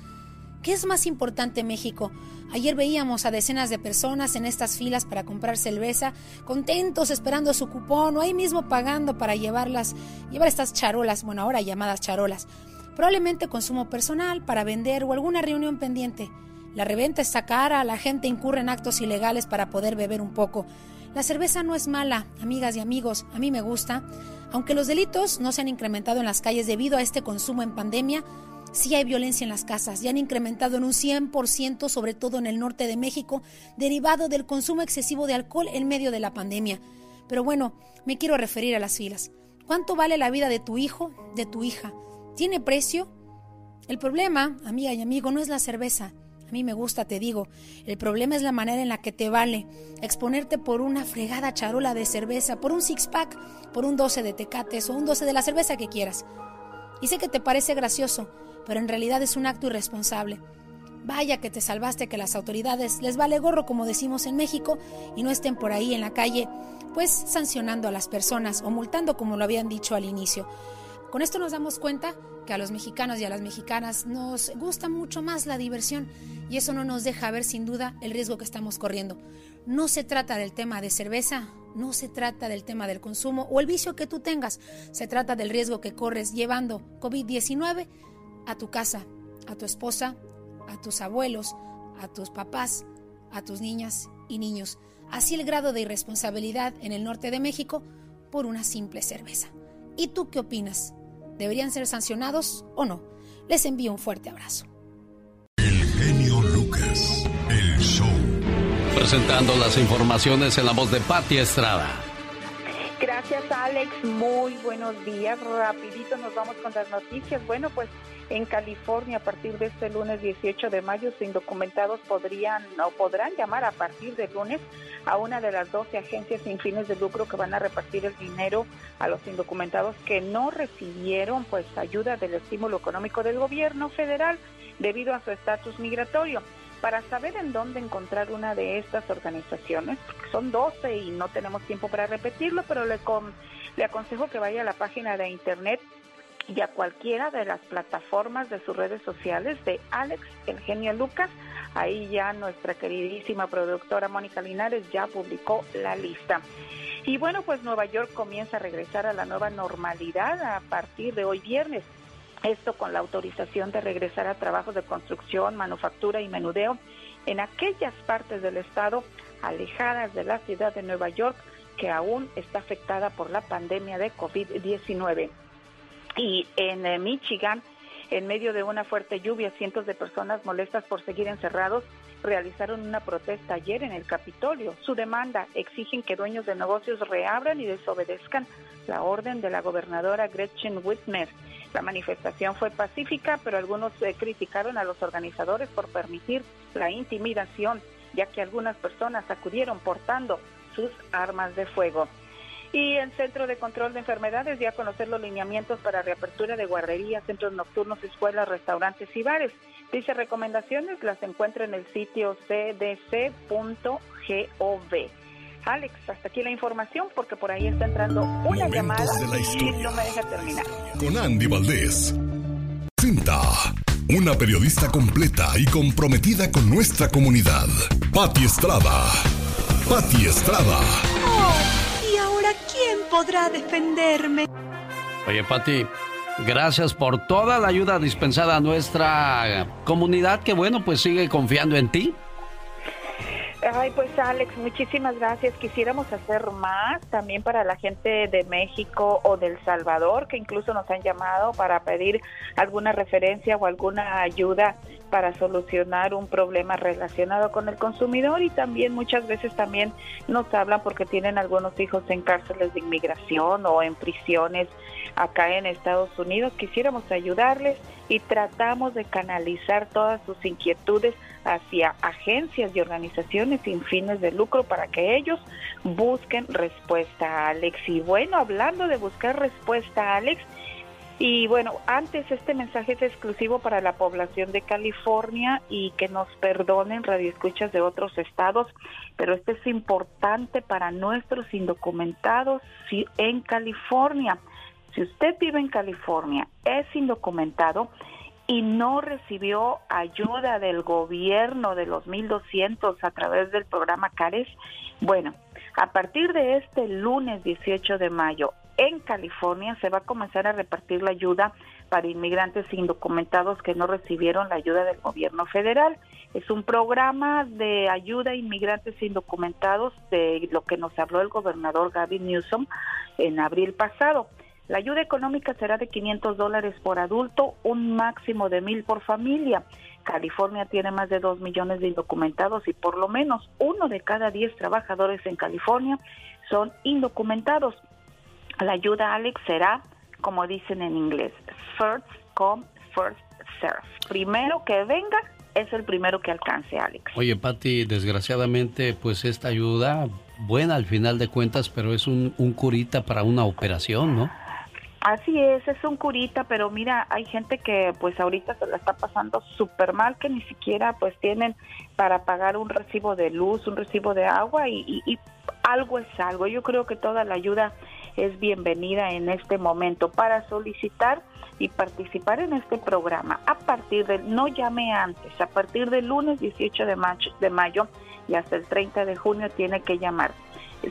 ¿Qué es más importante México? Ayer veíamos a decenas de personas en estas filas para comprar cerveza, contentos esperando su cupón o ahí mismo pagando para llevarlas, llevar estas charolas, bueno, ahora llamadas charolas probablemente consumo personal para vender o alguna reunión pendiente. La reventa está cara, la gente incurre en actos ilegales para poder beber un poco. La cerveza no es mala, amigas y amigos, a mí me gusta. Aunque los delitos no se han incrementado en las calles debido a este consumo en pandemia, sí hay violencia en las casas y han incrementado en un 100%, sobre todo en el norte de México, derivado del consumo excesivo de alcohol en medio de la pandemia. Pero bueno, me quiero referir a las filas. ¿Cuánto vale la vida de tu hijo, de tu hija? ¿Tiene precio? El problema, amiga y amigo, no es la cerveza. A mí me gusta, te digo. El problema es la manera en la que te vale exponerte por una fregada charola de cerveza, por un six-pack, por un 12 de tecates o un 12 de la cerveza que quieras. Y sé que te parece gracioso, pero en realidad es un acto irresponsable. Vaya que te salvaste que las autoridades les vale gorro, como decimos en México, y no estén por ahí en la calle, pues sancionando a las personas o multando como lo habían dicho al inicio. Con esto nos damos cuenta que a los mexicanos y a las mexicanas nos gusta mucho más la diversión y eso no nos deja ver sin duda el riesgo que estamos corriendo. No se trata del tema de cerveza, no se trata del tema del consumo o el vicio que tú tengas, se trata del riesgo que corres llevando COVID-19 a tu casa, a tu esposa, a tus abuelos, a tus papás, a tus niñas y niños. Así el grado de irresponsabilidad en el norte de México por una simple cerveza. ¿Y tú qué opinas? ¿Deberían ser sancionados o no? Les envío un fuerte abrazo. El genio Lucas, el show. Presentando las informaciones en la voz de Patti Estrada. Gracias Alex, muy buenos días. Rapidito nos vamos con las noticias. Bueno, pues en California, a partir de este lunes 18 de mayo, los indocumentados podrían o podrán llamar a partir de lunes a una de las 12 agencias sin fines de lucro que van a repartir el dinero a los indocumentados que no recibieron pues ayuda del estímulo económico del gobierno federal debido a su estatus migratorio. Para saber en dónde encontrar una de estas organizaciones, porque son 12 y no tenemos tiempo para repetirlo, pero le, le aconsejo que vaya a la página de internet y a cualquiera de las plataformas de sus redes sociales de Alex El Genio Lucas. Ahí ya nuestra queridísima productora Mónica Linares ya publicó la lista. Y bueno, pues Nueva York comienza a regresar a la nueva normalidad a partir de hoy viernes. Esto con la autorización de regresar a trabajos de construcción, manufactura y menudeo en aquellas partes del estado alejadas de la ciudad de Nueva York que aún está afectada por la pandemia de COVID-19. Y en eh, Michigan, en medio de una fuerte lluvia, cientos de personas molestas por seguir encerrados realizaron una protesta ayer en el Capitolio. Su demanda exigen que dueños de negocios reabran y desobedezcan la orden de la gobernadora Gretchen Whitmer. La manifestación fue pacífica, pero algunos eh, criticaron a los organizadores por permitir la intimidación, ya que algunas personas acudieron portando sus armas de fuego. Y el Centro de Control de Enfermedades dio a conocer los lineamientos para reapertura de guarderías, centros nocturnos, escuelas, restaurantes y bares. Dice recomendaciones, las encuentra en el sitio cdc.gov. Alex, hasta aquí la información porque por ahí está entrando una llamada y no me deja terminar. Con Andy Valdés. Cinta, una periodista completa y comprometida con nuestra comunidad. Patti Estrada. Patti Estrada. ¿Y ahora quién podrá defenderme? Oye, Patti, gracias por toda la ayuda dispensada a nuestra comunidad que, bueno, pues sigue confiando en ti. Ay, pues Alex, muchísimas gracias. Quisiéramos hacer más también para la gente de México o del Salvador, que incluso nos han llamado para pedir alguna referencia o alguna ayuda para solucionar un problema relacionado con el consumidor y también muchas veces también nos hablan porque tienen algunos hijos en cárceles de inmigración o en prisiones acá en Estados Unidos. Quisiéramos ayudarles y tratamos de canalizar todas sus inquietudes hacia agencias y organizaciones sin fines de lucro para que ellos busquen respuesta, Alex. Y bueno, hablando de buscar respuesta, Alex, y bueno, antes este mensaje es exclusivo para la población de California y que nos perdonen radioescuchas de otros estados, pero este es importante para nuestros indocumentados en California. Si usted vive en California, es indocumentado y no recibió ayuda del gobierno de los 1.200 a través del programa CARES, bueno, a partir de este lunes 18 de mayo en California se va a comenzar a repartir la ayuda para inmigrantes indocumentados que no recibieron la ayuda del gobierno federal. Es un programa de ayuda a inmigrantes indocumentados de lo que nos habló el gobernador Gavin Newsom en abril pasado. La ayuda económica será de 500 dólares por adulto, un máximo de mil por familia. California tiene más de 2 millones de indocumentados y por lo menos uno de cada 10 trabajadores en California son indocumentados. La ayuda, Alex, será, como dicen en inglés, first come, first serve. Primero que venga es el primero que alcance, Alex. Oye, Patti, desgraciadamente, pues esta ayuda, buena al final de cuentas, pero es un, un curita para una operación, ¿no? Así es, es un curita, pero mira, hay gente que pues ahorita se la está pasando súper mal, que ni siquiera pues tienen para pagar un recibo de luz, un recibo de agua y, y algo es algo. Yo creo que toda la ayuda es bienvenida en este momento para solicitar y participar en este programa. A partir de, no llame antes, a partir del lunes 18 de mayo, de mayo y hasta el 30 de junio tiene que llamar.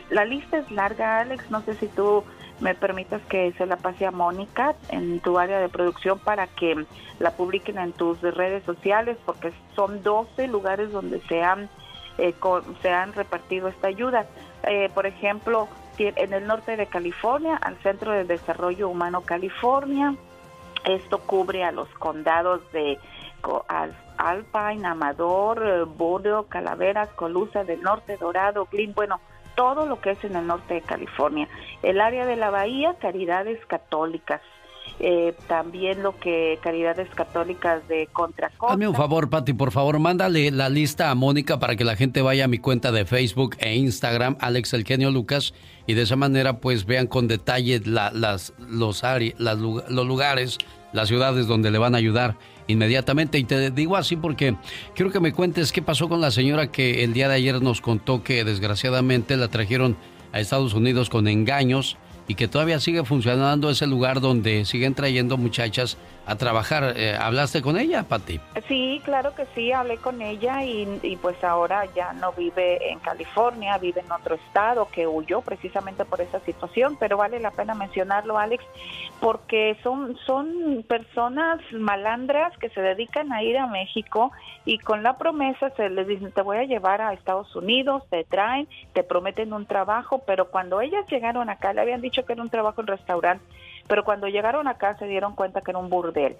La lista es larga, Alex, no sé si tú me permitas que se la pase a Mónica en tu área de producción para que la publiquen en tus redes sociales, porque son 12 lugares donde se han, eh, se han repartido esta ayuda. Eh, por ejemplo, en el norte de California, al Centro de Desarrollo Humano California. Esto cubre a los condados de Alpine, Amador, eh, Bordeaux, Calaveras, Colusa del Norte, Dorado, Glynn, bueno, todo lo que es en el norte de California. El área de la bahía, Caridades Católicas. Eh, también lo que Caridades Católicas de Contracosta. Dame un favor, Pati, por favor, mándale la lista a Mónica para que la gente vaya a mi cuenta de Facebook e Instagram, Alex El Lucas, y de esa manera pues vean con detalle las, los, los lugares, las ciudades donde le van a ayudar inmediatamente. Y te digo así porque quiero que me cuentes qué pasó con la señora que el día de ayer nos contó que desgraciadamente la trajeron a Estados Unidos con engaños y que todavía sigue funcionando ese lugar donde siguen trayendo muchachas a trabajar. Eh, ¿Hablaste con ella, Pati? Sí, claro que sí, hablé con ella y, pues ahora ya no vive en California, vive en otro estado que huyó precisamente por esa situación, pero vale la pena mencionarlo, Alex, porque son, son personas malandras que se dedican a ir a México y con la promesa se les dicen, te voy a llevar a Estados Unidos, te traen, te prometen un trabajo, pero cuando ellas llegaron acá le habían dicho que era un trabajo en restaurante pero cuando llegaron acá se dieron cuenta que era un burdel.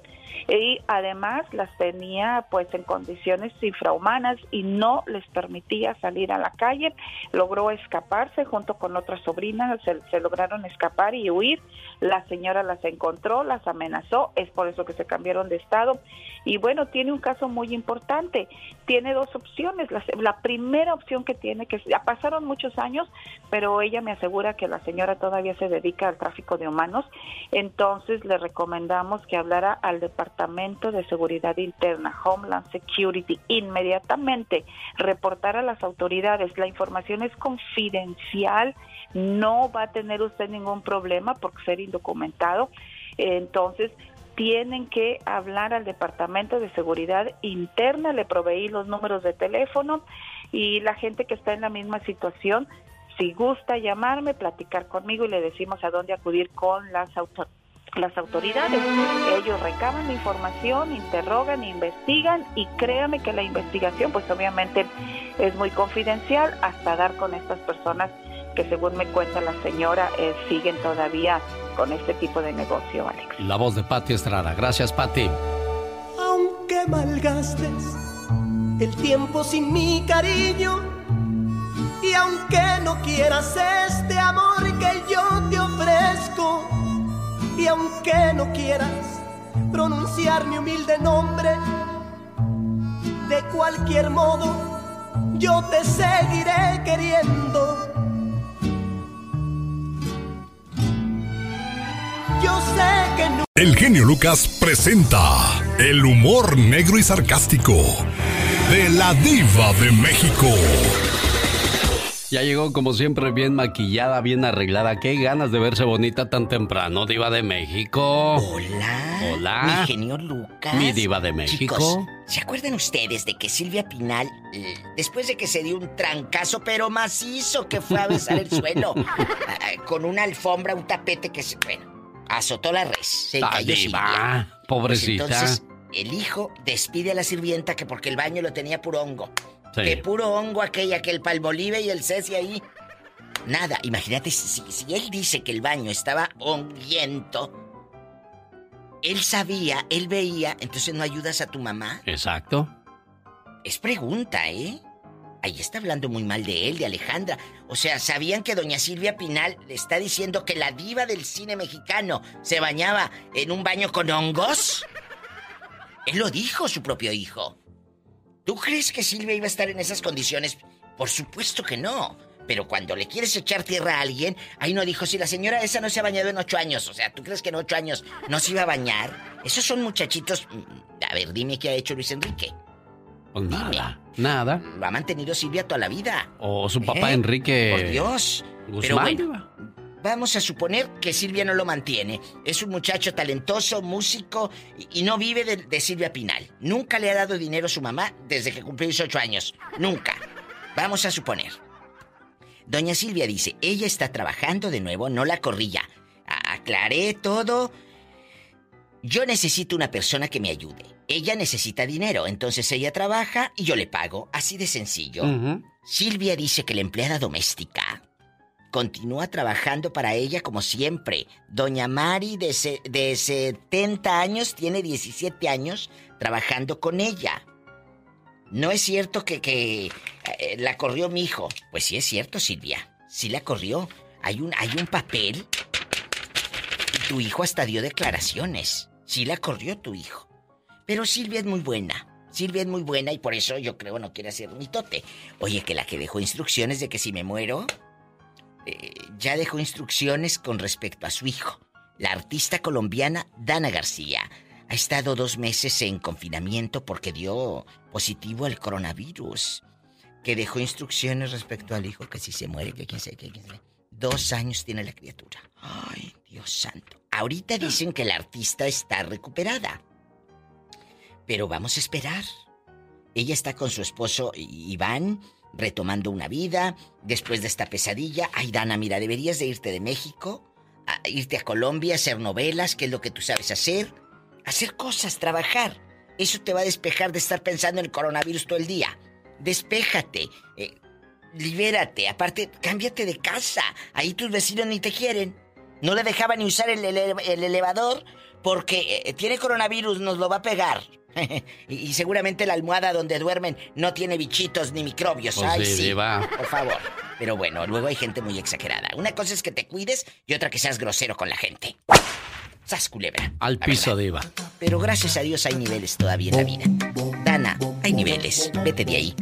Y además las tenía pues en condiciones infrahumanas y no les permitía salir a la calle, logró escaparse junto con otras sobrinas, se, lograron escapar y huir, la señora las encontró, las amenazó, es por eso que se cambiaron de estado. Y bueno, tiene un caso muy importante, tiene dos opciones, la, la primera opción que tiene, que ya pasaron muchos años, pero ella me asegura que la señora todavía se dedica al tráfico de humanos entonces le recomendamos que hablara al Departamento de Seguridad Interna, Homeland Security, inmediatamente, reportar a las autoridades. La información es confidencial, no va a tener usted ningún problema por ser indocumentado. Entonces, tienen que hablar al Departamento de Seguridad Interna, le proveí los números de teléfono y la gente que está en la misma situación si gusta llamarme, platicar conmigo y le decimos a dónde acudir con las las autoridades. Ellos recaban la información, interrogan, investigan y créame que la investigación pues obviamente es muy confidencial hasta dar con estas personas que según me cuenta la señora eh, siguen todavía con este tipo de negocio, Alex. La voz de Patti Estrada. Gracias, Patti. Aunque malgastes el tiempo sin mi cariño. Y aunque no quieras este amor que yo te ofrezco, y aunque no quieras pronunciar mi humilde nombre, de cualquier modo yo te seguiré queriendo. Yo sé que no. El genio Lucas presenta el humor negro y sarcástico de la diva de México. Ya llegó como siempre bien maquillada, bien arreglada. Qué ganas de verse bonita tan temprano, diva de México. Hola. Hola. Mi genio Lucas. Mi diva de México. Chicos, ¿se acuerdan ustedes de que Silvia Pinal, eh, después de que se dio un trancazo pero macizo que fue a besar el suelo, con una alfombra, un tapete que se... Bueno, azotó la res. Se Ah, cayó diva, Silvia. pobrecita. Pues entonces, el hijo despide a la sirvienta que porque el baño lo tenía puro hongo. Sí. Que puro hongo aquella, que el palmolive y el ceci ahí. Nada, imagínate, si, si él dice que el baño estaba honguiento, él sabía, él veía, entonces no ayudas a tu mamá. Exacto. Es pregunta, ¿eh? Ahí está hablando muy mal de él, de Alejandra. O sea, ¿sabían que doña Silvia Pinal le está diciendo que la diva del cine mexicano se bañaba en un baño con hongos? Él lo dijo, su propio hijo. ¿Tú crees que Silvia iba a estar en esas condiciones? Por supuesto que no. Pero cuando le quieres echar tierra a alguien, ahí no dijo, si la señora esa no se ha bañado en ocho años. O sea, ¿tú crees que en ocho años no se iba a bañar? Esos son muchachitos... mm, A ver, dime qué ha hecho Luis Enrique. Pues nada. Nada. Lo ha mantenido Silvia toda la vida. O su papá ¿Eh? Enrique. Por Dios. Pero Guzmán. bueno, vamos a suponer que Silvia no lo mantiene. Es un muchacho talentoso, músico, y, y no vive de, de Silvia Pinal. Nunca le ha dado dinero a su mamá desde que cumplió 18 años. Nunca. Vamos a suponer. Doña Silvia dice, ella está trabajando de nuevo, no la corrilla. Aclaré todo. Yo necesito una persona que me ayude. Ella necesita dinero, entonces ella trabaja y yo le pago. Así de sencillo. Silvia dice que la empleada doméstica continúa trabajando para ella como siempre. Doña Mari, de, de 70 años, tiene 17 años trabajando con ella. No es cierto que, que eh, la corrió mi hijo. Pues sí es cierto, Silvia. Sí la corrió. Hay un, hay un papel. Y tu hijo hasta dio declaraciones. Sí la corrió tu hijo. Pero Silvia es muy buena. Silvia es muy buena y por eso yo creo no quiere hacer mitote. Oye, que la que dejó instrucciones de que si me muero, eh, ya dejó instrucciones con respecto a su hijo. La artista colombiana Dana García ha estado dos meses en confinamiento porque dio positivo al coronavirus. Que dejó instrucciones respecto al hijo, que si se muere, que quién sabe qué, quién sabe. Dos años tiene la criatura. Ay, Dios santo. Ahorita dicen que la artista está recuperada. Pero vamos a esperar. Ella está con su esposo Iván, retomando una vida, después de esta pesadilla. Ay, Dana, mira, deberías de irte de México, a irte a Colombia, hacer novelas, que es lo que tú sabes hacer. Hacer cosas, trabajar. Eso te va a despejar de estar pensando en el coronavirus todo el día. Despéjate, eh, libérate, aparte, cámbiate de casa. Ahí tus vecinos ni te quieren. No le dejaban ni usar el, ele- el elevador porque eh, tiene coronavirus, nos lo va a pegar. y, seguramente la almohada donde duermen no tiene bichitos ni microbios. Pues Ay, sí, diva. por favor. Pero bueno, luego hay gente muy exagerada. Una cosa es que te cuides y otra que seas grosero con la gente. Sas culebra. Al piso, diva. Pero gracias a Dios hay niveles todavía en la vida. Dana, hay niveles. Vete de ahí.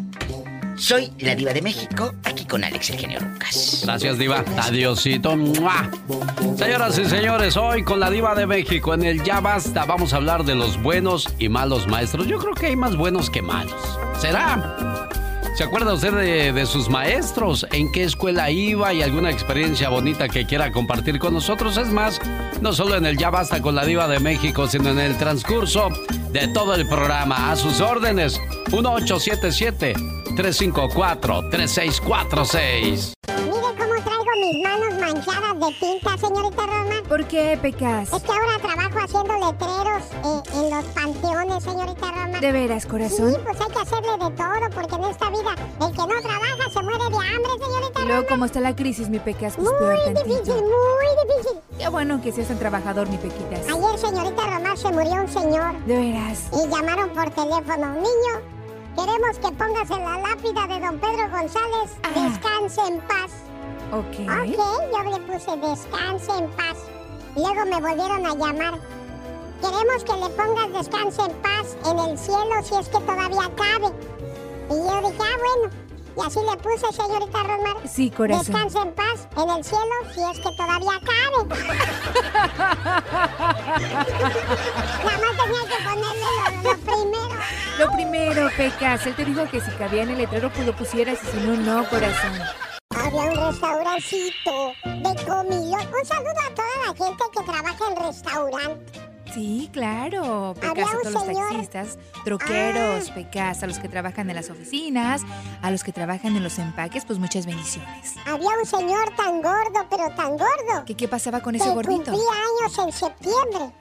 Soy la diva de México, aquí con Alex el genio Lucas. Gracias, Diva. Adiosito. ¡Mua! Señoras y señores, hoy con la Diva de México en el Ya Basta vamos a hablar de los buenos y malos maestros. Yo creo que hay más buenos que malos. ¿Será? ¿Se acuerda usted de, de sus maestros? ¿En qué escuela iba y alguna experiencia bonita que quiera compartir con nosotros? Es más, no solo en el Ya Basta con la Diva de México, sino en el transcurso de todo el programa. A sus órdenes, 1877 354 3646. Mis manos manchadas de tinta, señorita Roma. ¿Por qué, Pecas? Es que ahora trabajo haciendo letreros eh, en los panteones, señorita Roma. ¿De veras, corazón? Sí, pues hay que hacerle de todo, porque en esta vida el que no trabaja se muere de hambre, señorita Y luego, ¿cómo está la crisis, mi Pecas? Pues Muy peor difícil, muy difícil. Qué bueno que seas tan trabajador, mi Pequitas. Ayer, señorita Romar, se murió un señor. ¿De veras? Y llamaron por teléfono. Niño, queremos que pongas en la lápida de don Pedro González, descanse en paz. Ok. Ok, yo le puse descanse en paz. Luego me volvieron a llamar. Queremos que le pongas descanse en paz en el cielo si es que todavía cabe. Y yo dije, ah, bueno. Y así le puse, señorita Romar. Sí, corazón. Descanse en paz en el cielo si es que todavía cabe. Nada más tenía que ponerle lo, lo primero. Lo primero, Pecas, él te dijo que si cabía en el letrero, pues lo pusieras y si no, no, corazón. Había un restaurancito de comida. Un saludo a toda la gente que trabaja en restaurante. Sí, claro. Pecas a todos los taxistas, troqueros, Pecas a los que trabajan en las oficinas, a los que trabajan en los empaques, pues muchas bendiciones. Había un señor tan gordo, pero tan gordo. ¿Qué, qué pasaba con que ese gordito? cumplía años en septiembre.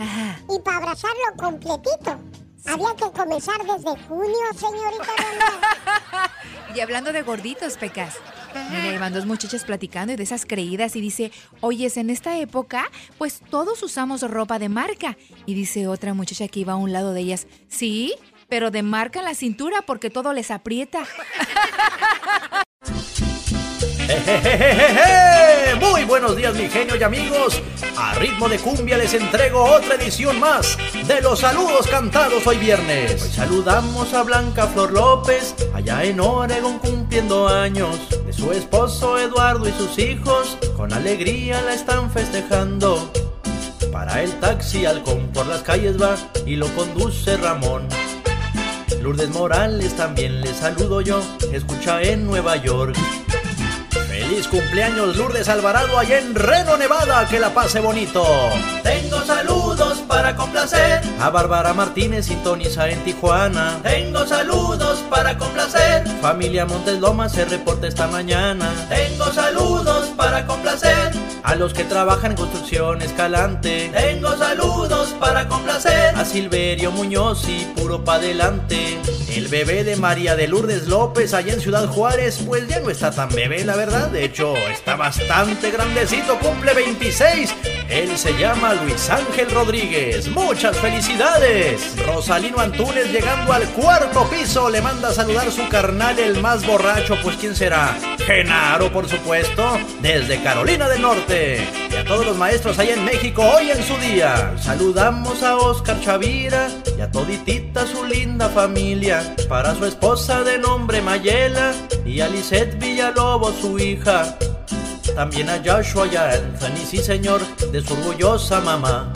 Y para abrazarlo completito, había que comenzar desde junio, señorita. Y hablando de gorditos, Pecas. Mira, iban dos muchachas platicando y de esas creídas y dice, oyes, en esta época, pues todos usamos ropa de marca. Y dice otra muchacha que iba a un lado de ellas, sí, pero de marca en la cintura porque todo les aprieta. Muy buenos días, mi genio y amigos. A ritmo de cumbia les entrego otra edición más de los saludos cantados hoy viernes. Hoy saludamos a Blanca Flor López, allá en Oregon cumpliendo años. De su esposo Eduardo y sus hijos, con alegría la están festejando. Para el taxi halcón por las calles va y lo conduce Ramón. Lourdes Morales también le saludo yo, escucha en Nueva York. Feliz cumpleaños Lourdes Alvarado allá en Reno, Nevada, que la pase bonito. Tengo saludos para complacer a Bárbara Martínez sintoniza en Tijuana. Tengo saludos para complacer. Familia Montes Lomas se reporta esta mañana. Tengo saludos para complacer a los que trabajan en construcción escalante. Tengo saludos para complacer a Silverio Muñoz y puro pa' adelante. El bebé de María de Lourdes López allá en Ciudad Juárez, pues ya no está tan bebé, la verdad. De hecho, está bastante grandecito, cumple 26. Él se llama Luis Ángel Rodríguez. Muchas felicidades. Rosalino Antunes llegando al cuarto piso le manda a saludar su carnal, el más borracho, pues ¿quién será? Genaro, por supuesto, desde Carolina del Norte. Y a todos los maestros allá en México hoy en su día. Saludamos a Oscar Chavira y a toditita su linda familia. Para su esposa de nombre Mayela y a Lisette Villalobos su hija. También a Joshua y a Anthony, sí señor, de su orgullosa mamá.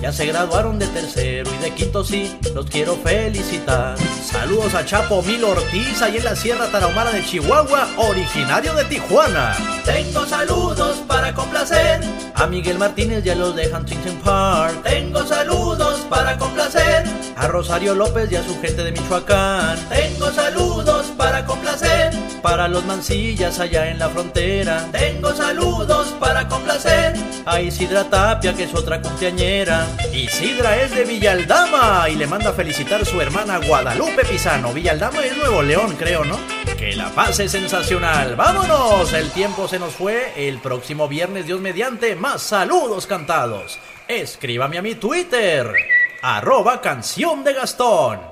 Ya se graduaron de tercero y de quinto sí, los quiero felicitar. Saludos a Chapo Mil Ortiz, ahí en la Sierra Tarahumara de Chihuahua, originario de Tijuana. Tengo saludos complacer a Miguel Martínez y a los de Huntington Park. Tengo saludos para complacer a Rosario López y a su gente de Michoacán. Tengo saludos para complacer para los mancillas allá en la frontera. Tengo saludos para complacer a Isidra Tapia, que es otra cumpleañera. Isidra es de Villaldama y le manda a felicitar a su hermana Guadalupe Pisano. Villaldama es Nuevo León, creo, ¿no? Que la pase sensacional. ¡Vámonos! El tiempo se nos fue. El próximo viernes, Dios mediante, más saludos cantados. Escríbame a mi Twitter, arroba canción de Gastón.